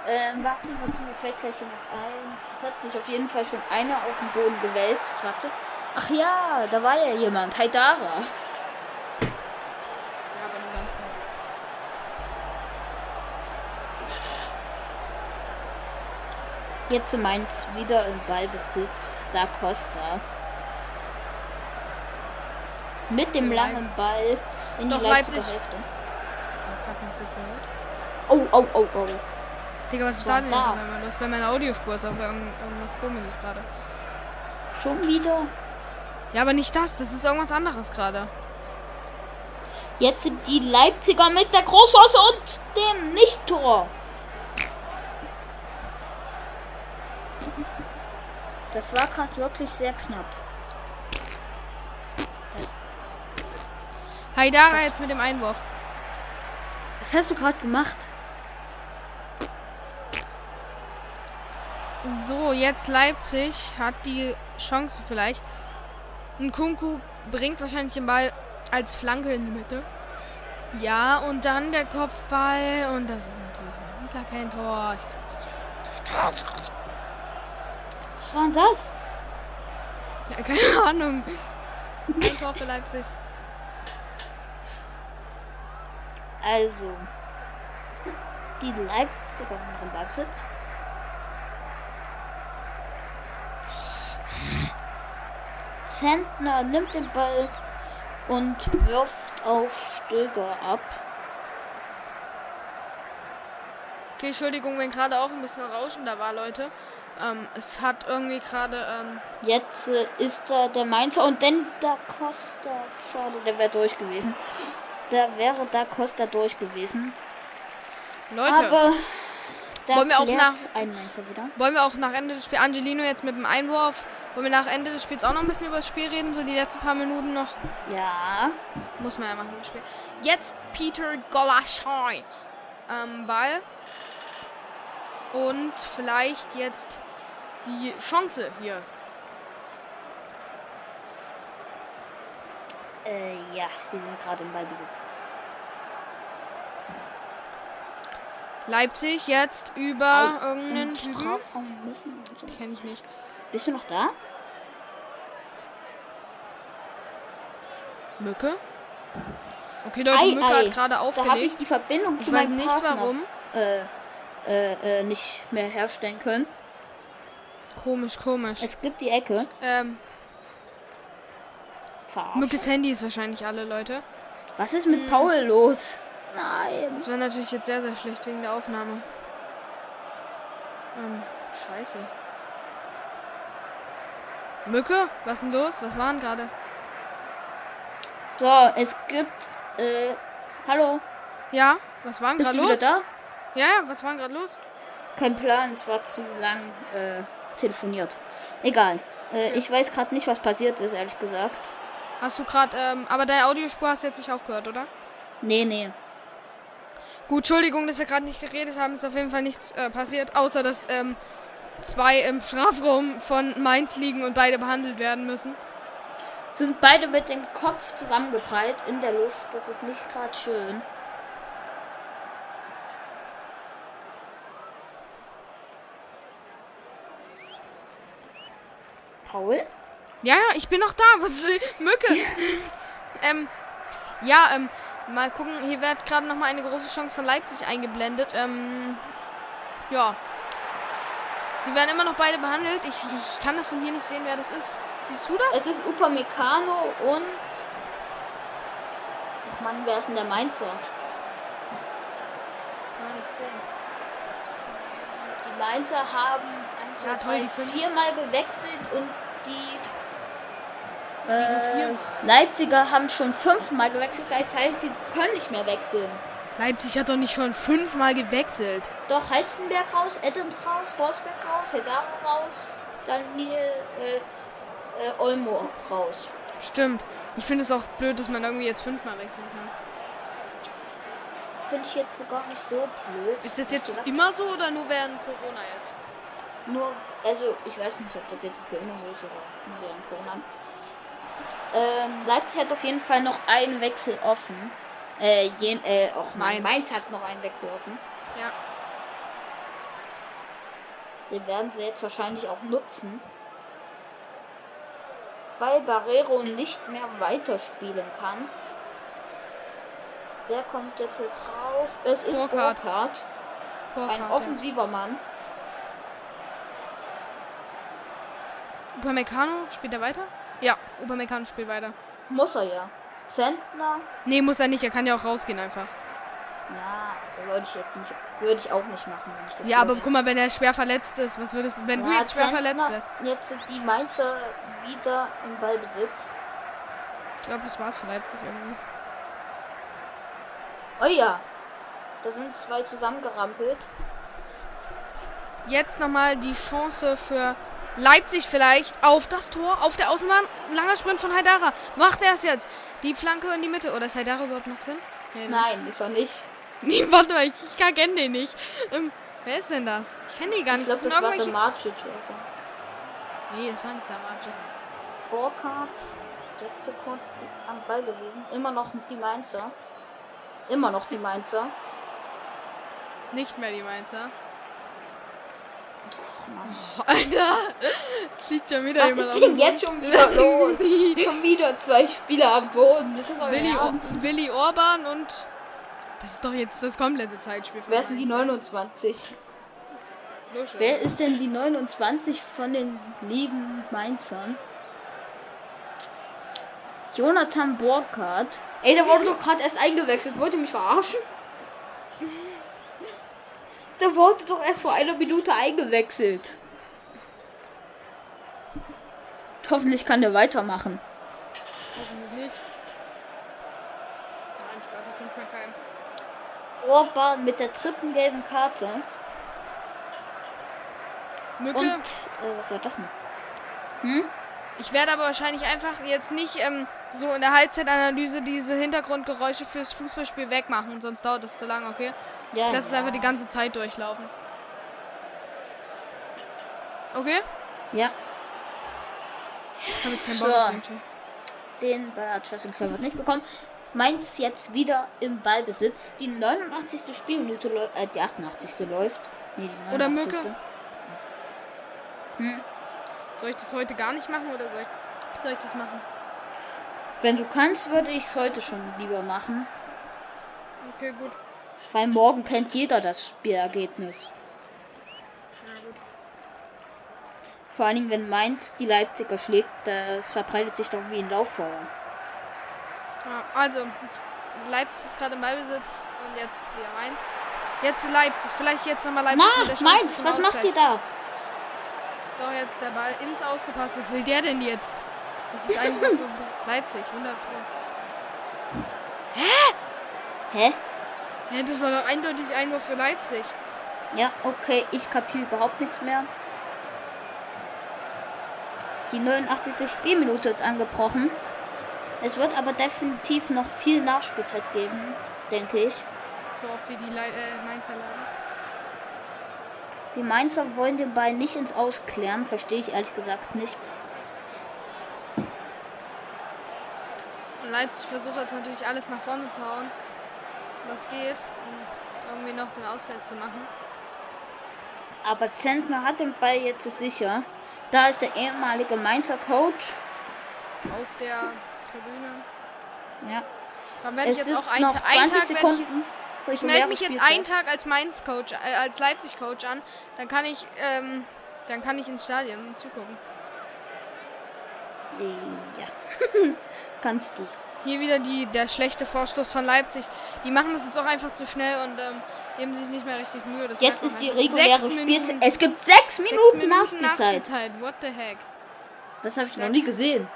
Ähm, warte, warte, mir fällt gleich noch ein. Es hat sich auf jeden Fall schon einer auf den Boden gewälzt. Warte. Ach ja, da war ja jemand. Haidara. Ja, aber nur ganz kurz. Jetzt Mainz wieder im Ballbesitz. Da Costa. Mit dem Leip- langen Ball in Doch, die Leipziger Leipzig. Hälfte. Oh, oh, oh, oh. Digga, was ist da denn auf einmal los? Bei meiner Audiospur ist auf irgend- irgendwas komisches gerade. Schon wieder. Ja, aber nicht das. Das ist irgendwas anderes gerade. Jetzt sind die Leipziger mit der Großchance und dem Nicht-Tor. Das war gerade wirklich sehr knapp. Das, Haidara jetzt mit dem Einwurf. was hast du gerade gemacht? So, jetzt Leipzig hat die Chance vielleicht. Ein Kunku bringt wahrscheinlich den Ball als Flanke in die Mitte. Ja, und dann der Kopfball. Und das ist natürlich wieder kein Tor. Ich Was war denn das? ja, keine Ahnung. Ein Tor für Leipzig. Also, die Leipziger im Ballbesitz. Zentner nimmt den Ball und wirft auf Stöger ab. Okay, Entschuldigung, wenn gerade auch ein bisschen Rauschen da war, Leute. Ähm, es hat irgendwie gerade, ähm, Jetzt äh, ist da der Mainzer und dann da Costa. Schade, der wäre durch gewesen. Da wäre da Costa durch gewesen. Leute, Aber da Wollen wir auch nach- wollen wir auch nach Ende des Spiels, Angelino jetzt mit dem Einwurf, wollen wir nach Ende des Spiels auch noch ein bisschen über das Spiel reden, so die letzten paar Minuten noch? Ja. Muss man ja machen im Spiel. Jetzt Peter Golaschai am Ball. Und vielleicht jetzt die Chance hier. Äh, ja, sie sind gerade im Ballbesitz. Leipzig jetzt über Im irgendeinen. Strafraum müssen. Kenne ich nicht. Bist du noch da? Mücke? Okay, Leute, Ei, Mücke ei. hat gerade Da habe ich aufgelegt. die Verbindung Ich zu weiß meinem nicht Partner, warum. Äh, äh, äh, nicht mehr herstellen können. Komisch, komisch. Es gibt die Ecke. Ähm, Verarschen. Mückes Handy ist wahrscheinlich alle, Leute. Was ist mit Hm. Paul los? Nein. Das wäre natürlich jetzt sehr, sehr schlecht wegen der Aufnahme. Ähm, scheiße. Mücke? Was ist denn los? Was waren gerade? So, es gibt. Äh, hallo. Ja? Was waren gerade du wieder los? da? Ja, ja, was waren gerade los? Kein Plan, es war zu lang äh, telefoniert. Egal. Äh, ich weiß gerade nicht, was passiert ist, ehrlich gesagt. Hast du gerade, ähm, aber deine Audiospur hast jetzt nicht aufgehört, oder? Nee, nee. Gut, Entschuldigung, dass wir gerade nicht geredet haben. Ist auf jeden Fall nichts äh, passiert, außer dass ähm, zwei im Strafraum von Mainz liegen und beide behandelt werden müssen. Sind beide mit dem Kopf zusammengeprallt in der Luft. Das ist nicht gerade schön. Paul? Ja, ja, ich bin noch da. Was Mücke? ähm, ja, ähm, mal gucken. Hier wird gerade noch mal eine große Chance von Leipzig eingeblendet. Ähm, ja. Sie werden immer noch beide behandelt. Ich, ich kann das von hier nicht sehen, wer das ist. Siehst du das? Es ist Upamecano und. Ach Mann, wer ist denn der Mainzer? Kann man nicht sehen. Die Mainzer haben eins, zwei, Ja, toll, drei, viermal gewechselt und die äh? Leipziger haben schon fünfmal gewechselt. Das heißt, sie können nicht mehr wechseln. Leipzig hat doch nicht schon fünfmal gewechselt. Doch Heizenberg raus, Adams raus, Forsberg raus, Hedaro raus, Daniel äh, äh, Olmo raus. Stimmt. Ich finde es auch blöd, dass man irgendwie jetzt fünfmal wechseln kann. Finde ich jetzt gar nicht so blöd. Ist das jetzt immer so oder nur während Corona jetzt? Nur, also ich weiß nicht, ob das jetzt für immer so ist oder nur während Corona. Ähm, Leipzig hat auf jeden Fall noch einen Wechsel offen. Äh, jen, äh, auch Mainz. Mainz. Hat noch einen Wechsel offen. Ja. Den werden sie jetzt wahrscheinlich auch nutzen. Weil Barrero nicht mehr weiterspielen kann. Wer kommt jetzt hier drauf? Es ist Burkhardt. Burkhardt. Ein offensiver Mann. ja. Upamecano spielt er weiter? Ja, Upamecano spielt weiter. Muss er ja. Zentner. Nee, muss er nicht. Er kann ja auch rausgehen einfach. Ja, würde ich jetzt nicht. Würde ich auch nicht machen, wenn ich das Ja, aber guck mal, wenn er schwer verletzt ist, was würdest du, wenn du Ja, jetzt schwer Zentner- verletzt wärst? Jetzt sind die Mainzer wieder im Ballbesitz. Ich glaube, das war's für Leipzig irgendwie. Oh ja. Da sind zwei zusammengerampelt. Jetzt nochmal die Chance für Leipzig vielleicht auf das Tor, auf der Außenbahn. Langer Sprint von Haidara. Macht er es jetzt? Die Flanke in die Mitte. Oder ist Haidara überhaupt noch drin? Nee, ne? Nein, ist er nicht. Nee, warte mal, ich, ich kenne den nicht. Ähm, wer ist denn das? Ich kenne die gar Ich nicht. glaube, das das sind war irgendwelche... Samarcic oder so. Nee, das war nicht Samar. Das ist Burkhardt. Jetzt kurz am Ball gewesen. Immer noch die Mainzer. Immer noch die Mainzer. nicht mehr die Mainzer. Mann. Oh, Alter, es liegt schon wieder Was jemand ist denn jetzt schon wieder los? schon wieder zwei Spieler am Boden. Das ist euer Willi, Or. Willi Orban und. Das ist doch jetzt das komplette Zeitspiel. von Wer ist denn die Mainz. 29? So. Wer ist denn die 29 von den lieben Mainzern? Jonathan Burkhardt. Ey, der wurde doch gerade erst eingewechselt. Wollt ihr mich verarschen? Der wurde doch erst vor einer Minute eingewechselt. Hoffentlich kann der weitermachen. Hoffentlich nicht. Nein, Spaß, ich finde mal keinen. Orban mit der dritten gelben Karte. Mücke. Und, äh, was war das denn? Hm? Ich werde aber wahrscheinlich einfach jetzt nicht ähm, so in der Halbzeitanalyse diese Hintergrundgeräusche fürs Fußballspiel wegmachen, sonst dauert das zu lang, okay? Ja. Ich lasse es einfach die ganze Zeit durchlaufen. Okay? Ja, Ich habe jetzt keinen Bock So. auf den Chat. Den Ball hat Justin nicht bekommen. Mainz jetzt wieder im Ballbesitz. Die 89. Spielminute läuft, äh, die 88. läuft. Nee, die 89. Oder Mücke. Hm. Soll ich das heute gar nicht machen oder soll ich, soll ich das machen? Wenn du kannst, würde ich es heute schon lieber machen. Okay, gut. Weil morgen kennt jeder das Spielergebnis. Vor allen Dingen, wenn Mainz die Leipziger schlägt, das verbreitet sich doch wie ein Lauffeuer. Ja, also, Leipzig ist gerade im Ballbesitz und jetzt wieder Mainz. Jetzt zu Leipzig. Vielleicht jetzt nochmal Leipzig Chance Mainz, was macht Ausgleich. ihr da? Doch, jetzt der Ball ins Ausgepasst. Was will der denn jetzt? Das ist für Leipzig, 100 Pro. Hä? Hä, das war doch eindeutig Einwurf für Leipzig. Ja, okay, ich kapiere überhaupt nichts mehr. Die 89. Spielminute ist angebrochen. Es wird aber definitiv noch viel Nachspielzeit geben, denke ich. So oft wie die Le äh, Mainzer lagen. Die Mainzer wollen den Ball nicht ins Ausklären, verstehe ich ehrlich gesagt nicht. Und Leipzig versucht jetzt natürlich alles nach vorne zu hauen, was geht, um irgendwie noch den Ausgleich zu machen. Aber Zentner hat den Ball jetzt sicher. Da ist der ehemalige Mainzer Coach. Auf der Tribüne. Ja. Dann werde ich jetzt auch einen, noch Ta- 20 einen Tag werde ich, Sekunden. ich melde mich jetzt einen Tag als Mainz Coach, äh, als Leipzig Coach an, dann kann ich, ähm, dann kann ich ins Stadion zugucken. Ja. Kannst du. Hier wieder die, der schlechte Vorstoß von Leipzig. Die machen das jetzt auch einfach zu schnell und ähm, geben sich nicht mehr richtig Mühe. Das Jetzt ist die reguläre Spielzeit. Minuten, Es gibt sechs sechs Minuten, Nachspielzeit. Nachspielzeit. What the heck? Das habe ich noch nie gesehen.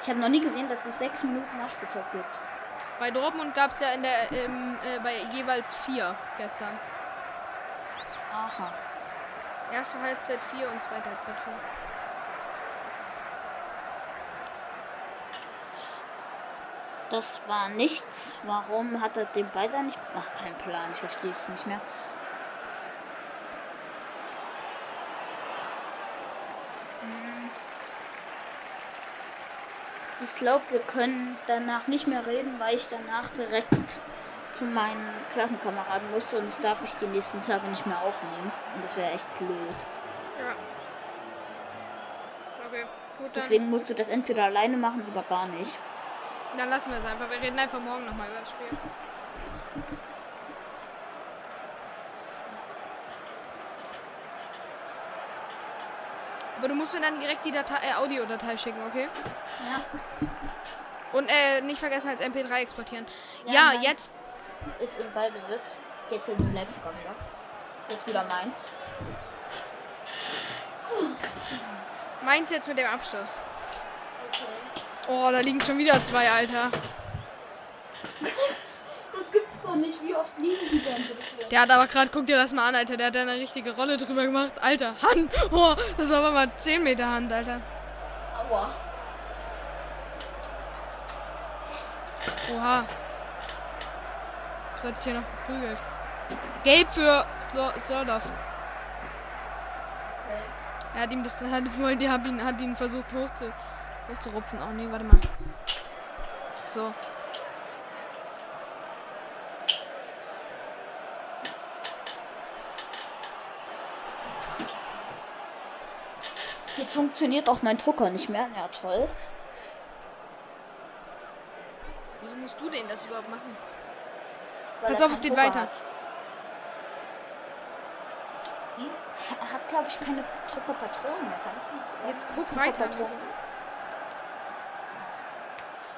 Ich habe noch nie gesehen, dass es sechs Minuten Nachspielzeit gibt. Bei Dortmund gab es ja in der, ähm, äh, bei jeweils vier gestern. Aha. Erste Halbzeit vier und zweite Halbzeit vier. Das war nichts. Warum hat er den Ball da nicht? Ach, kein Plan. Ich verstehe es nicht mehr. Hm. Ich glaube, wir können danach nicht mehr reden, weil ich danach direkt zu meinen Klassenkameraden musste und das darf ich die nächsten Tage nicht mehr aufnehmen. Und das wäre echt blöd. Ja. Okay, gut, dann, Deswegen musst du das entweder alleine machen oder gar nicht. Dann lassen wir es einfach. Wir reden einfach morgen nochmal über das Spiel. Aber du musst mir dann direkt die Datei, äh, Audiodatei schicken, okay? Ja. Und äh, nicht vergessen als MP3 exportieren. Ja, Ja, jetzt. ist im Ballbesitz. Jetzt sind die Leipziger wieder. Jetzt wieder Mainz. Meins jetzt mit dem Abschluss. Oh, da liegen schon wieder zwei, Alter. Das gibt's doch nicht. Wie oft liegen die denn bitte? Der hat aber gerade, guck dir das mal an, Alter. Der hat da eine richtige Rolle drüber gemacht. Alter, Hand. Oh, das war aber mal 10 Meter Hand, Alter. Aua. Oha. Wird sich hier noch geprügelt. Gelb für Sordorf. Okay. Er hat ihm das, hat, wollte- hat ihn, hat ihn versucht hoch zu, hochzurupfen. Oh nee, warte mal. So. Jetzt funktioniert auch mein Drucker nicht mehr. Ja, toll. Wieso musst du denn das überhaupt machen? Weil Pass auf, es geht Drucker weiter. Hat. Die ha- hat, glaube ich, keine Druckerpatronen mehr. Kann ich nicht. Jetzt guck weiter. Druckerpatronen.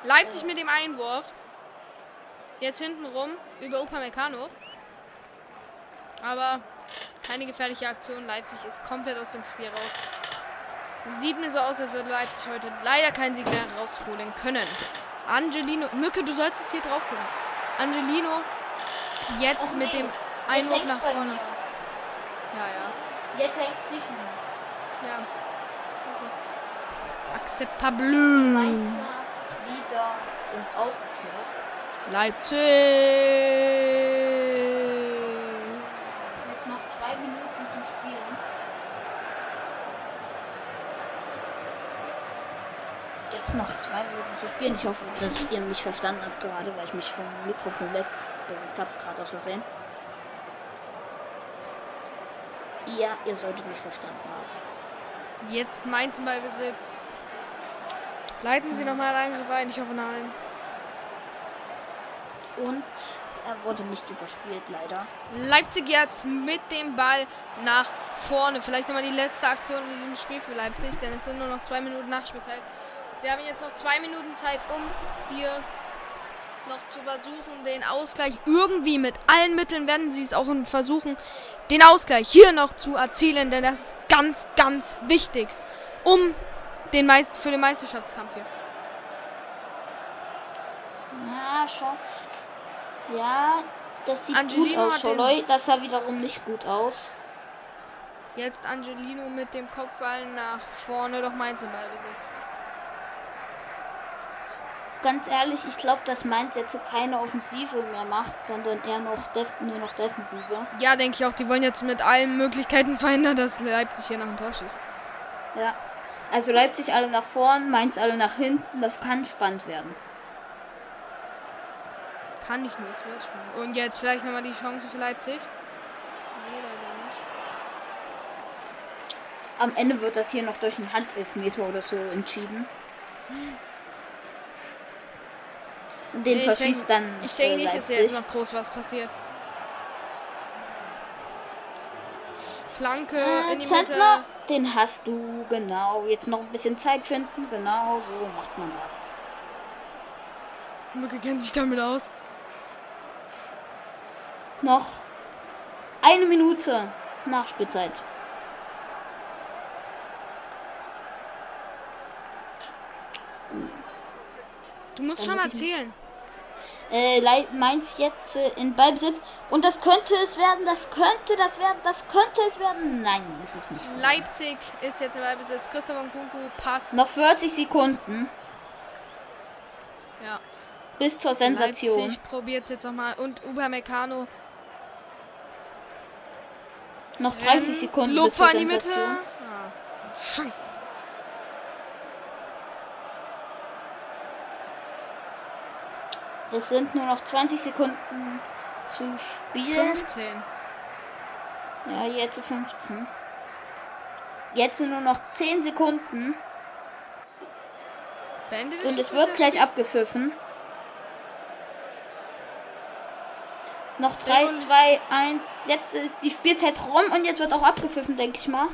Leipzig mit dem Einwurf. Jetzt hinten rum über Upamecano. Aber keine gefährliche Aktion. Leipzig ist komplett aus dem Spiel raus. Sieht mir so aus, als würde Leipzig heute leider keinen Sieg mehr rausholen können. Angelino, Mücke, du sollst es hier drauf gucken. Angelino jetzt Och mit nee, dem Einwurf nach vorne. Ja, ja. Jetzt hängt es nicht mehr. Ja. Also. Akzeptable. Mainzer wieder ins Ausgekehrt. Leipzig. Jetzt noch zwei Minuten zu spielen. Jetzt noch zwei Minuten zu spielen. Ich hoffe, dass ihr mich verstanden habt gerade, weil ich mich vom Mikrofon weg habe, gerade aus Versehen. Ja, ihr solltet mich verstanden haben. Jetzt Mainz im Ballbesitz. Leiten Sie nochmal einen Angriff ein. Ich hoffe nein. Und er wurde nicht überspielt, leider. Leipzig jetzt mit dem Ball nach vorne. Vielleicht nochmal die letzte Aktion in diesem Spiel für Leipzig, denn es sind nur noch zwei Minuten Nachspielzeit. Sie haben jetzt noch zwei Minuten Zeit, um hier noch zu versuchen, den Ausgleich irgendwie mit allen Mitteln werden sie es auch versuchen, den Ausgleich hier noch zu erzielen, denn das ist ganz, ganz wichtig, um den Meist für den Meisterschaftskampf hier. Ja, schau. Ja, das sieht Angelino gut aus, Scholoi. Das sah wiederum nicht gut aus. Jetzt Angelino mit dem Kopfball nach vorne, doch Mainz im Ballbesitz. Ganz ehrlich, ich glaube, dass Mainz jetzt keine Offensive mehr macht, sondern eher noch def nur noch Defensive. Ja, denke ich auch, die wollen jetzt mit allen Möglichkeiten verhindern, dass Leipzig hier nach dem Tor schießt. Ja. Also Leipzig alle nach vorn, Mainz alle nach hinten. Das kann spannend werden. Kann nicht nur, es wird schon. Und jetzt vielleicht nochmal die Chance für Leipzig. Nee, leider nicht. Am Ende wird das hier noch durch einen Handelfmeter oder so entschieden. Den Nee, ich verschießt denk- dann Ich denke äh, nicht, dass jetzt noch groß was passiert. Flanke Äh, in die Zentner, Mitte. Den hast du, genau. Jetzt noch ein bisschen Zeit schinden, genau, so macht man das. Mücke kennt sich damit aus. Noch eine Minute Nachspielzeit. Du musst Dann schon muss erzählen. Äh, Mainz jetzt äh, in Ballbesitz. Und das könnte es werden, das könnte das werden, das könnte es werden. Nein, ist es nicht. Leipzig ist jetzt im Ballbesitz. Christoph Nkunku passt. Noch 40 Sekunden Ja. bis zur Sensation. Leipzig probiert jetzt nochmal. Und Upamecano. Noch 30 Rennen. Sekunden bis zur Lupfer in die Mitte. Sensation. Ah, so Scheiße. Es sind nur noch 20 Sekunden zu spielen. 15. Ja, jetzt 15. Jetzt sind nur noch 10 Sekunden Beendet und es wird gleich abgepfiffen. Noch 3, Regul- 2, 1. Jetzt ist die Spielzeit rum und jetzt wird auch abgepfiffen, denke ich mal.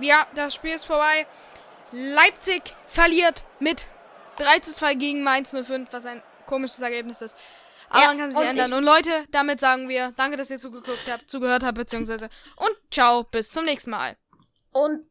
Ja, das Spiel ist vorbei. Leipzig verliert mit 3 zu 2 gegen Mainz 05, was ein komisches Ergebnis ist. Aber Ja, man kann sich und ändern. Und Leute, damit sagen wir, danke, dass ihr zugeguckt habt, zugehört habt, beziehungsweise und ciao, bis zum nächsten Mal. Und